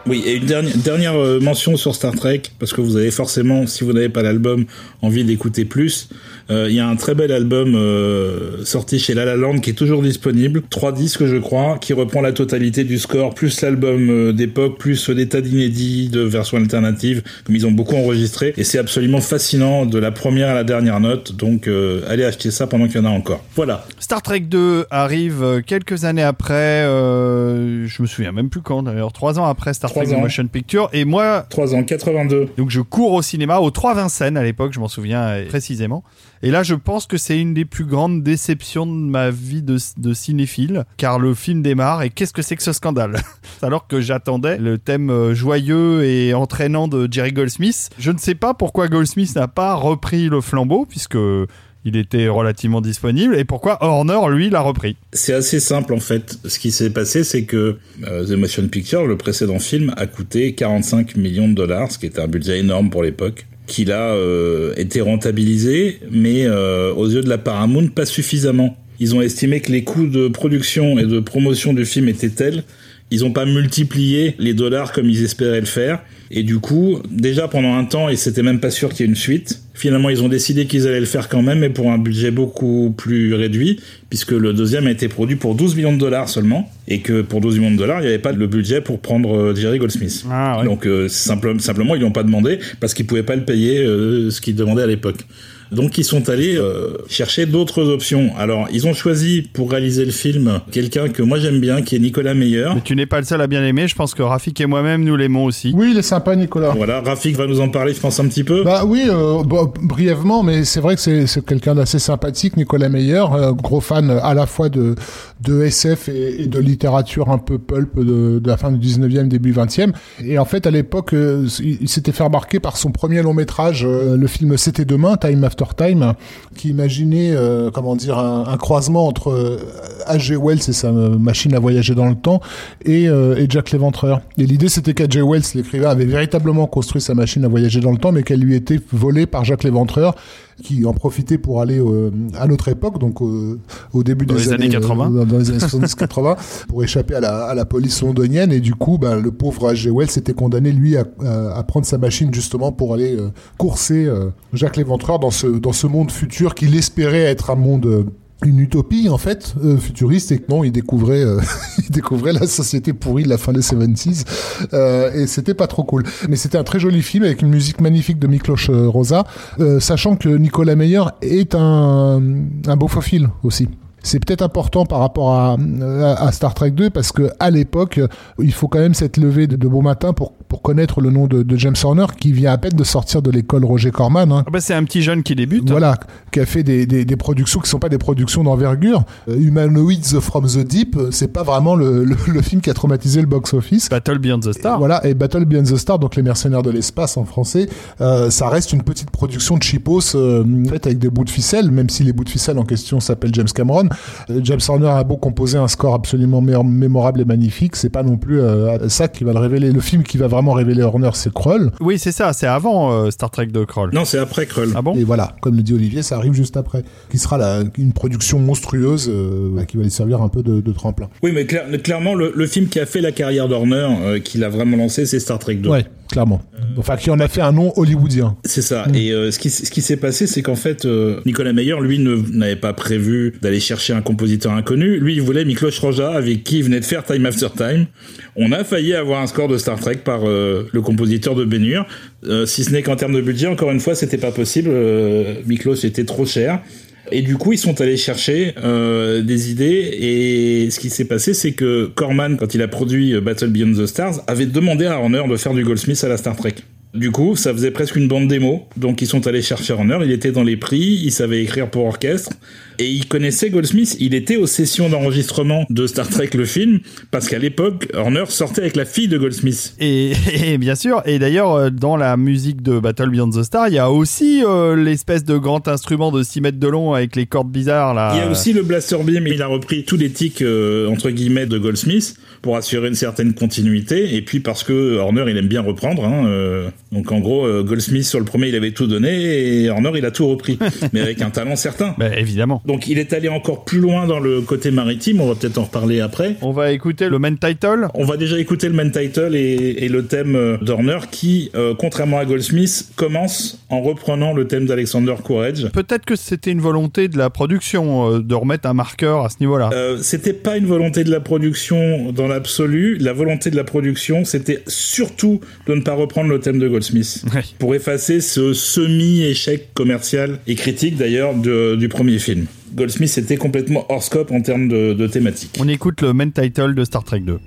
Speaker 3: Oui, et une dernière, euh, mention sur Star Trek, parce que vous avez forcément, si vous n'avez pas l'album, envie d'écouter plus. Euh, Il y a un très bel album euh, sorti chez La La Land qui est toujours disponible, trois disques je crois, qui reprend la totalité du score, plus l'album euh, d'époque, plus des tas d'inédits de versions alternatives, comme ils ont beaucoup enregistré, et c'est absolument fascinant de la première à la dernière note, donc euh, allez acheter ça pendant qu'il y en a encore. Voilà.
Speaker 1: Star Trek 2 arrive quelques années après, euh, je me souviens même plus quand d'ailleurs, trois ans après Star
Speaker 3: Trois
Speaker 1: Trek
Speaker 3: ans.
Speaker 1: Motion Picture. Et moi,
Speaker 3: 3 ans, 82.
Speaker 1: donc je cours au cinéma, au 3 Vincennes à l'époque, je m'en souviens précisément. Et là, je pense que c'est une des plus grandes déceptions de ma vie de, cinéphile, car le film démarre et qu'est-ce que c'est que ce scandale [LAUGHS] Alors que j'attendais le thème euh, joyeux et entraînant de Jerry Goldsmith. Je ne sais pas pourquoi Goldsmith n'a pas repris le flambeau, puisque il était relativement disponible, et pourquoi Horner, lui, l'a repris.
Speaker 3: C'est assez simple en fait. Ce qui s'est passé, c'est que euh, The Motion Picture, le précédent film, a coûté 45 millions de dollars, ce qui était un budget énorme pour l'époque, qu'il a euh, été rentabilisé, mais euh, aux yeux de la Paramount, pas suffisamment. Ils ont estimé que les coûts de production et de promotion du film étaient tels, ils n'ont pas multiplié les dollars comme ils espéraient le faire. Et du coup, déjà pendant un temps, ils s'étaient même pas sûr qu'il y ait une suite. Finalement, ils ont décidé qu'ils allaient le faire quand même, mais pour un budget beaucoup plus réduit, puisque le deuxième a été produit pour 12 millions de dollars seulement, et que pour 12 millions de dollars, il n'y avait pas le budget pour prendre euh, Jerry Goldsmith.
Speaker 1: Ah, ouais.
Speaker 3: Donc euh, simple- simplement, ils lui ont pas demandé, parce qu'ils pouvaient pas le payer euh, ce qu'ils demandaient à l'époque. Donc ils sont allés euh, chercher d'autres options. Alors ils ont choisi pour réaliser le film quelqu'un que moi j'aime bien, qui est Nicolas Meyer.
Speaker 1: Mais tu n'es pas le seul à bien l'aimer, je pense que Rafik et moi-même, nous l'aimons aussi.
Speaker 2: Oui, il est sympa, Nicolas.
Speaker 3: Voilà, Rafik va nous en parler, je pense un petit peu.
Speaker 2: Bah oui, euh, bon, brièvement, mais c'est vrai que c'est quelqu'un d'assez sympathique, Nicolas Meyer, euh, gros fan euh, à la fois de, de SF et, et de littérature un peu pulp de, de la fin du 19e, début 20e. Et en fait, à l'époque, euh, il, il s'était fait remarquer par son premier long métrage, euh, le film C'était demain, Time After Qui imaginait, euh, comment dire, un, croisement entre euh, H.G. Wells et sa euh, machine à voyager dans le temps et, euh, et Jack l'Éventreur. Et l'idée, c'était qu'H.G. Wells, l'écrivain, avait véritablement construit sa machine à voyager dans le temps, mais qu'elle lui était volée par Jacques l'Éventreur, qui en profitait pour aller euh, à notre époque, donc euh, au début
Speaker 1: Dans
Speaker 2: des
Speaker 1: les années 80.
Speaker 2: euh, dans les années 70-80, [LAUGHS] pour échapper à la, à la police londonienne. Et du coup, ben, le pauvre H.G. Wells était condamné, lui, à, à, à prendre sa machine justement pour aller euh, courser euh, Jacques l'Éventreur dans ce, dans ce monde futur qu'il espérait être un monde... une utopie en fait euh, futuriste et que non il découvrait euh, [LAUGHS] il découvrait la société pourrie de la fin des 70s euh, et c'était pas trop cool. Mais c'était un très joli film avec une musique magnifique de Miklos euh, Rosa euh, sachant que Nicolas Meyer est un un beau fil aussi c'est peut-être important par rapport à, à, Star Trek 2 parce que à l'époque, il faut quand même s'être levé de, de bon matin pour, pour connaître le nom de, de James Horner qui vient à peine de sortir de l'école Roger Corman. Hein.
Speaker 1: Ah bah, c'est un petit jeune qui débute.
Speaker 2: Voilà, qui a fait des, des, des productions qui sont pas des productions d'envergure. Euh, Humanoids from the Deep, euh, c'est pas vraiment le, le, le film qui a traumatisé le box-office.
Speaker 1: Battle Beyond the Star.
Speaker 2: Voilà, et Battle Beyond the Star, donc les mercenaires de l'espace en français, euh, ça reste une petite production de cheapos euh, faite avec des bouts de ficelle, même si les bouts de ficelle en question s'appellent James Cameron. Euh, James Horner a beau composer un score absolument mé- mémorable et magnifique, c'est pas non plus euh, ça qui va le révéler. Le film qui va vraiment révéler Horner, c'est Krull.
Speaker 1: Oui, c'est ça, c'est avant euh, Star Trek de Kroll.
Speaker 3: Non, c'est après Krull.
Speaker 1: Ah bon
Speaker 2: Et voilà, comme le dit Olivier, ça arrive juste après, qui sera la, une production monstrueuse euh, bah, qui va lui servir un peu de, de tremplin.
Speaker 3: Oui, mais clair- clairement, le, le film qui a fait la carrière d'Horner, euh, qui l'a vraiment lancé, c'est Star Trek 2.
Speaker 2: Ouais, clairement. Enfin, qui en a fait un nom hollywoodien.
Speaker 3: C'est ça. Et euh, ce qui, ce qui s'est passé, c'est qu'en fait, euh, Nicolas Meyer, lui, n'avait pas prévu d'aller chercher un compositeur inconnu. Lui, il voulait Miklos Roja, avec qui il venait de faire Time After Time. On a failli avoir un score de Star Trek par euh, le compositeur de Bénur. Euh, si ce n'est qu'en termes de budget, encore une fois, c'était pas possible. Euh, Miklos était trop cher. Et du coup, ils sont allés chercher euh, des idées. Et ce qui s'est passé, c'est que Corman, quand il a produit euh, Battle Beyond the Stars, avait demandé à Horner de faire du Goldsmith à la Star Trek. Du coup, ça faisait presque une bande démo. Donc, ils sont allés chercher Horner. Il était dans les prix. Il savait écrire pour orchestre. Et il connaissait Goldsmith. Il était aux sessions d'enregistrement de Star Trek, le film. Parce qu'à l'époque, Horner sortait avec la fille de Goldsmith.
Speaker 1: Et, [LAUGHS] et bien sûr, et d'ailleurs, euh, dans la musique de Battle Beyond the Star, il y a aussi euh, l'espèce de grand instrument de 6 mètres de long avec les cordes bizarres là.
Speaker 3: Il y a aussi le Blaster Beam, il a repris tous les tics euh, entre guillemets de Goldsmith pour assurer une certaine continuité et puis parce que Horner il aime bien reprendre hein, euh, donc en gros Goldsmith sur le premier il avait tout donné et Horner il a tout repris [LAUGHS] mais avec un talent certain.
Speaker 1: Bah, évidemment.
Speaker 3: Donc il est allé encore plus loin dans le côté maritime, on va peut-être en reparler après.
Speaker 1: On va écouter le main title.
Speaker 3: On va déjà écouter le main title et, le thème euh, d'Horner qui, euh, contrairement à Goldsmith, commence en reprenant le thème d'Alexander Courage.
Speaker 1: Peut-être que c'était une volonté de la production euh, de remettre un marqueur à ce niveau-là.
Speaker 3: c'était pas une volonté de la production dans l'absolu. La volonté de la production, c'était surtout de ne pas reprendre le thème de Goldsmith. Pour effacer ce semi-échec commercial et critique d'ailleurs du premier film. Goldsmith était complètement hors scope en termes de, thématique.
Speaker 1: On écoute le main title de Star Trek 2.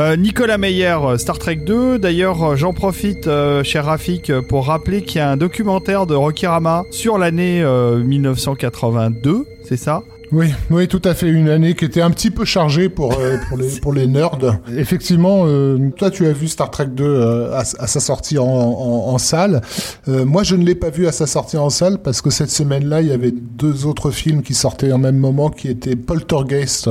Speaker 1: Euh, Nicolas Meyer, euh, Star Trek 2. D'ailleurs, euh, j'en profite, cher Rafik, pour rappeler qu'il y a un documentaire de Rokirama sur l'année 1982, c'est ça?
Speaker 2: Oui, oui, tout à fait. Une année qui était un petit peu chargée pour les nerds. Effectivement, toi tu as vu Star Trek 2 à, sa sortie en, en, salle. moi, je ne l'ai pas vu à sa sortie en salle parce que cette semaine-là, il y avait deux autres films qui sortaient en même moment, qui étaient Poltergeist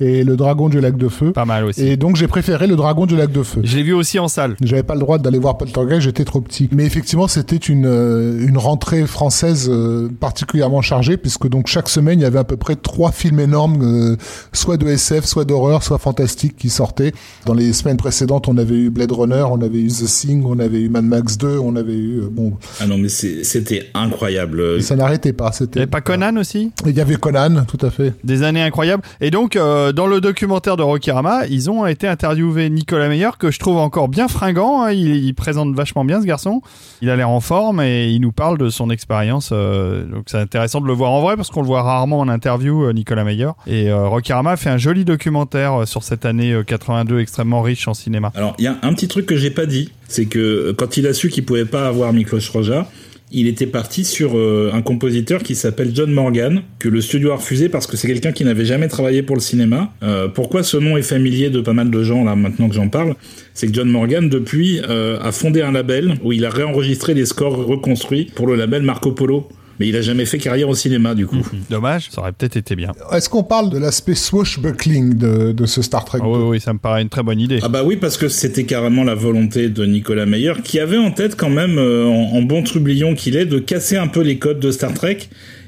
Speaker 2: et le Dragon du Lac de Feu.
Speaker 1: Pas mal aussi.
Speaker 2: Et donc j'ai préféré le Dragon du Lac de Feu.
Speaker 1: Je l'ai vu aussi en salle.
Speaker 2: J'avais pas le droit d'aller voir Poltergeist, j'étais trop petit. Mais effectivement, c'était une euh, une rentrée française euh, particulièrement chargée puisque donc chaque semaine il y avait à peu près trois films énormes, euh, soit de SF, soit d'horreur, soit fantastique qui sortaient. Dans les semaines précédentes, on avait eu Blade Runner, on avait eu The Thing, on avait eu Mad Max 2, on avait eu bon.
Speaker 3: Ah non mais c'était incroyable.
Speaker 2: ça n'arrêtait pas. C'était.
Speaker 1: Il n'y avait pas Conan aussi?
Speaker 2: Il y avait Conan, tout à fait.
Speaker 1: Des années incroyables. Et donc euh, dans le documentaire de Rokirama, ils ont été interviewés Nicolas Meyer, que je trouve encore bien fringant. Hein. Il, présente vachement bien ce garçon. Il a l'air en forme et il nous parle de son expérience. Euh, donc c'est intéressant de le voir en vrai parce qu'on le voit rarement en interview, euh, Nicolas Meyer. Et Rokirama fait un joli documentaire sur cette année 82 extrêmement riche en cinéma.
Speaker 3: Alors il y a un petit truc que j'ai pas dit, c'est que quand il a su qu'il pouvait pas avoir Miklos Roja, il était parti sur euh, un compositeur qui s'appelle John Morgan, que le studio a refusé parce que c'est quelqu'un qui n'avait jamais travaillé pour le cinéma. Euh, pourquoi ce nom est familier de pas mal de gens là maintenant que j'en parle? C'est que John Morgan depuis euh, a fondé un label où il a réenregistré des scores reconstruits pour le label Marco Polo mais il a jamais fait carrière au cinéma du coup. Mhm.
Speaker 1: Dommage, ça aurait peut-être été bien.
Speaker 2: Est-ce qu'on parle de l'aspect swashbuckling de, de ce Star Trek
Speaker 1: ah, Oui, oui, ça me paraît une très bonne idée.
Speaker 3: Ah bah oui, parce que c'était carrément la volonté de Nicolas Meyer, qui avait en tête quand même, euh, en, bon trublion qu'il est, de casser un peu les codes de Star Trek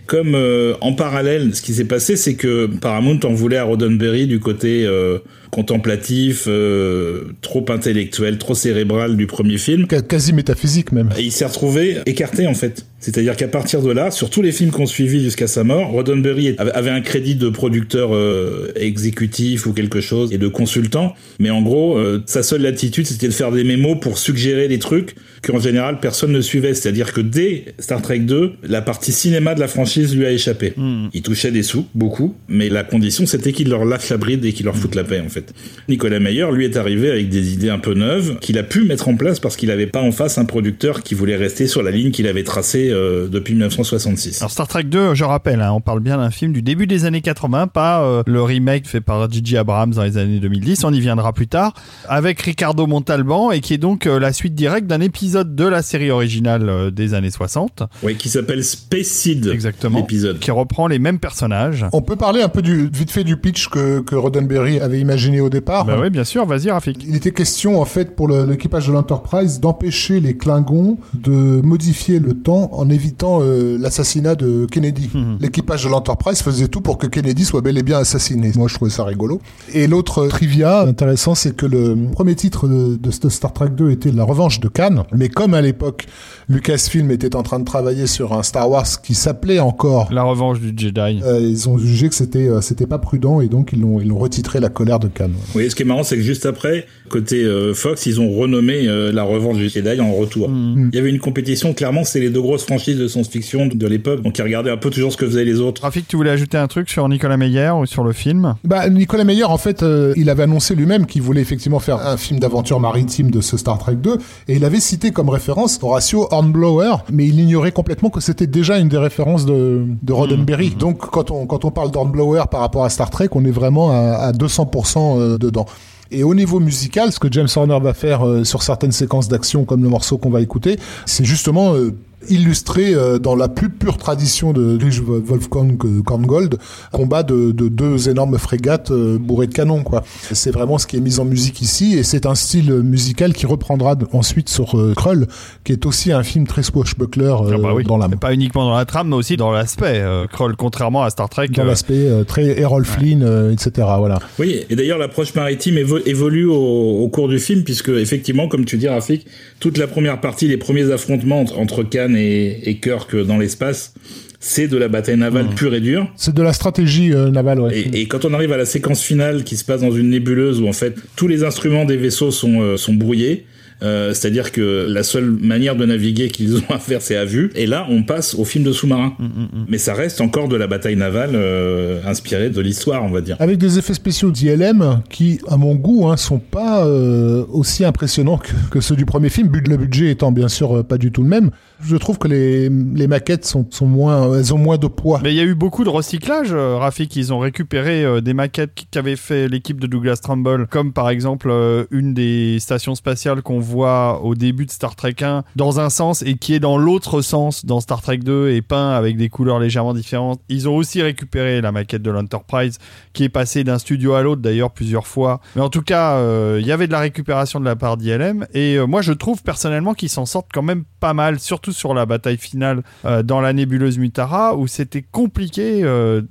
Speaker 3: comme euh, en parallèle, ce qui s'est passé, c'est que Paramount en voulait à Roddenberry du côté euh, contemplatif, euh, trop intellectuel, trop cérébral du premier film.
Speaker 2: Quasi métaphysique même.
Speaker 3: Et il s'est retrouvé écarté en fait. C'est-à-dire qu'à partir de là, sur tous les films qu'on suivi jusqu'à sa mort, Roddenberry avait un crédit de producteur euh, exécutif ou quelque chose et de consultant, mais en gros, euh, sa seule latitude, c'était de faire des mémos pour suggérer des trucs qu'en général personne ne suivait. C'est-à-dire que dès Star Trek 2, la partie cinéma de la franchise lui a échappé. Hmm. Il touchait des sous, beaucoup, mais la condition c'était qu'il leur lâche la bride et qu'il leur foute la paix en fait. Nicolas Meyer, lui, est arrivé avec des idées un peu neuves qu'il a pu mettre en place parce qu'il n'avait pas en face un producteur qui voulait rester sur la ligne qu'il avait tracée euh, depuis 1966.
Speaker 1: Alors Star Trek 2, je rappelle, hein, on parle bien d'un film du début des années 80, pas euh, le remake fait par J.J. Abrams dans les années 2010, on y viendra plus tard, avec Ricardo Montalban et qui est donc euh, la suite directe d'un épisode de la série originale des années 60.
Speaker 3: Oui, qui s'appelle Space Seed.
Speaker 1: Exactement. L'épisode. Qui reprend les mêmes personnages.
Speaker 2: On peut parler un peu du vite fait du pitch que, que Roddenberry avait imaginé au départ.
Speaker 1: Bah oui, bien sûr, vas-y Rafik.
Speaker 2: Il était question en fait pour l'équipage de l'Enterprise d'empêcher les Klingons de modifier le temps en évitant euh, l'assassinat de Kennedy. Mhm. L'équipage de l'Enterprise faisait tout pour que Kennedy soit bel et bien assassiné. Moi je trouvais ça rigolo. Et l'autre trivia intéressant c'est que le premier titre de, de, Star Trek 2 était La Revanche de Khan, mais comme à l'époque Lucasfilm était en train de travailler sur un Star Wars qui s'appelait encore
Speaker 1: La Revanche du Jedi,
Speaker 2: euh, ils ont jugé que c'était euh, c'était pas prudent et donc ils l'ont ils l'ont retitré La Colère de Khan.
Speaker 3: Oui, ce qui est marrant, c'est que juste après, côté euh, Fox, ils ont renommé euh, la revanche du Jedi en retour. Mm. Il y avait une compétition, clairement, c'est les deux grosses franchises de science-fiction de l'époque, donc ils regardaient un peu toujours ce que faisaient les autres.
Speaker 1: Rafik, tu voulais ajouter un truc sur Nicolas Meyer ou sur le film?
Speaker 2: Bah, Nicolas Meyer, en fait, euh, il avait annoncé lui-même qu'il voulait effectivement faire un film d'aventure maritime de ce Star Trek 2, et il avait cité comme référence Horatio Hornblower, mais il ignorait complètement que c'était déjà une des références de, de Roddenberry. Mm. Donc, quand on, quand on parle d'Hornblower par rapport à Star Trek, on est vraiment à, à 200% dedans. Et au niveau musical, ce que James Horner va faire euh, sur certaines séquences d'action, comme le morceau qu'on va écouter, c'est justement euh, illustré euh, dans la plus pure tradition de Wolfgang Korngold, combat de, de, deux énormes frégates euh, bourrées de canons. quoi. C'est vraiment ce qui est mis en musique ici, et c'est un style musical qui reprendra ensuite sur euh, Krull, qui est aussi un film très swashbuckler ah bah dans l'âme.
Speaker 1: Pas uniquement dans la trame, mais aussi dans l'aspect. Krull, contrairement à Star Trek.
Speaker 2: Dans l'aspect très Errol Flynn, etc. Voilà.
Speaker 3: Oui, et d'ailleurs l'approche maritime évolue au, au, cours du film, puisque effectivement, comme tu dis, Rafik, toute la première partie, les premiers affrontements entre Cannes et, Kirk dans l'espace, c'est de la bataille navale mmh. pure et dure.
Speaker 2: C'est de la stratégie euh, navale, ouais.
Speaker 3: Et, quand on arrive à la séquence finale qui se passe dans une nébuleuse où en fait tous les instruments des vaisseaux sont, euh, sont brouillés, euh, c'est-à-dire que la seule manière de naviguer qu'ils ont à faire, c'est à vue. Et là, on passe au film de sous-marin. Mm, mm, mm. Mais ça reste encore de la bataille navale euh, inspirée de l'histoire, on va dire.
Speaker 2: Avec des effets spéciaux d'ILM qui, à mon goût, hein, sont pas euh, aussi impressionnants que, ceux du premier film. Le budget étant bien sûr pas du tout le même. Je trouve que les, les maquettes sont, sont moins, elles ont moins de poids.
Speaker 1: Mais il y a eu beaucoup de recyclage, Rafik. Ils ont récupéré des maquettes qu'avait fait l'équipe de Douglas Trumbull, comme par exemple une des stations spatiales qu'on voit voit au début de Star Trek 1 dans un sens et qui est dans l'autre sens dans Star Trek 2 et peint avec des couleurs légèrement différentes. Ils ont aussi récupéré la maquette de l'Enterprise qui est passée d'un studio à l'autre d'ailleurs plusieurs fois. Mais en tout cas, euh, il y avait de la récupération de la part d'ILM et euh, moi je trouve personnellement qu'ils s'en sortent quand même pas mal, surtout sur la bataille finale euh, dans la nébuleuse Mutara où c'était compliqué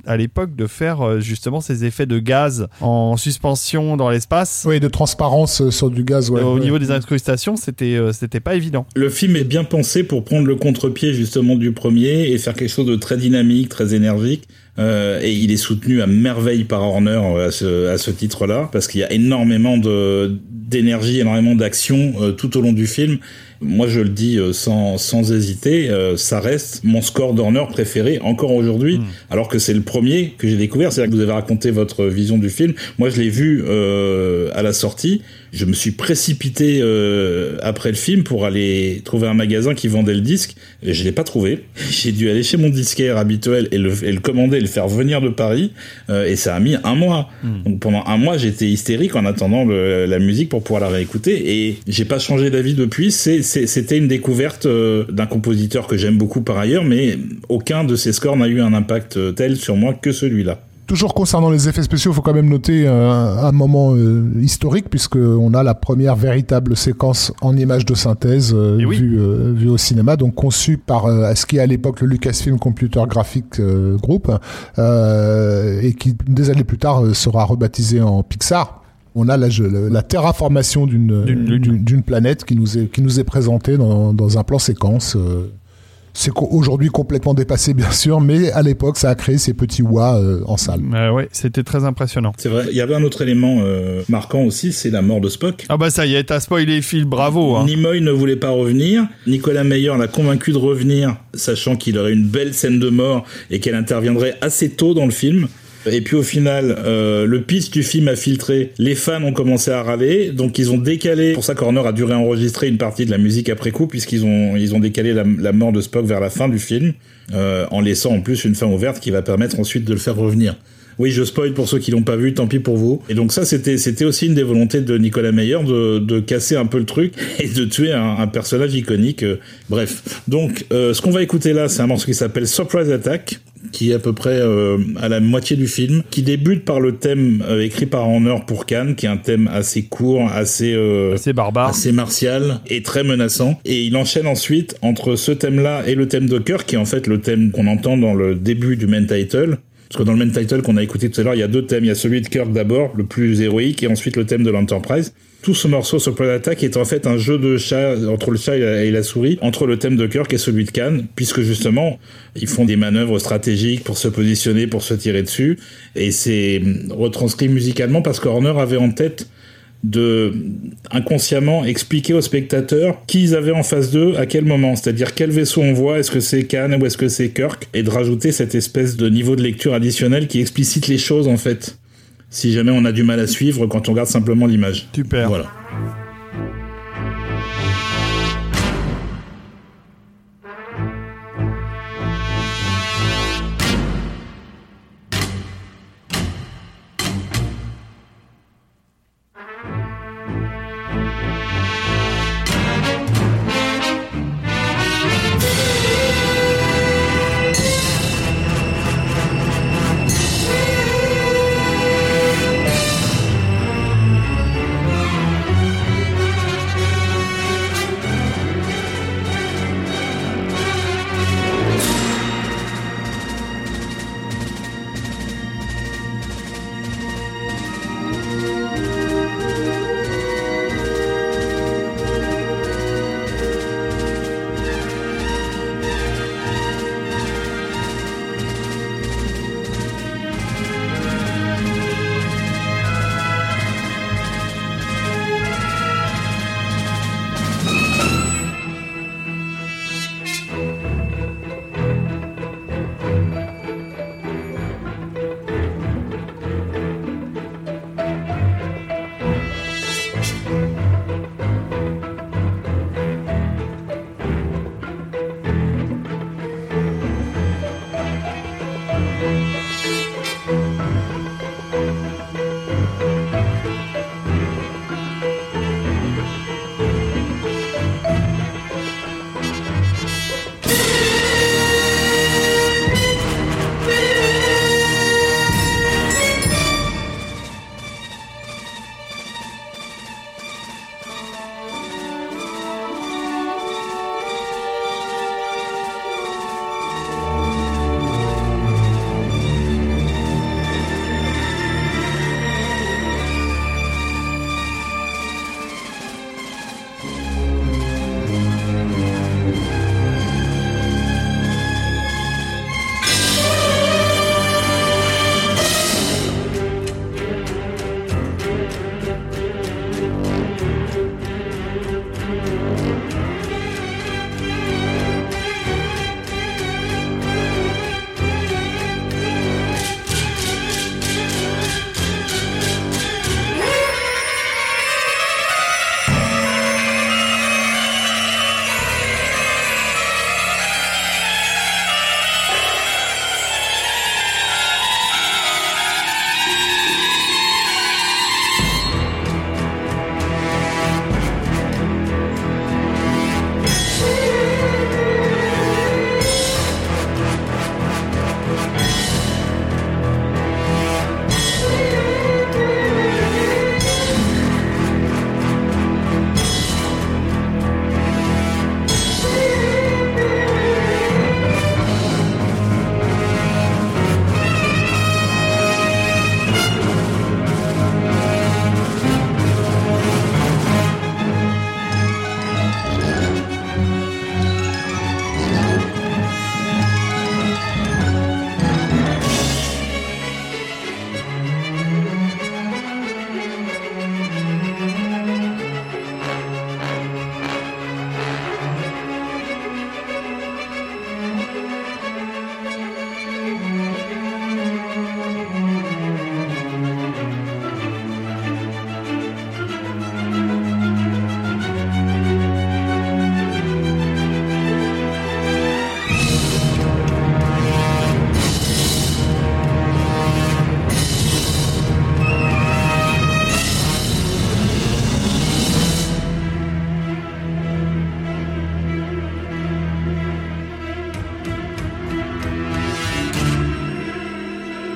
Speaker 1: à l'époque de faire justement ces effets de gaz en suspension dans l'espace.
Speaker 2: Oui, de transparence sur du gaz. Ouais,
Speaker 1: au niveau des incrustations c'était euh, c'était pas évident.
Speaker 3: Le film est bien pensé pour prendre le contre-pied justement du premier et faire quelque chose de très dynamique, très énergique, Euh, et il est soutenu à merveille par Horner euh, à ce, à ce titre-là, parce qu'il y a énormément d'énergie, énormément d'action tout au long du film. Moi, je le dis euh, sans, sans hésiter, euh, ça reste mon score d'Horner préféré encore aujourd'hui,
Speaker 1: Hmm.
Speaker 3: alors que c'est le premier que j'ai découvert. C'est là que vous avez raconté votre vision du film. Moi, je l'ai vu euh, à la sortie. Je me suis précipité euh, après le film pour aller trouver un magasin qui vendait le disque. Et je l'ai pas trouvé. [LAUGHS] J'ai dû aller chez mon disquaire habituel et le, et le commander, et le faire venir de Paris. Euh, et ça a mis un mois. Donc pendant un mois, j'étais hystérique en attendant le- la musique pour pouvoir la réécouter. Et j'ai pas changé d'avis depuis. C'était une découverte euh, d'un compositeur que j'aime beaucoup par ailleurs, mais aucun de ses scores n'a eu un impact euh, tel sur moi que celui-là.
Speaker 2: Toujours concernant les effets spéciaux, il faut quand même noter euh, un moment euh, historique puisque on a la première véritable séquence en images de synthèse euh,
Speaker 1: Eh oui.
Speaker 2: vue, euh, vue au cinéma, donc conçue par ce qui est à l'époque le Lucasfilm Computer Graphic euh, Group et qui des années plus tard sera rebaptisé en Pixar. On a la, terraformation d'une planète qui nous est qui nous est présentée dans, dans un plan séquence. euh, c'est aujourd'hui complètement dépassé bien sûr, mais à l'époque ça a créé ces petits wa euh, en salle.
Speaker 1: Euh, ouais, c'était très impressionnant.
Speaker 3: C'est vrai. Il y avait un autre élément euh, marquant aussi, c'est la mort de Spock.
Speaker 1: Ah bah ça y est, t'as spoilé Phil, bravo. Hein.
Speaker 3: Nimoy ne voulait pas revenir. Nicolas Meyer l'a convaincu de revenir, sachant qu'il aurait une belle scène de mort et qu'elle interviendrait assez tôt dans le film. Et puis au final, euh, le pitch du film a filtré. Les fans ont commencé à râler, donc ils ont décalé. Pour ça, Corner a dû réenregistrer une partie de la musique après coup, puisqu'ils ont ils ont décalé la, la mort de Spock vers la fin du film, euh, en laissant en plus une fin ouverte qui va permettre ensuite de le faire revenir. Oui, je spoil pour ceux qui l'ont pas vu, tant pis pour vous. Et donc ça, c'était c'était aussi une des volontés de Nicolas Meyer de, de casser un peu le truc et de tuer un, un personnage iconique. euh, bref, donc euh, ce qu'on va écouter là, c'est un morceau qui s'appelle Surprise Attack qui est à peu près euh, à la moitié du film, qui débute par le thème euh, écrit par Horner pour Cannes, qui est un thème assez court, assez euh,
Speaker 1: C'est barbare.
Speaker 3: assez martial et très menaçant. Et il enchaîne ensuite entre ce thème-là et le thème de cœur, qui est en fait le thème qu'on entend dans le début du main title. Parce que dans le main title qu'on a écouté tout à l'heure, il y a deux thèmes. Il y a celui de Kirk d'abord, le plus héroïque, et ensuite le thème de l'Enterprise. Tout ce morceau, Surprise Attack, est en fait un jeu de chat entre le chat et la, souris, entre le thème de Kirk et celui de Khan, puisque justement, ils font des manœuvres stratégiques pour se positionner, pour se tirer dessus. Et c'est retranscrit musicalement parce que Horner avait en tête de inconsciemment expliquer aux spectateurs qui ils avaient en face d'eux à quel moment, c'est-à-dire quel vaisseau on voit, est-ce que c'est Khan ou est-ce que c'est Kirk, et de rajouter cette espèce de niveau de lecture additionnel qui explicite les choses en fait. Si jamais on a du mal à suivre quand on regarde simplement l'image.
Speaker 1: Super.
Speaker 3: Voilà.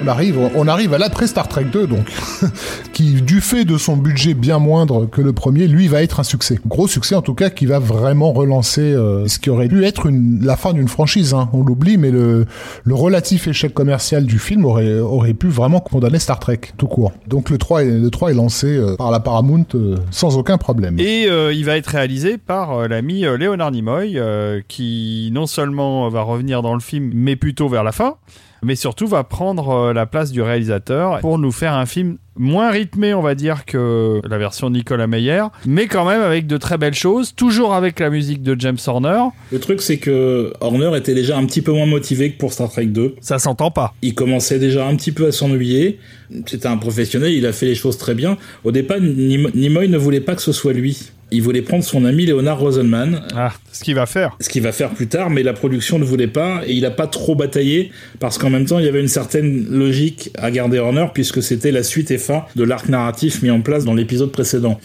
Speaker 2: On arrive, on arrive à l'après Star Trek 2, donc, [LAUGHS] qui, du fait de son budget bien moindre que le premier, lui va être un succès. Gros succès en tout cas, qui va vraiment relancer euh, ce qui aurait dû être la fin d'une franchise. Hein. On l'oublie, mais le, relatif échec commercial du film aurait, pu vraiment condamner Star Trek tout court. Donc le 3 est, le 3 est lancé euh, par la Paramount euh, sans aucun problème.
Speaker 1: Et il va être réalisé par l'ami Léonard Nimoy, qui non seulement va revenir dans le film, mais plutôt vers la fin mais surtout va prendre euh, la place du réalisateur pour nous faire un film moins rythmé, on va dire, que la version de Nicolas Meyer, mais quand même avec de très belles choses, toujours avec la musique de James Horner.
Speaker 3: Le truc, c'est que Horner était déjà un petit peu moins motivé que pour Star Trek 2.
Speaker 1: Ça s'entend pas.
Speaker 3: Il commençait déjà un petit peu à s'ennuyer. C'était un professionnel, il a fait les choses très bien. Au départ, Nimoy ne voulait pas que ce soit lui il voulait prendre son ami Leonard Rosenman.
Speaker 1: Ah, ce qu'il va faire.
Speaker 3: Ce qu'il va faire plus tard, mais la production ne voulait pas et il n'a pas trop bataillé parce qu'en même temps il y avait une certaine logique à garder Horner puisque c'était la suite et fin de l'arc narratif mis en place dans l'épisode précédent.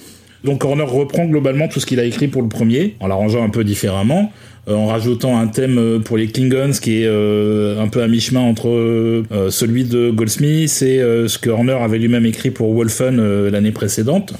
Speaker 3: Donc Horner reprend globalement tout ce qu'il a écrit pour le premier en l'arrangeant un peu différemment. Euh, en rajoutant un thème euh, pour les Klingons qui est euh, un peu à mi-chemin entre celui de Goldsmith et ce que Horner avait lui-même écrit pour Wolfen l'année précédente.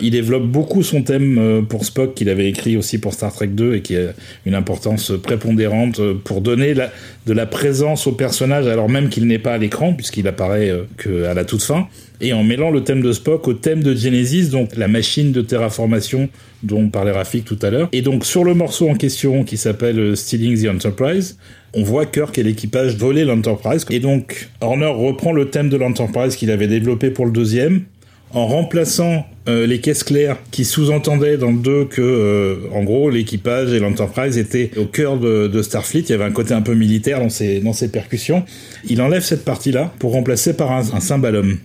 Speaker 3: Il développe beaucoup son thème pour Spock qu'il avait écrit aussi pour Star Trek 2 et qui a une importance prépondérante pour donner de la présence au personnage alors même qu'il n'est pas à l'écran puisqu'il apparaît qu'à la toute fin et en mêlant le thème de Spock au thème de Genesis, donc la machine de terraformation dont parlait Rafik tout à l'heure. Et donc sur le morceau en question qui s'appelle euh, Stealing the Enterprise, on voit Kirk et l'équipage voler l'Enterprise. Et donc Horner reprend le thème de l'Enterprise qu'il avait développé pour le deuxième, en remplaçant euh, les caisses claires qui sous-entendaient dans le 2 que, euh, en gros, l'équipage et l'Enterprise étaient au cœur de, Starfleet. Il y avait un côté un peu militaire dans ses, dans ses percussions. Il enlève cette partie-là pour remplacer par un, un cymbalum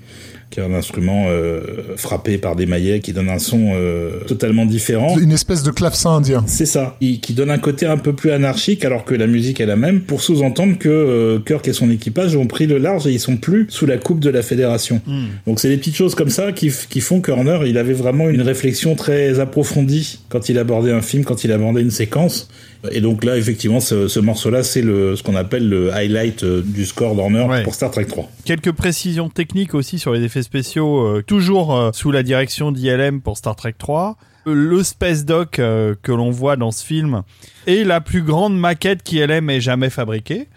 Speaker 3: qui est un instrument euh, frappé par des maillets qui donne un son euh, totalement différent.
Speaker 2: Une espèce de clavecin indien.
Speaker 3: C'est ça, qui donne un côté un peu plus anarchique alors que la musique est la même, pour sous-entendre que euh, Kirk et son équipage ont pris le large et ils sont plus sous la coupe de la fédération. Hmm. Donc c'est des petites choses comme ça qui, qui font qu'Horner, il avait vraiment une réflexion très approfondie quand il abordait un film, quand il abordait une séquence. Et donc là, effectivement, ce, ce morceau-là, c'est le, ce qu'on appelle le highlight euh, du score d'Horner pour Star Trek 3.
Speaker 1: Quelques précisions techniques aussi sur les effets spéciaux, euh, toujours euh, sous la direction d'ILM pour Star Trek 3. Le Space Dock que l'on voit dans ce film est la plus grande maquette qu'ILM ait jamais fabriquée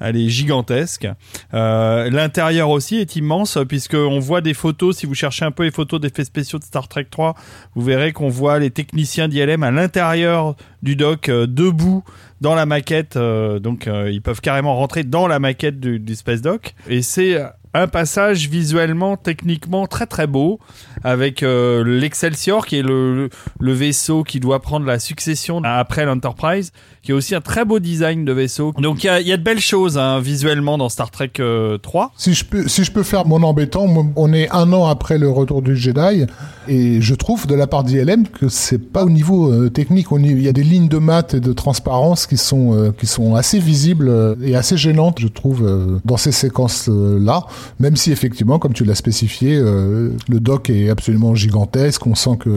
Speaker 1: elle est gigantesque. Euh, L'intérieur aussi est immense puisque on voit des photos. Si vous cherchez un peu les photos d'effets spéciaux de Star Trek 3, vous verrez qu'on voit les techniciens d'ILM à l'intérieur du dock euh, debout dans la maquette. Euh, donc euh, ils peuvent carrément rentrer dans la maquette du, du Space Dock. Et c'est un passage visuellement, techniquement très très beau, avec euh, l'Excelsior qui est le, le, vaisseau qui doit prendre la succession après l'Enterprise, qui est aussi un très beau design de vaisseau. Donc il y a, y a, de belles choses hein, visuellement dans Star Trek 3. Euh,
Speaker 2: si je peux, si je peux faire mon embêtant, on est un an après le retour du Jedi, et je trouve de la part d'ILM que c'est pas au niveau euh, technique. Il y a des lignes de maths et de transparence qui sont qui sont assez visibles et assez gênantes, je trouve, dans ces séquences là même si effectivement, comme tu l'as spécifié, euh, le doc est absolument gigantesque. On sent que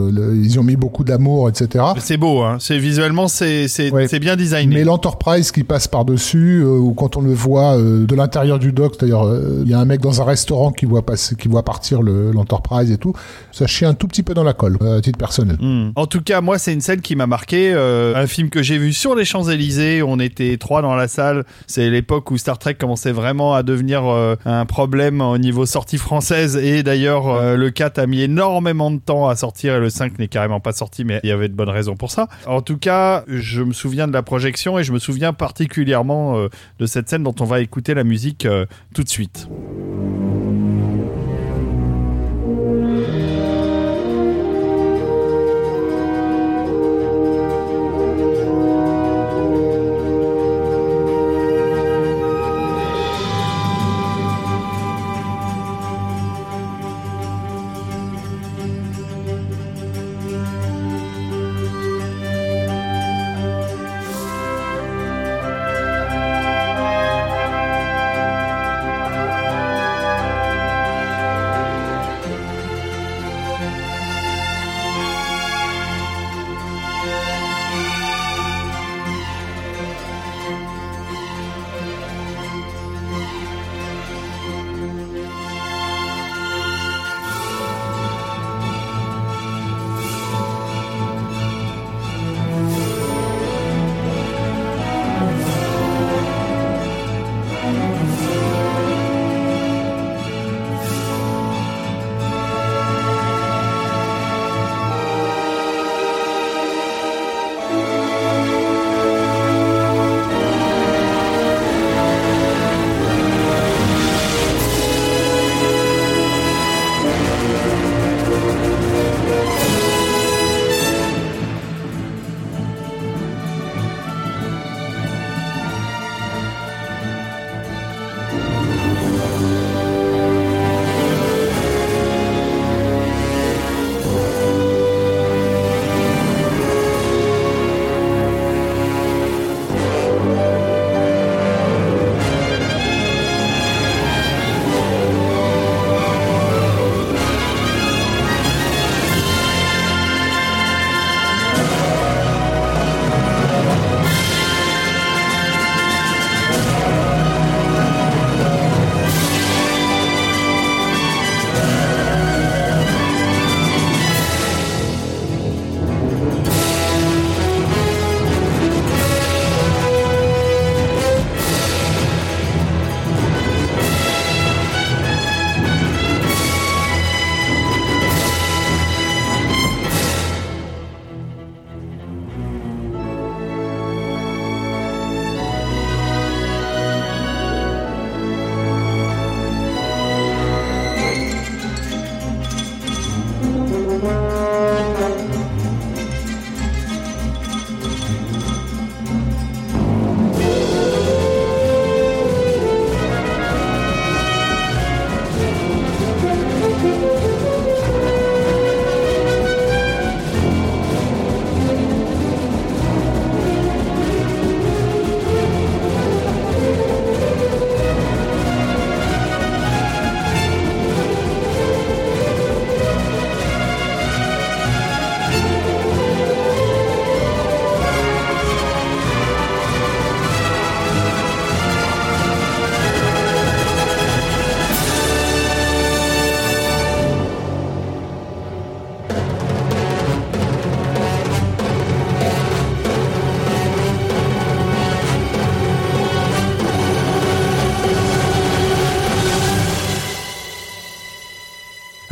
Speaker 2: ils ont mis beaucoup d'amour, etc.
Speaker 1: C'est beau, hein. C'est visuellement, c'est c'est bien designé.
Speaker 2: Mais l'Enterprise qui passe par dessus, euh, ou quand on le voit euh, de l'intérieur du dock, d'ailleurs, il y a un mec dans un restaurant qui voit passer, qui voit partir l'Enterprise et tout. Ça chie un tout petit peu dans la colle, à titre personnel.
Speaker 1: Hmm. En tout cas, moi, c'est une scène qui m'a marqué. un film que j'ai vu sur les Champs Élysées. On était trois dans la salle. C'est l'époque où Star Trek commençait vraiment à devenir un problème au niveau sortie française et d'ailleurs euh, le 4 a mis énormément de temps à sortir et le 5 n'est carrément pas sorti mais il y avait de bonnes raisons pour ça. En tout cas, je me souviens de la projection et je me souviens particulièrement euh, de cette scène dont on va écouter la musique euh, tout de suite.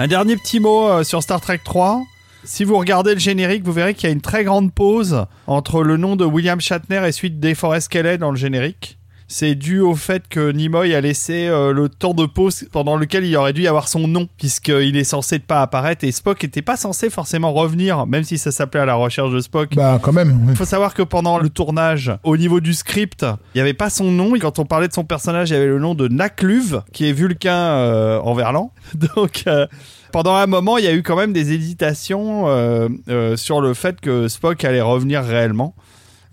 Speaker 1: Un dernier petit mot euh, sur Star Trek 3. Si vous regardez le générique, vous verrez qu'il y a une très grande pause entre le nom de William Shatner et celui de DeForest Kelley dans le générique. C'est dû au fait que Nimoy a laissé euh, le temps de pause pendant lequel il aurait dû y avoir son nom, puisqu'il est censé ne pas apparaître et Spock n'était pas censé forcément revenir, même si ça s'appelait à la recherche de Spock.
Speaker 2: Bah, quand même. oui.
Speaker 1: Il faut savoir que pendant le tournage, au niveau du script, il n'y avait pas son nom. Et quand on parlait de son personnage, il y avait le nom de Nakluv, qui est Vulcain euh, en verlan. [LAUGHS] Donc, euh, pendant un moment, il y a eu quand même des hésitations euh, euh, sur le fait que Spock allait revenir réellement.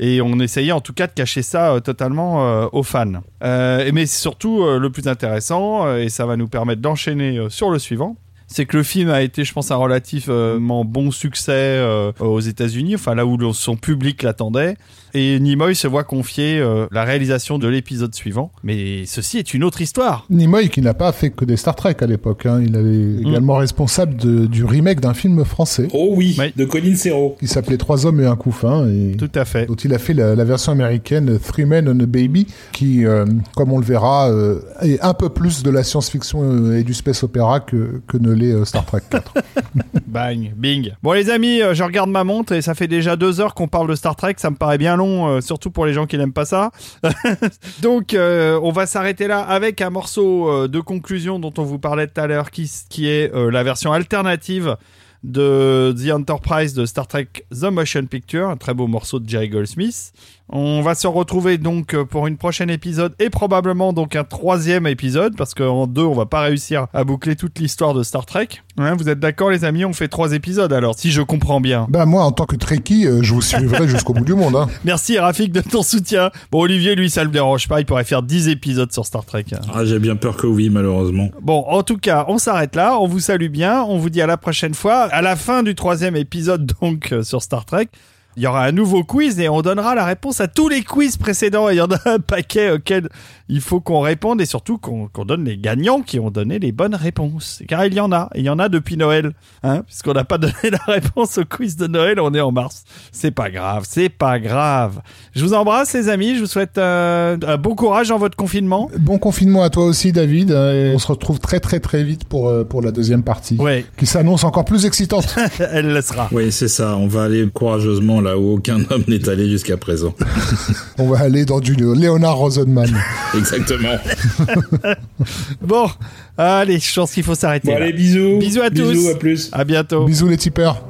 Speaker 1: Et on essayait en tout cas de cacher ça euh, totalement euh, aux fans. Euh, mais surtout, euh, le plus intéressant, et ça va nous permettre d'enchaîner sur le suivant, c'est que le film a été, je pense, un relativement bon succès euh, aux États-Unis, enfin là où son public l'attendait. Et Nimoy se voit confier euh, la réalisation de l'épisode suivant. Mais ceci est une autre histoire.
Speaker 2: Nimoy qui n'a pas fait que des Star Trek à l'époque. hein. Il est également responsable de- du remake d'un film français
Speaker 3: Oh oui,
Speaker 1: Oui.
Speaker 3: de Colin Serrault.
Speaker 2: qui s'appelait Trois hommes et un couffin et
Speaker 1: Tout à fait.
Speaker 2: dont il a fait la, la version américaine Three Men and a Baby qui, euh, comme on le verra, euh, est un peu plus de la science-fiction et du space opéra que, que ne euh, Star Trek 4. [LAUGHS]
Speaker 1: Bang, bing. Bon les amis, euh, je regarde ma montre et ça fait déjà deux heures qu'on parle de Star Trek. Ça me paraît bien long, euh, surtout pour les gens qui n'aiment pas ça. [LAUGHS] Donc on va s'arrêter là avec un morceau de conclusion dont on vous parlait tout à l'heure, qui, qui est la version alternative de The Enterprise de Star Trek The Motion Picture, un très beau morceau de Jerry Goldsmith. On va se retrouver donc euh, pour une prochaine épisode et probablement donc un troisième épisode parce qu'en deux on va pas réussir à boucler toute l'histoire de Star Trek. Hein, vous êtes d'accord les amis? On fait trois épisodes alors si je comprends bien.
Speaker 2: bah moi, en tant que Trekkie, euh, je vous suivrai [LAUGHS] jusqu'au bout du monde. Hein.
Speaker 1: Merci Rafik de ton soutien. Bon Olivier lui ça le dérange pas, il pourrait faire 10 épisodes sur Star Trek.
Speaker 3: Ah, j'ai bien peur que oui, malheureusement.
Speaker 1: Bon, en tout cas, on s'arrête là. On vous salue bien. On vous dit à la prochaine fois. À la fin du troisième épisode, [LAUGHS] donc, euh, sur Star Trek, il y aura un nouveau quiz et on donnera la réponse à tous les quiz précédents. Il y en a un paquet auquel il faut qu'on réponde et surtout qu'on donne les gagnants qui ont donné les bonnes réponses. Car il y en a. Et il y en a depuis Noël. Hein, puisqu'on n'a pas [LAUGHS] donné la réponse au quiz de Noël, on est en mars. C'est pas grave. C'est pas grave. Je vous embrasse, les amis. Je vous souhaite euh, un bon courage dans votre confinement.
Speaker 2: Bon confinement à toi aussi, David. et on se retrouve très très très vite pour, euh, pour la deuxième partie.
Speaker 1: Ouais,
Speaker 2: Qui s'annonce encore plus excitante. [LAUGHS]
Speaker 1: elle le sera.
Speaker 3: Oui, c'est ça. On va aller courageusement là où aucun homme n'est allé jusqu'à présent.
Speaker 2: on va aller dans du Léonard Rosenman. [LAUGHS]
Speaker 3: Exactement. [LAUGHS]
Speaker 1: Bon, allez, je pense qu'il faut s'arrêter.
Speaker 3: Bon, allez, bisous.
Speaker 1: Bisous à tous.
Speaker 3: Bisous, à plus.
Speaker 1: À bientôt.
Speaker 2: Bisous les tipeurs.